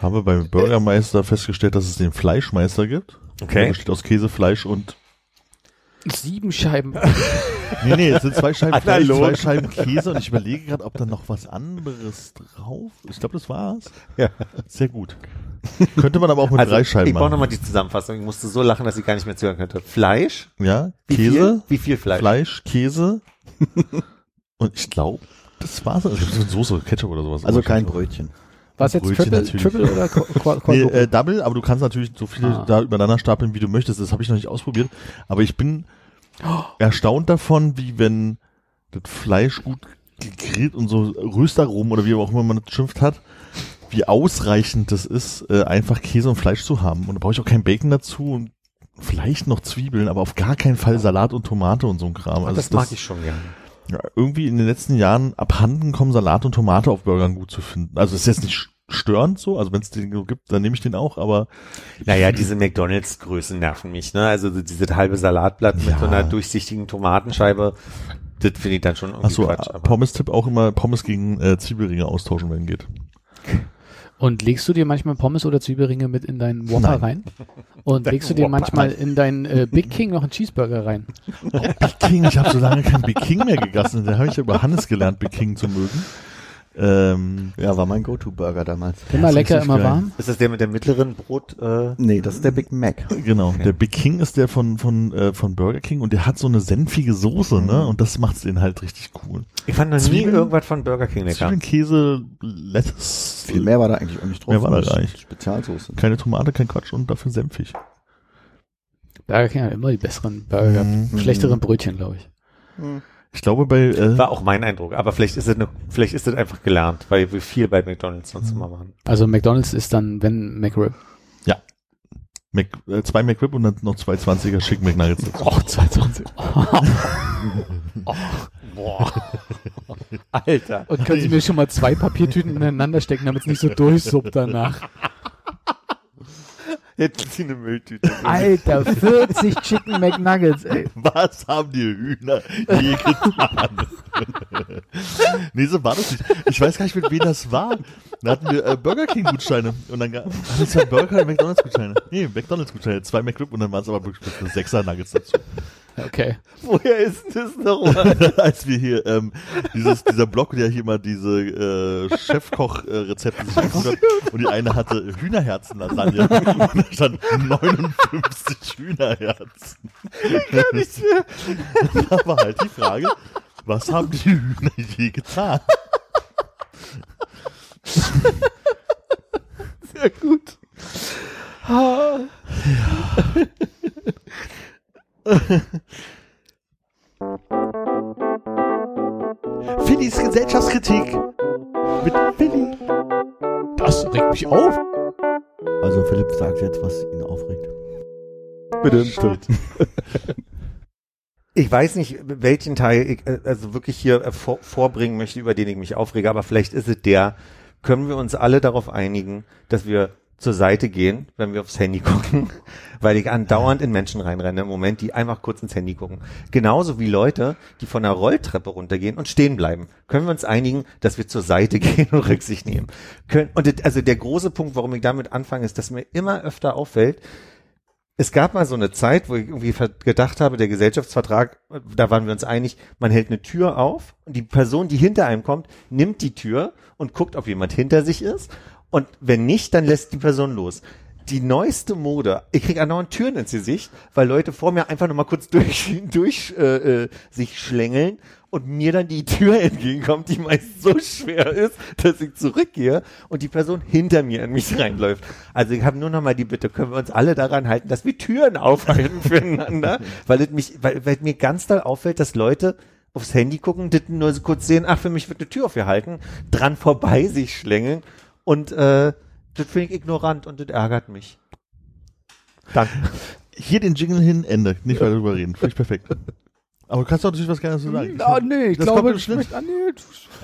Habe beim Burgermeister festgestellt, dass es den Fleischmeister gibt. Der okay. besteht aus Käse, Fleisch und Sieben Scheiben. Nee, nee, es sind zwei Scheiben Fleisch, zwei Scheiben Käse und ich überlege gerade, ob da noch was anderes drauf. Ich glaube, das war's. Ja. Sehr gut. Könnte man aber auch mit Also, drei Scheiben ich brauche machen. nochmal die Zusammenfassung. Ich musste so lachen, dass ich gar nicht mehr zuhören könnte. Fleisch? Ja, Wie Käse, Viel? Wie viel Fleisch? Fleisch, Käse und ich glaube, das war's. Also so Soße, Ketchup oder sowas. Also kein ich- Brötchen. Was jetzt Brötchen Triple, natürlich. Triple oder Qu- Qu- Nee, Quadruple? äh, Double, aber du kannst natürlich so viele Ah. da übereinander stapeln, wie du möchtest. Das habe ich noch nicht ausprobiert. Aber ich bin erstaunt davon, wie wenn das Fleisch gut gegrillt und so Röstaromen oder wie auch immer man das schimpft hat, wie ausreichend das ist, äh, einfach Käse und Fleisch zu haben. Und da brauche ich auch kein Bacon dazu und vielleicht noch Zwiebeln, aber auf gar keinen Fall Salat und Tomate und so ein Kram. Also das, mag ich schon gerne. ja, irgendwie in den letzten Jahren abhanden kommen, Salat und Tomate auf Burgern gut zu finden. Also ist jetzt nicht störend so, also wenn es den so gibt, dann nehme ich den auch, aber Naja, diese McDonalds-Größen nerven mich, ne? Also so dieses halbe Salatblatt mit Ja. so einer durchsichtigen Tomatenscheibe, das finde ich dann schon irgendwie achso, Quatsch. aber- Pommes-Tipp auch immer Pommes gegen äh, Zwiebelringe austauschen, wenn geht. Und legst du dir manchmal Pommes oder Zwiebelringe mit in deinen Whopper Nein. rein? Und legst du dir Whopper. manchmal in deinen äh, Big King noch einen Cheeseburger rein? Big King, ich habe so lange kein Big King mehr gegessen. Da habe ich ja über Hannes gelernt, Big King zu mögen. Ähm, Ja, war mein Go-To-Burger damals. Immer ist lecker, immer geil. warm? Ist das der mit dem mittleren Brot? Äh, Nee, das ist der Big Mac. genau, der Big King ist der von von äh, von Burger King und der hat so eine senfige Soße, ne? Und das macht's den halt richtig cool. ich fand noch nie Zwiebeln- irgendwas von Burger King lecker. Zwiebeln, Käse, Lettuce, Viel mehr war da eigentlich auch nicht drauf. Mehr war da Das nicht. Spezialsoße. keine Tomate, kein Quatsch und dafür senfig. Burger King hat immer die besseren Burger. Mhm. Schlechteren Brötchen, glaube ich. Ich glaube bei äh, War auch mein Eindruck, aber vielleicht ist es ne, vielleicht ist es einfach gelernt, weil wir viel bei McDonalds sonst immer machen. Also McDonalds ist dann, wenn McRib. Mac, äh, zwei McRib und dann noch zwei 20er Chicken McNuggets dazu. Oh, 220. Boah. Alter. Und können Sie mir schon mal zwei Papiertüten ineinander stecken, damit es nicht so durchsuppt danach? Hätten Sie eine Mülltüte. Alter, 40 Chicken McNuggets, ey. Was haben die Hühner je getan? nee, so war das nicht. Ich weiß gar nicht, mit wem das war. Da hatten wir äh, Burger King Gutscheine und dann gab es ja Burger und McDonalds Gutscheine. Nee, McDonalds Gutscheine, zwei McRib und dann waren es aber wirklich nur Sechser Nuggets dazu. Okay. Woher ist das nochmal? Als wir hier ähm, dieses dieser Blog, der hier mal diese äh, Chefkoch äh, Rezepte sich angeguckt hat und die eine hatte Hühnerherzen Lasagne und da stand 59 Hühnerherzen. Da war halt die Frage, was haben die Hühner je getan? Sehr gut. Phillys Gesellschaftskritik mit Philly. Das regt mich auf. Also Philipp sagt jetzt, was ihn aufregt. Bitte. Ich weiß nicht, welchen Teil ich äh, also wirklich hier äh, vor, vorbringen möchte, über den ich mich aufrege, aber vielleicht ist es der, können wir uns alle darauf einigen, dass wir zur Seite gehen, wenn wir aufs Handy gucken, weil ich andauernd in Menschen reinrenne im Moment, die einfach kurz ins Handy gucken. Genauso wie Leute, die von der Rolltreppe runtergehen und stehen bleiben. Können wir uns einigen, dass wir zur Seite gehen und Rücksicht nehmen? Können, und also der große Punkt, warum ich damit anfange, ist, dass mir immer öfter auffällt, es gab mal so eine Zeit, wo ich irgendwie gedacht habe, der Gesellschaftsvertrag, da waren wir uns einig, man hält eine Tür auf und die Person, die hinter einem kommt, nimmt die Tür und guckt, ob jemand hinter sich ist. Und wenn nicht, dann lässt die Person los. Die neueste Mode, ich krieg andauernd Türen ins Gesicht, weil Leute vor mir einfach nochmal kurz durch, durch äh, äh, sich schlängeln und mir dann die Tür entgegenkommt, die meist so schwer ist, dass ich zurückgehe und die Person hinter mir in mich reinläuft. Also ich habe nur noch mal die Bitte, können wir uns alle daran halten, dass wir Türen aufhalten füreinander, weil es mich, weil, weil mir ganz doll auffällt, dass Leute aufs Handy gucken, das nur so kurz sehen, ach, für mich wird eine Tür aufgehalten, dran vorbei sich schlängeln und äh, das finde ich ignorant und das ärgert mich. Danke. Hier den Jingle hin, Ende. Nicht weiter drüber reden. Finde ich perfekt. Aber du kannst doch natürlich was gerne zu sagen. Ah, nee, ich Das glaube, kommt im Schnitt. ah, nee,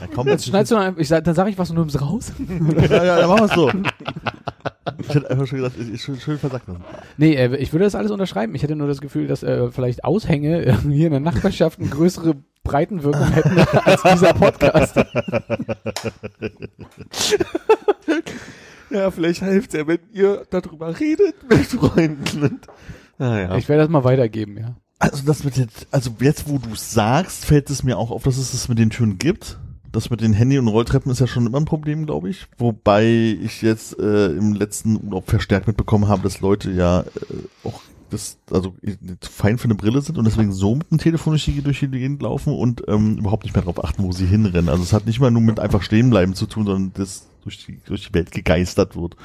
Ja, komm, jetzt schneidest du ein- ich sag, dann sage ich was und du nimmst raus. Ja, ja, dann machen wir es so. Ich hätte einfach schon gesagt, ich, schön, schön versagt lassen. Nee, äh, ich würde das alles unterschreiben. Ich hätte nur das Gefühl, dass äh, vielleicht Aushänge äh, hier in der Nachbarschaft eine größere Breitenwirkung hätten als dieser Podcast. Ja, vielleicht hilft ja, wenn ihr darüber redet mit Freunden. Und, naja. Ich werde das mal weitergeben, ja. Also das mit den, also jetzt, wo du sagst, fällt es mir auch auf, dass es das mit den Türen gibt. Das mit den Handy- und Rolltreppen ist ja schon immer ein Problem, glaube ich. Wobei ich jetzt äh, im letzten Urlaub verstärkt mitbekommen habe, dass Leute ja äh, auch das, also äh, fein für eine Brille sind und deswegen so mit dem Telefon durch die, durch die Gegend laufen und ähm, überhaupt nicht mehr darauf achten, wo sie hinrennen. Also es hat nicht mal nur mit einfach stehen bleiben zu tun, sondern das durch die, durch die Welt gegeistert wird.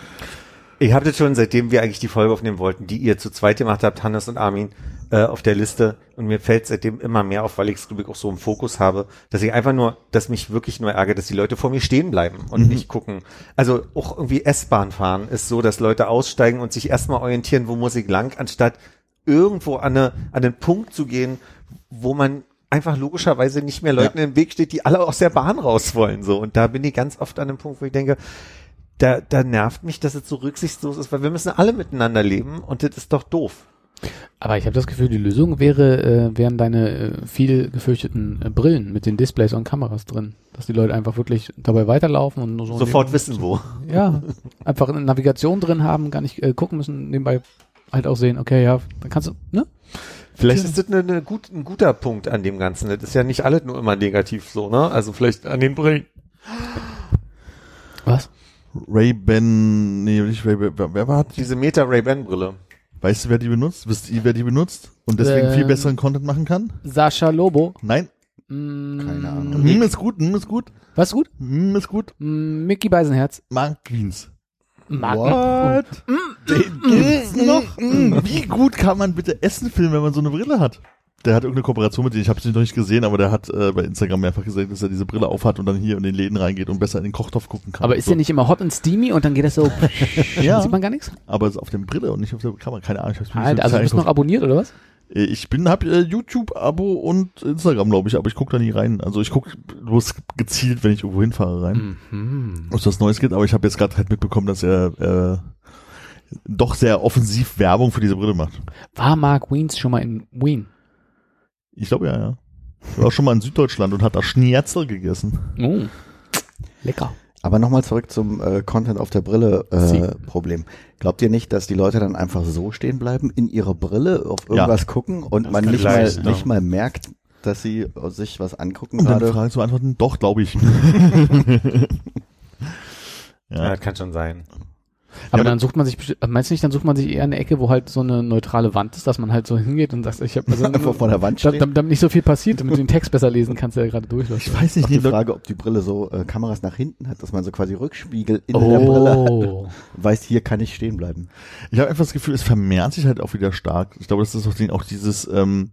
Ich habe das schon, seitdem wir eigentlich die Folge aufnehmen wollten, die ihr zu zweit gemacht habt, Hannes und Armin, äh, auf der Liste. Und mir fällt seitdem immer mehr auf, weil ich es, glaube ich, auch so im Fokus habe, dass ich einfach nur, dass mich wirklich nur ärgert, dass die Leute vor mir stehen bleiben und Mhm. nicht gucken. Also auch irgendwie S-Bahn fahren ist so, dass Leute aussteigen und sich erstmal orientieren, wo muss ich lang, anstatt irgendwo an, eine, an den Punkt zu gehen, wo man einfach logischerweise nicht mehr Leuten im Weg steht, die alle aus der Bahn raus wollen. So. Und da bin ich ganz oft an dem Punkt, wo ich denke, da, da nervt mich, dass es so rücksichtslos ist, weil wir müssen alle miteinander leben und das ist doch doof. Aber ich habe das Gefühl, die Lösung wäre, äh, wären deine äh, viel gefürchteten äh, Brillen mit den Displays und Kameras drin. Dass die Leute einfach wirklich dabei weiterlaufen und nur so Sofort wissen, wo. Ja, einfach eine Navigation drin haben, gar nicht äh, gucken müssen, nebenbei halt auch sehen, okay, ja, dann kannst du, ne? Vielleicht ist das eine, eine gut, ein guter Punkt an dem Ganzen. Das ist ja nicht alles nur immer negativ so, ne? Also vielleicht an den Brillen. Was? Ray-Ban, nee, nicht Ray-Ban, wer, war das? Diese Meta Ray-Ban Brille. Weißt du, wer die benutzt? Wisst ihr, wer die benutzt? Und deswegen viel Ähm. besseren Content machen kann? Sascha Lobo. Nein. Mm, Keine Ahnung. Hm, ist gut, hm, ist gut, Was gut? hm, ist gut. Mm, Mickey Beisenherz. Mark Queens. Marken. Den gibt's noch? Hm, Wie gut kann man bitte Essen filmen, wenn man so eine Brille hat? Der hat irgendeine Kooperation mit denen, ich habe sie noch nicht gesehen, aber der hat äh, bei Instagram mehrfach gesagt, dass er diese Brille aufhat und dann hier in den Läden reingeht und besser in den Kochtopf gucken kann. Aber ist so. der nicht immer hot und steamy und dann geht das so, Ja. sieht man gar nichts? Aber es ist auf der Brille und nicht auf der Kamera, keine Ahnung. Ich hab's mir Alter, also du bist noch abonniert oder was? Äh, Ich bin, hab äh, YouTube-Abo und Instagram, glaube ich, aber ich gucke da nie rein. Also ich gucke bloß gezielt, wenn ich irgendwo hinfahre rein. Mhm. was was Neues geht, aber ich habe jetzt gerade halt mitbekommen, dass er äh, doch sehr offensiv Werbung für diese Brille macht. War Mark Wiens schon mal in Wien? Ich glaube ja, ja. Ich war auch schon mal in Süddeutschland und hat da Schnierzel gegessen. Oh. Lecker. Aber nochmal zurück zum äh, Content auf der Brille äh, Problem. Glaubt ihr nicht, dass die Leute dann einfach so stehen bleiben, in ihrer Brille auf irgendwas gucken und Das man kann nicht mal, leicht, ja. nicht mal merkt, dass sie sich was angucken Um deine gerade? Frage zu beantworten, doch, glaube ich. Ja, ja. das kann schon sein. Aber aber- dann sucht man sich, besti- meinst du nicht, dann sucht man sich eher eine Ecke, wo halt so eine neutrale Wand ist, dass man halt so hingeht und sagt, ich habe also, Einfach vor der Wand stehen? damit, damit nicht so viel passiert, damit du den Text besser lesen kannst, der gerade durchläuft. Ich weiß nicht, die Frage, ob die Brille so äh, Kameras nach hinten hat, dass man so quasi Rückspiegel in der Brille hat. Oh. Weiß, hier kann ich stehen bleiben. ich habe einfach das Gefühl, es vermehrt sich halt auch wieder stark. Ich glaube, das ist auch, den, auch dieses ähm,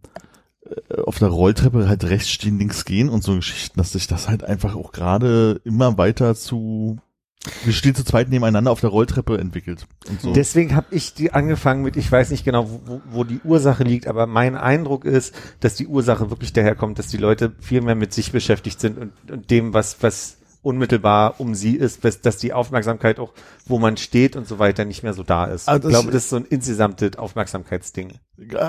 äh, auf der Rolltreppe halt rechts stehen, links gehen und so Geschichten, dass sich das halt einfach auch gerade immer weiter zu wir stehen zu zweit nebeneinander auf der Rolltreppe entwickelt. So. Deswegen habe ich die angefangen mit, ich weiß nicht genau, wo, wo- die Ursache liegt, aber mein Eindruck ist, dass die Ursache wirklich daherkommt, dass die Leute viel mehr mit sich beschäftigt sind und, und dem, was, was unmittelbar um sie ist, dass, die Aufmerksamkeit auch, wo man steht und so weiter, nicht mehr so da ist. Ah, ich glaube, das ist so ein insgesamtes Aufmerksamkeitsding.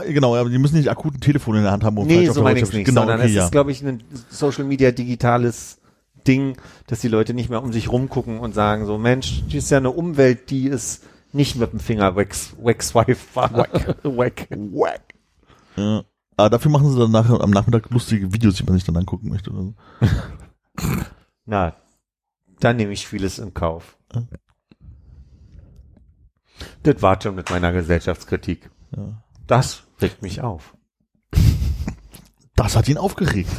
Genau, aber die müssen nicht akut ein Telefon in der Hand haben. Um Nee, so meine ich nicht, Genau, sondern okay, es ja. ist, glaube ich, ein Social Media digitales Ding, dass die Leute nicht mehr um sich rumgucken und sagen so, Mensch, die ist ja eine Umwelt, die ist nicht mit dem Finger weg, wegswipe wack. wack. wack. Ja. Aber dafür machen sie dann nachher am Nachmittag lustige Videos, die man sich dann angucken möchte. Oder so. Na, dann nehme ich vieles in Kauf. Ja. Das war schon mit meiner Gesellschaftskritik. Ja. Das regt mich auf. Das hat ihn aufgeregt.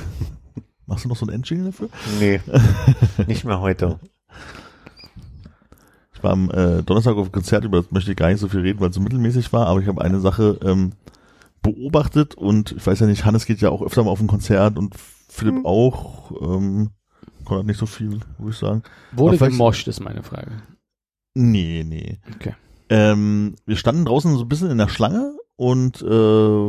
Machst du noch so ein Endjingle dafür? Nee, nicht mehr heute. Ich war am äh, Donnerstag auf einem Konzert, über das möchte ich gar nicht so viel reden, weil es so mittelmäßig war, aber ich habe eine Sache ähm, beobachtet und ich weiß ja nicht, Hannes geht ja auch öfter mal auf ein Konzert und Philipp Mhm. auch. Ähm, Konrad nicht so viel, würde ich sagen. Wurde gemoscht, ist meine Frage. Nee, nee. Okay. Ähm, wir standen draußen so ein bisschen in der Schlange und äh,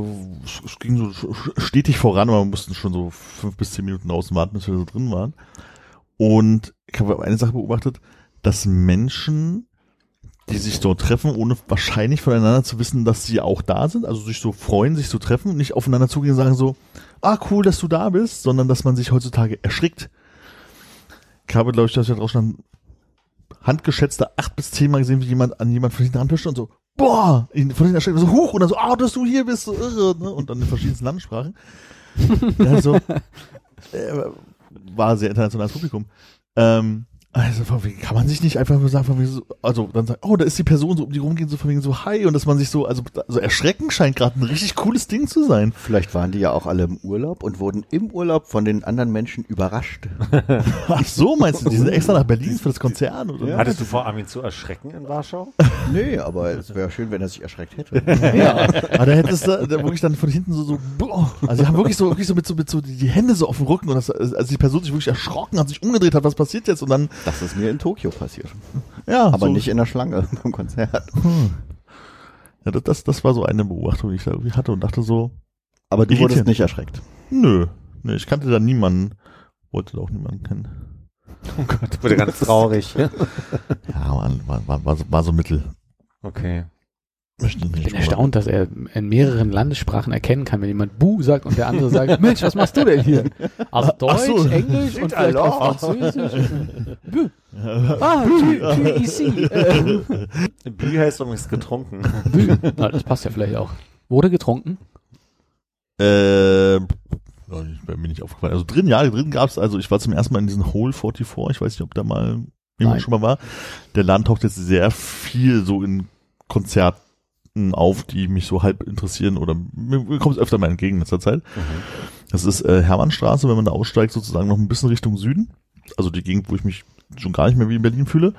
es ging so stetig voran, aber wir mussten schon so fünf bis zehn Minuten draußen warten, bis wir so drin waren. Und ich habe eine Sache beobachtet, dass Menschen, die sich dort treffen, ohne wahrscheinlich voneinander zu wissen, dass sie auch da sind, also sich so freuen, sich zu treffen, nicht aufeinander zugehen und sagen so, ah cool, dass du da bist, sondern dass man sich heutzutage erschrickt. Ich habe, glaube ich, das ja draußen handgeschätzte acht bis zehn Mal gesehen, wie jemand an jemand von hinten ranpischt und so, boah, ihn von hinten erschreckt, so hoch und dann so, ah, dass du hier bist, so irre, ne? und dann in verschiedensten Landessprachen. Also, äh, war sehr internationales Publikum. Ähm, Also von wegen, kann man sich nicht einfach nur sagen, von wegen so, also dann sagen, oh, da ist die Person so um die rumgehen, so von wegen so hi und dass man sich so, also, also erschrecken scheint gerade ein richtig cooles Ding zu sein. Vielleicht waren die ja auch alle im Urlaub und wurden im Urlaub von den anderen Menschen überrascht. Ach so, meinst du, die sind extra nach Berlin für das Konzert oder? Hattest du vor, Armin zu erschrecken in Warschau? nee, aber es wäre schön, wenn er sich erschreckt hätte. Ja, aber da hättest du da wirklich dann von hinten so, so, boah. also die haben wirklich so, wirklich so mit so, mit so die Hände so auf dem Rücken und das, also die Person sich wirklich erschrocken hat, sich umgedreht hat, was passiert jetzt und dann, Das ist mir in Tokio passiert. ja, Aber so, nicht in der Schlange beim Konzert. ja, das, das, das war so eine Beobachtung, die ich da irgendwie hatte und dachte so, Aber du wurdest nicht erschreckt. nö, nö, ich kannte da niemanden, wollte da auch niemanden kennen. Oh Gott, wurde ganz traurig. Ja, war, war, war, war, so, war so mittel. Okay. Ich bin erstaunt, dass er in mehreren Landessprachen erkennen kann, wenn jemand Bu sagt und der andere sagt, Mensch, was machst du denn hier? Also Deutsch, so. Englisch und vielleicht auch Französisch. Bu. Ah, tu ici. Bü heißt übrigens getrunken. Bu. Na, das passt ja vielleicht auch. Wurde getrunken? Äh, bin mir nicht aufgefallen. Also drin, ja, drin gab's, also ich war zum ersten Mal in diesem Hole 44, ich weiß nicht, ob da mal jemand Nein. schon mal war. Der Laden taucht jetzt sehr viel so in Konzerten auf, die mich so halb interessieren oder mir, kommt es öfter mal entgegen in letzter Zeit. Das ist äh, Hermannstraße, wenn man da aussteigt, sozusagen noch ein bisschen Richtung Süden. Also die Gegend, wo ich mich schon gar nicht mehr wie in Berlin fühle.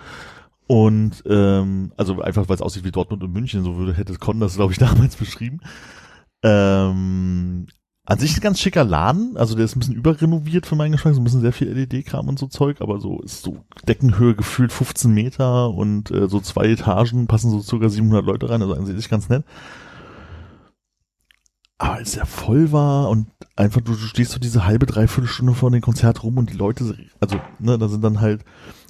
Und ähm, also einfach, weil es aussieht wie Dortmund und München, so würde hätte Con das, glaube ich, damals beschrieben. Ähm, an sich ein ganz schicker Laden, also der ist ein bisschen überrenoviert für meinen Geschmack, so ein bisschen sehr viel LED-Kram und so Zeug, aber so ist so Deckenhöhe gefühlt 15 Meter und äh, so zwei Etagen passen so circa 700 Leute rein, also an sich ganz nett. Aber als der voll war und einfach du, du stehst so diese halbe, dreiviertel Stunde vor dem Konzert rum und die Leute, also ne, da sind dann halt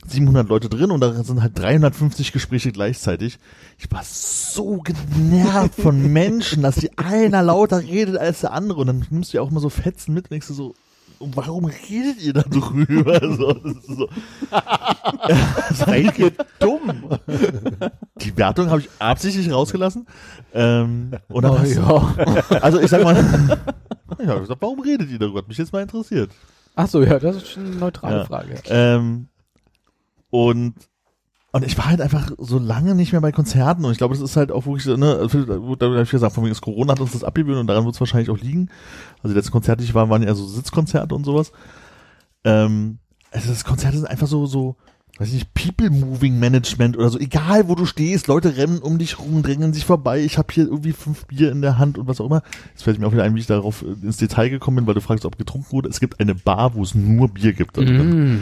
700 Leute drin und da sind halt 350 Gespräche gleichzeitig. Ich war so genervt von Menschen, dass die einer lauter redet als der andere und dann nimmst du ja auch immer so Fetzen mit und denkst du so, warum redet ihr da drüber? So, das ist so. Seid ihr dumm? Die Wertung habe ich absichtlich rausgelassen. Ähm, und dann Oh, ja. also ich sag mal, ich habe gesagt, warum redet ihr darüber? Hat mich jetzt mal interessiert. Ach so, ja, das ist schon eine neutrale Ja. Frage. Ähm, und und ich war halt einfach so lange nicht mehr bei Konzerten und ich glaube, das ist halt auch wirklich so, ne, also, da habe ich gesagt, von wegen ist Corona hat uns das abgewöhnt und daran wird es wahrscheinlich auch liegen. Also die letzten Konzerte, die ich war, waren ja so Sitzkonzerte und sowas. Ähm, also das Konzerte sind einfach so, so, weiß ich nicht, People-Moving-Management oder so, egal wo du stehst, Leute rennen um dich rum, drängen sich vorbei, ich habe hier irgendwie fünf Bier in der Hand und was auch immer. Jetzt fällt mir auch wieder ein, wie ich darauf äh, ins Detail gekommen bin, weil du fragst, ob getrunken wurde. Es gibt eine Bar, wo es nur Bier gibt. Mm.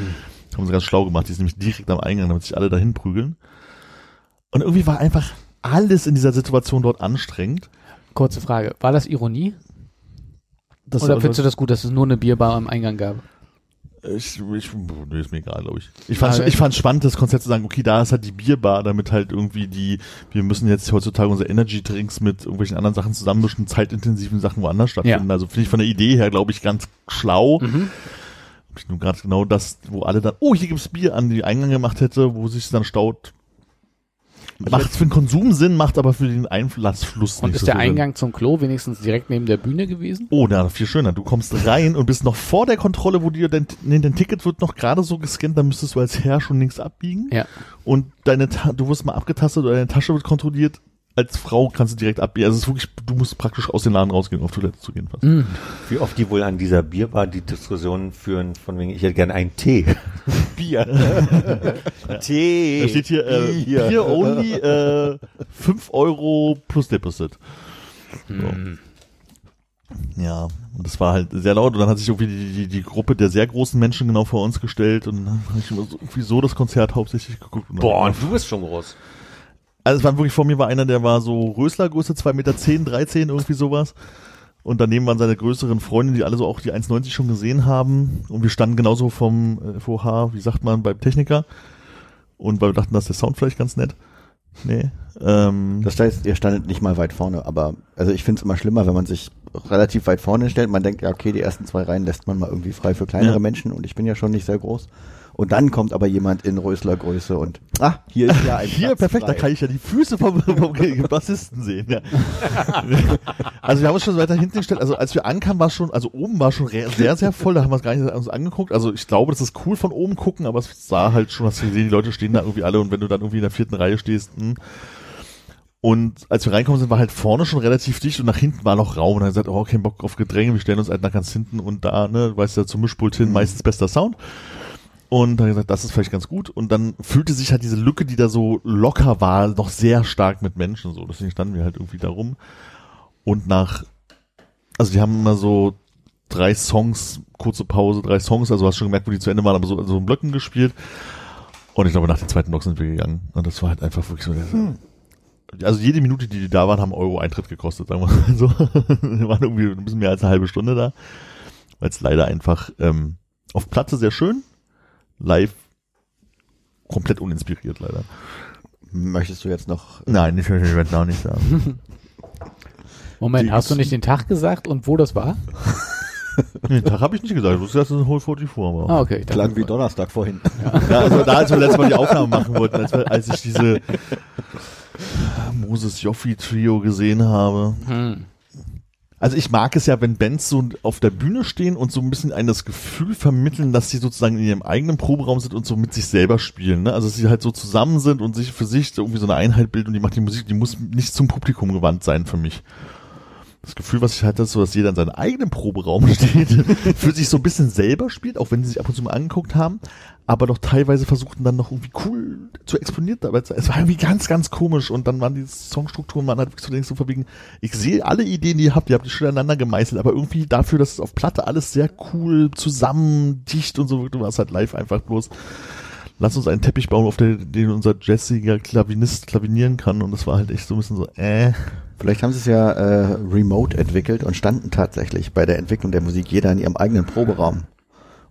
Haben sie ganz schlau gemacht. Die ist nämlich direkt am Eingang, damit sich alle dahin prügeln. Und irgendwie war einfach alles in dieser Situation dort anstrengend. Kurze Frage. War das Ironie? Das Oder findest du das gut, dass es nur eine Bierbar am Eingang gab? ich, ich, nee, ist mir egal, glaube ich. Ich fand Ja, ich fand's spannend, das Konzept zu sagen, okay, da ist halt die Bierbar, damit halt irgendwie die, wir müssen jetzt heutzutage unsere Energy-Drinks mit irgendwelchen anderen Sachen zusammenmischen, zeitintensiven Sachen woanders stattfinden. Also finde ich von der Idee her, glaube ich, ganz schlau. Mhm. Ich nur gerade genau das, wo alle dann, oh, hier gibt's Bier an die Eingang gemacht hätte, wo sich dann staut. Macht für den Konsum Sinn, macht aber für den Einlassfluss Und nicht ist so der Sinn. Eingang zum Klo wenigstens direkt neben der Bühne gewesen? Oh, na, viel schöner. Du kommst rein und bist noch vor der Kontrolle, wo dir dein, nee, dein Ticket wird noch gerade so gescannt, dann müsstest du als Herr schon links abbiegen. Ja. Und deine, du wirst mal abgetastet oder deine Tasche wird kontrolliert. Als Frau kannst du direkt abbiegen. Also es ist wirklich, du musst praktisch aus dem Laden rausgehen, um auf Toilette zu gehen fast. Mm. Wie oft die wohl an dieser Bierbar die Diskussion führen, von wegen, ich hätte gerne einen Tee. Bier. Tee. Da steht hier, äh, Bier. Bier only, äh, 5 Euro plus Deposit. Mm. Ja, und das war halt sehr laut und dann hat sich irgendwie die, die, die Gruppe der sehr großen Menschen genau vor uns gestellt und dann habe ich immer so, irgendwie so das Konzert hauptsächlich geguckt. Und Boah, und du bist schon groß. Also es war wirklich vor mir war einer, der war so Röslergröße, 2 Meter, 10, 13, irgendwie sowas. Und daneben waren seine größeren Freunde, die alle so auch die 1,90 schon gesehen haben. Und wir standen genauso vom äh, FOH, wie sagt man, beim Techniker. Und weil wir dachten, dass der Sound vielleicht ganz nett. Nee. Ähm, Das heißt, ihr standet nicht mal weit vorne, aber also ich finde es immer schlimmer, wenn man sich relativ weit vorne stellt. Man denkt, ja, okay, die ersten zwei Reihen lässt man mal irgendwie frei für kleinere Ja. Menschen und ich bin ja schon nicht sehr groß. Und dann kommt aber jemand in Rösler-Größe und, ah, hier ist ja ein Hier, Platz perfekt, da frei. kann ich ja die Füße vom, vom Bassisten sehen. Ja. Also wir haben uns schon weiter hinten gestellt. Also als wir ankamen, war es schon, also oben war schon sehr, sehr voll. Da haben wir es gar nicht uns angeguckt. Also ich glaube, das ist cool von oben gucken, aber es sah halt schon, hast du gesehen, die Leute stehen da irgendwie alle und wenn du dann irgendwie in der vierten Reihe stehst, hm. und als wir reinkommen sind, war halt vorne schon relativ dicht und nach hinten war noch Raum. Und dann hat gesagt, oh, kein Bock auf Gedränge, wir stellen uns halt nach ganz hinten und da, ne, du weißt ja, zum Mischpult hin, meistens bester Sound. Und dann gesagt, das ist vielleicht ganz gut. Und dann fühlte sich halt diese Lücke, die da so locker war, noch sehr stark mit Menschen so. Deswegen standen wir halt irgendwie da rum. Und nach, also die haben immer so drei Songs, kurze Pause, drei Songs, also hast schon gemerkt, wo die zu Ende waren, aber so, so in Blöcken gespielt. Und ich glaube, nach dem zweiten Block sind wir gegangen. Und das war halt einfach wirklich so, also jede Minute, die die da waren, haben Euro Eintritt gekostet, sagen wir mal so. wir waren irgendwie ein bisschen mehr als eine halbe Stunde da. Weil es leider einfach ähm, auf Platte sehr schön, live komplett uninspiriert leider. Möchtest du jetzt noch, Nein, ich werde auch nicht sagen. Moment, Die- hast du nicht den Tag gesagt und wo das war? Den Tag habe ich nicht gesagt. Ich wusste, dass es ein Whole 44 war. Ah, okay. ich klang wie Donnerstag vorhin. Ja, also da, als wir letztes Mal die Aufnahme machen wollten, als, wir, als ich diese Moses Joffi Trio gesehen habe. Hm. Also ich mag es ja, wenn Bands so auf der Bühne stehen und so ein bisschen ein das Gefühl vermitteln, dass sie sozusagen in ihrem eigenen Proberaum sind und so mit sich selber spielen. Ne? Also dass sie halt so zusammen sind und sich für sich irgendwie so eine Einheit bilden und die macht die Musik, die muss nicht zum Publikum gewandt sein für mich. Das Gefühl, was ich hatte, ist so, dass jeder in seinem eigenen Proberaum steht, für sich so ein bisschen selber spielt, auch wenn sie sich ab und zu mal angeguckt haben, aber doch teilweise versuchten dann noch irgendwie cool zu exponiert dabei zu sein. Es war irgendwie ganz, ganz komisch und dann waren die Songstrukturen, man hat wirklich so denkst, verbiegen, ich sehe alle Ideen, die ihr habt, ihr habt die schon aneinander gemeißelt, aber irgendwie dafür, dass es auf Platte alles sehr cool zusammen, dicht und so wirkt, war es halt live einfach bloß, lass uns einen Teppich bauen, auf den, den unser jazziger Klavinist klavinieren kann und das war halt echt so ein bisschen so, äh, Vielleicht haben sie es ja äh, remote entwickelt und standen tatsächlich bei der Entwicklung der Musik jeder in ihrem eigenen Proberaum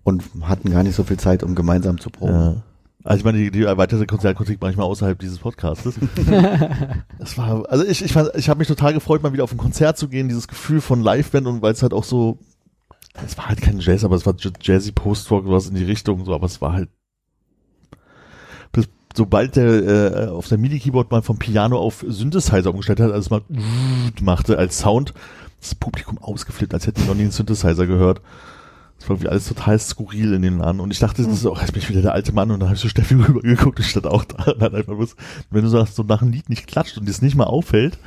und hatten gar nicht so viel Zeit, um gemeinsam zu proben. Ja. Also ich meine, die, die erweiterte Konzertkritik manchmal außerhalb dieses Podcastes. das war, also ich, ich, fand- ich habe mich total gefreut, mal wieder auf ein Konzert zu gehen, dieses Gefühl von Liveband und weil es halt auch so, es war halt kein Jazz, aber es war Jazzy Post-Rock, was in die Richtung, so, aber es war halt, sobald der äh, auf der MIDI-Keyboard mal vom Piano auf Synthesizer umgestellt hat, also es mal machte als Sound, das Publikum ausgeflippt, als hätten die noch nie einen Synthesizer gehört. Das war irgendwie alles total skurril in den Laden. Und ich dachte, das ist auch, jetzt bin ich wieder der alte Mann und dann habe ich so Steffi rübergeguckt und ich stand auch da. Und dann einfach bloß, wenn du sagst, so nach einem Lied nicht klatscht und dir es nicht mal auffällt,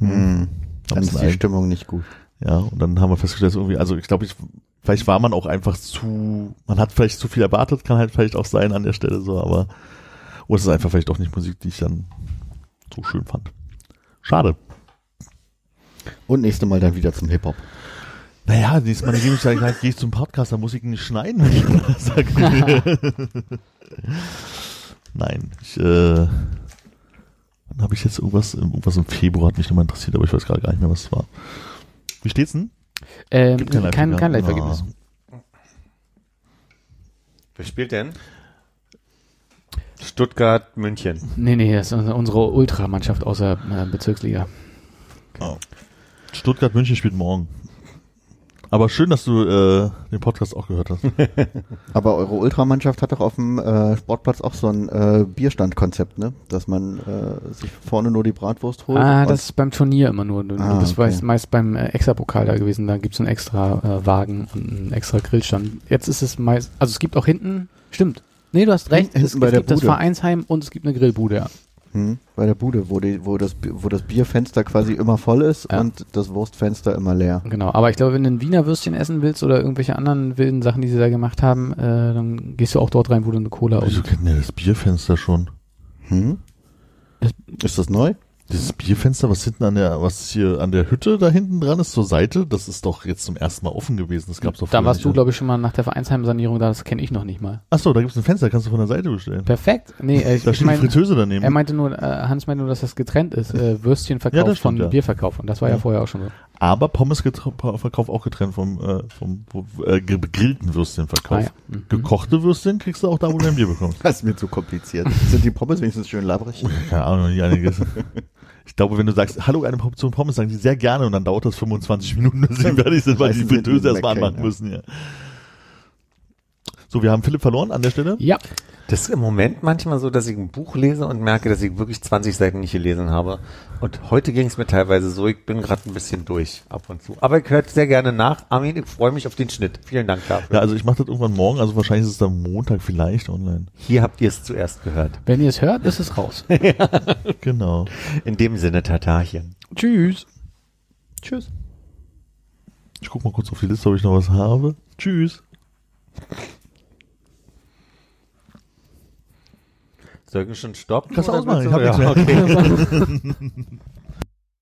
Hm. Dann Hab's ist die Stimmung nicht gut. Ja, und dann haben wir festgestellt, dass irgendwie, also ich glaube, ich, vielleicht war man auch einfach zu, man hat vielleicht zu viel erwartet, kann halt vielleicht auch sein an der Stelle so, aber, oder es ist einfach vielleicht auch nicht Musik, die ich dann so schön fand. Schade. Und nächste Mal dann wieder zum Hip-Hop. Naja, nächstes Mal gehe ich, halt, gehe ich zum Podcast, da muss ich ihn nicht schneiden, wenn ich mal sage. Nein, ich, äh, dann habe ich jetzt irgendwas, irgendwas im Februar hat mich nochmal interessiert, aber ich weiß gerade gar nicht mehr, was es war. Wie steht's denn? Ähm, Gibt kein kein, Live-Ergebnis. kein Live-Ergebnis. Wer spielt denn? Stuttgart, München. Nee, nee, das ist unsere- Ultramannschaft außer äh, Bezirksliga. Stuttgart München spielt morgen. Aber schön, dass du äh, den Podcast auch gehört hast. Aber eure Ultramannschaft hat doch auf dem äh, Sportplatz auch so ein äh, Bierstandkonzept, ne? Dass man äh, sich vorne nur die Bratwurst holt. Ah, das ist beim Turnier immer nur. Ah, das war okay. meist beim äh, Extra-Pokal da gewesen. Da gibt's einen extra äh, Wagen und einen extra Grillstand. Jetzt ist es meist, also es gibt auch hinten, stimmt. Nee, du hast recht. Hinten es, bei es der gibt das Bude. Vereinsheim und es gibt eine Grillbude. Ja. Hm, bei der Bude, wo, die, wo, das, wo das Bierfenster quasi immer voll ist Ja. und das Wurstfenster immer leer. Genau, aber ich glaube, wenn du ein Wiener Würstchen essen willst oder irgendwelche anderen wilden Sachen, die sie da gemacht haben, äh, dann gehst du auch dort rein, wo du eine Cola Wieso und kennt ihr das Bierfenster schon? Hm? Ist das neu? Dieses Bierfenster, was hinten an der, was hier an der Hütte da hinten dran ist, zur Seite, das ist doch jetzt zum ersten Mal offen gewesen. Das gab's doch da warst nicht. du, glaube ich, schon mal nach der Vereinsheimsanierung da, das kenne ich noch nicht mal. Achso, da gibt's ein Fenster, kannst du von der Seite bestellen. Perfekt. Nee, äh, ich, Da ich steht die mein, Fritteuse daneben. er meinte nur, äh, Hans meinte nur, dass das getrennt ist, äh, Würstchenverkauf Ja, von ja. Bierverkauf. Und das war ja, Ja. vorher auch schon so. Aber Pommesverkauf auch getrennt vom, äh, vom äh, gegrillten Würstchenverkauf. Ah, ja. Mhm. Gekochte Würstchen kriegst du auch da, wo du dein Bier bekommst. Das ist mir zu kompliziert. Sind die Pommes wenigstens schön labrig? Keine Ahnung, noch nie eine gegessen. Ich glaube, wenn du sagst, hallo, eine Portion Pommes, sagen die sehr gerne und dann dauert das 25 Minuten, bis sie fertig sind, weil die Fritteuse erstmal anmachen ja. müssen, ja. So, wir haben Philipp verloren an der Stelle. Ja, Das ist im Moment manchmal so, dass ich ein Buch lese und merke, dass ich wirklich 20 Seiten nicht gelesen habe. Und heute ging es mir teilweise so, ich bin gerade ein bisschen durch ab und zu. Aber ich höre sehr gerne nach. Armin, ich freue mich auf den Schnitt. Vielen Dank dafür. Ja, also ich mache das irgendwann morgen, also wahrscheinlich ist es dann Montag vielleicht online. Hier habt ihr es zuerst gehört. wenn ihr es hört, ist es raus. Genau. In dem Sinne, Tatarchen. Tschüss. Tschüss. Ich guck mal kurz auf die Liste, ob ich noch was habe. Tschüss. Ich schon stoppen? Kannst du ausmachen, ich hab du- nichts ja, mehr. okay.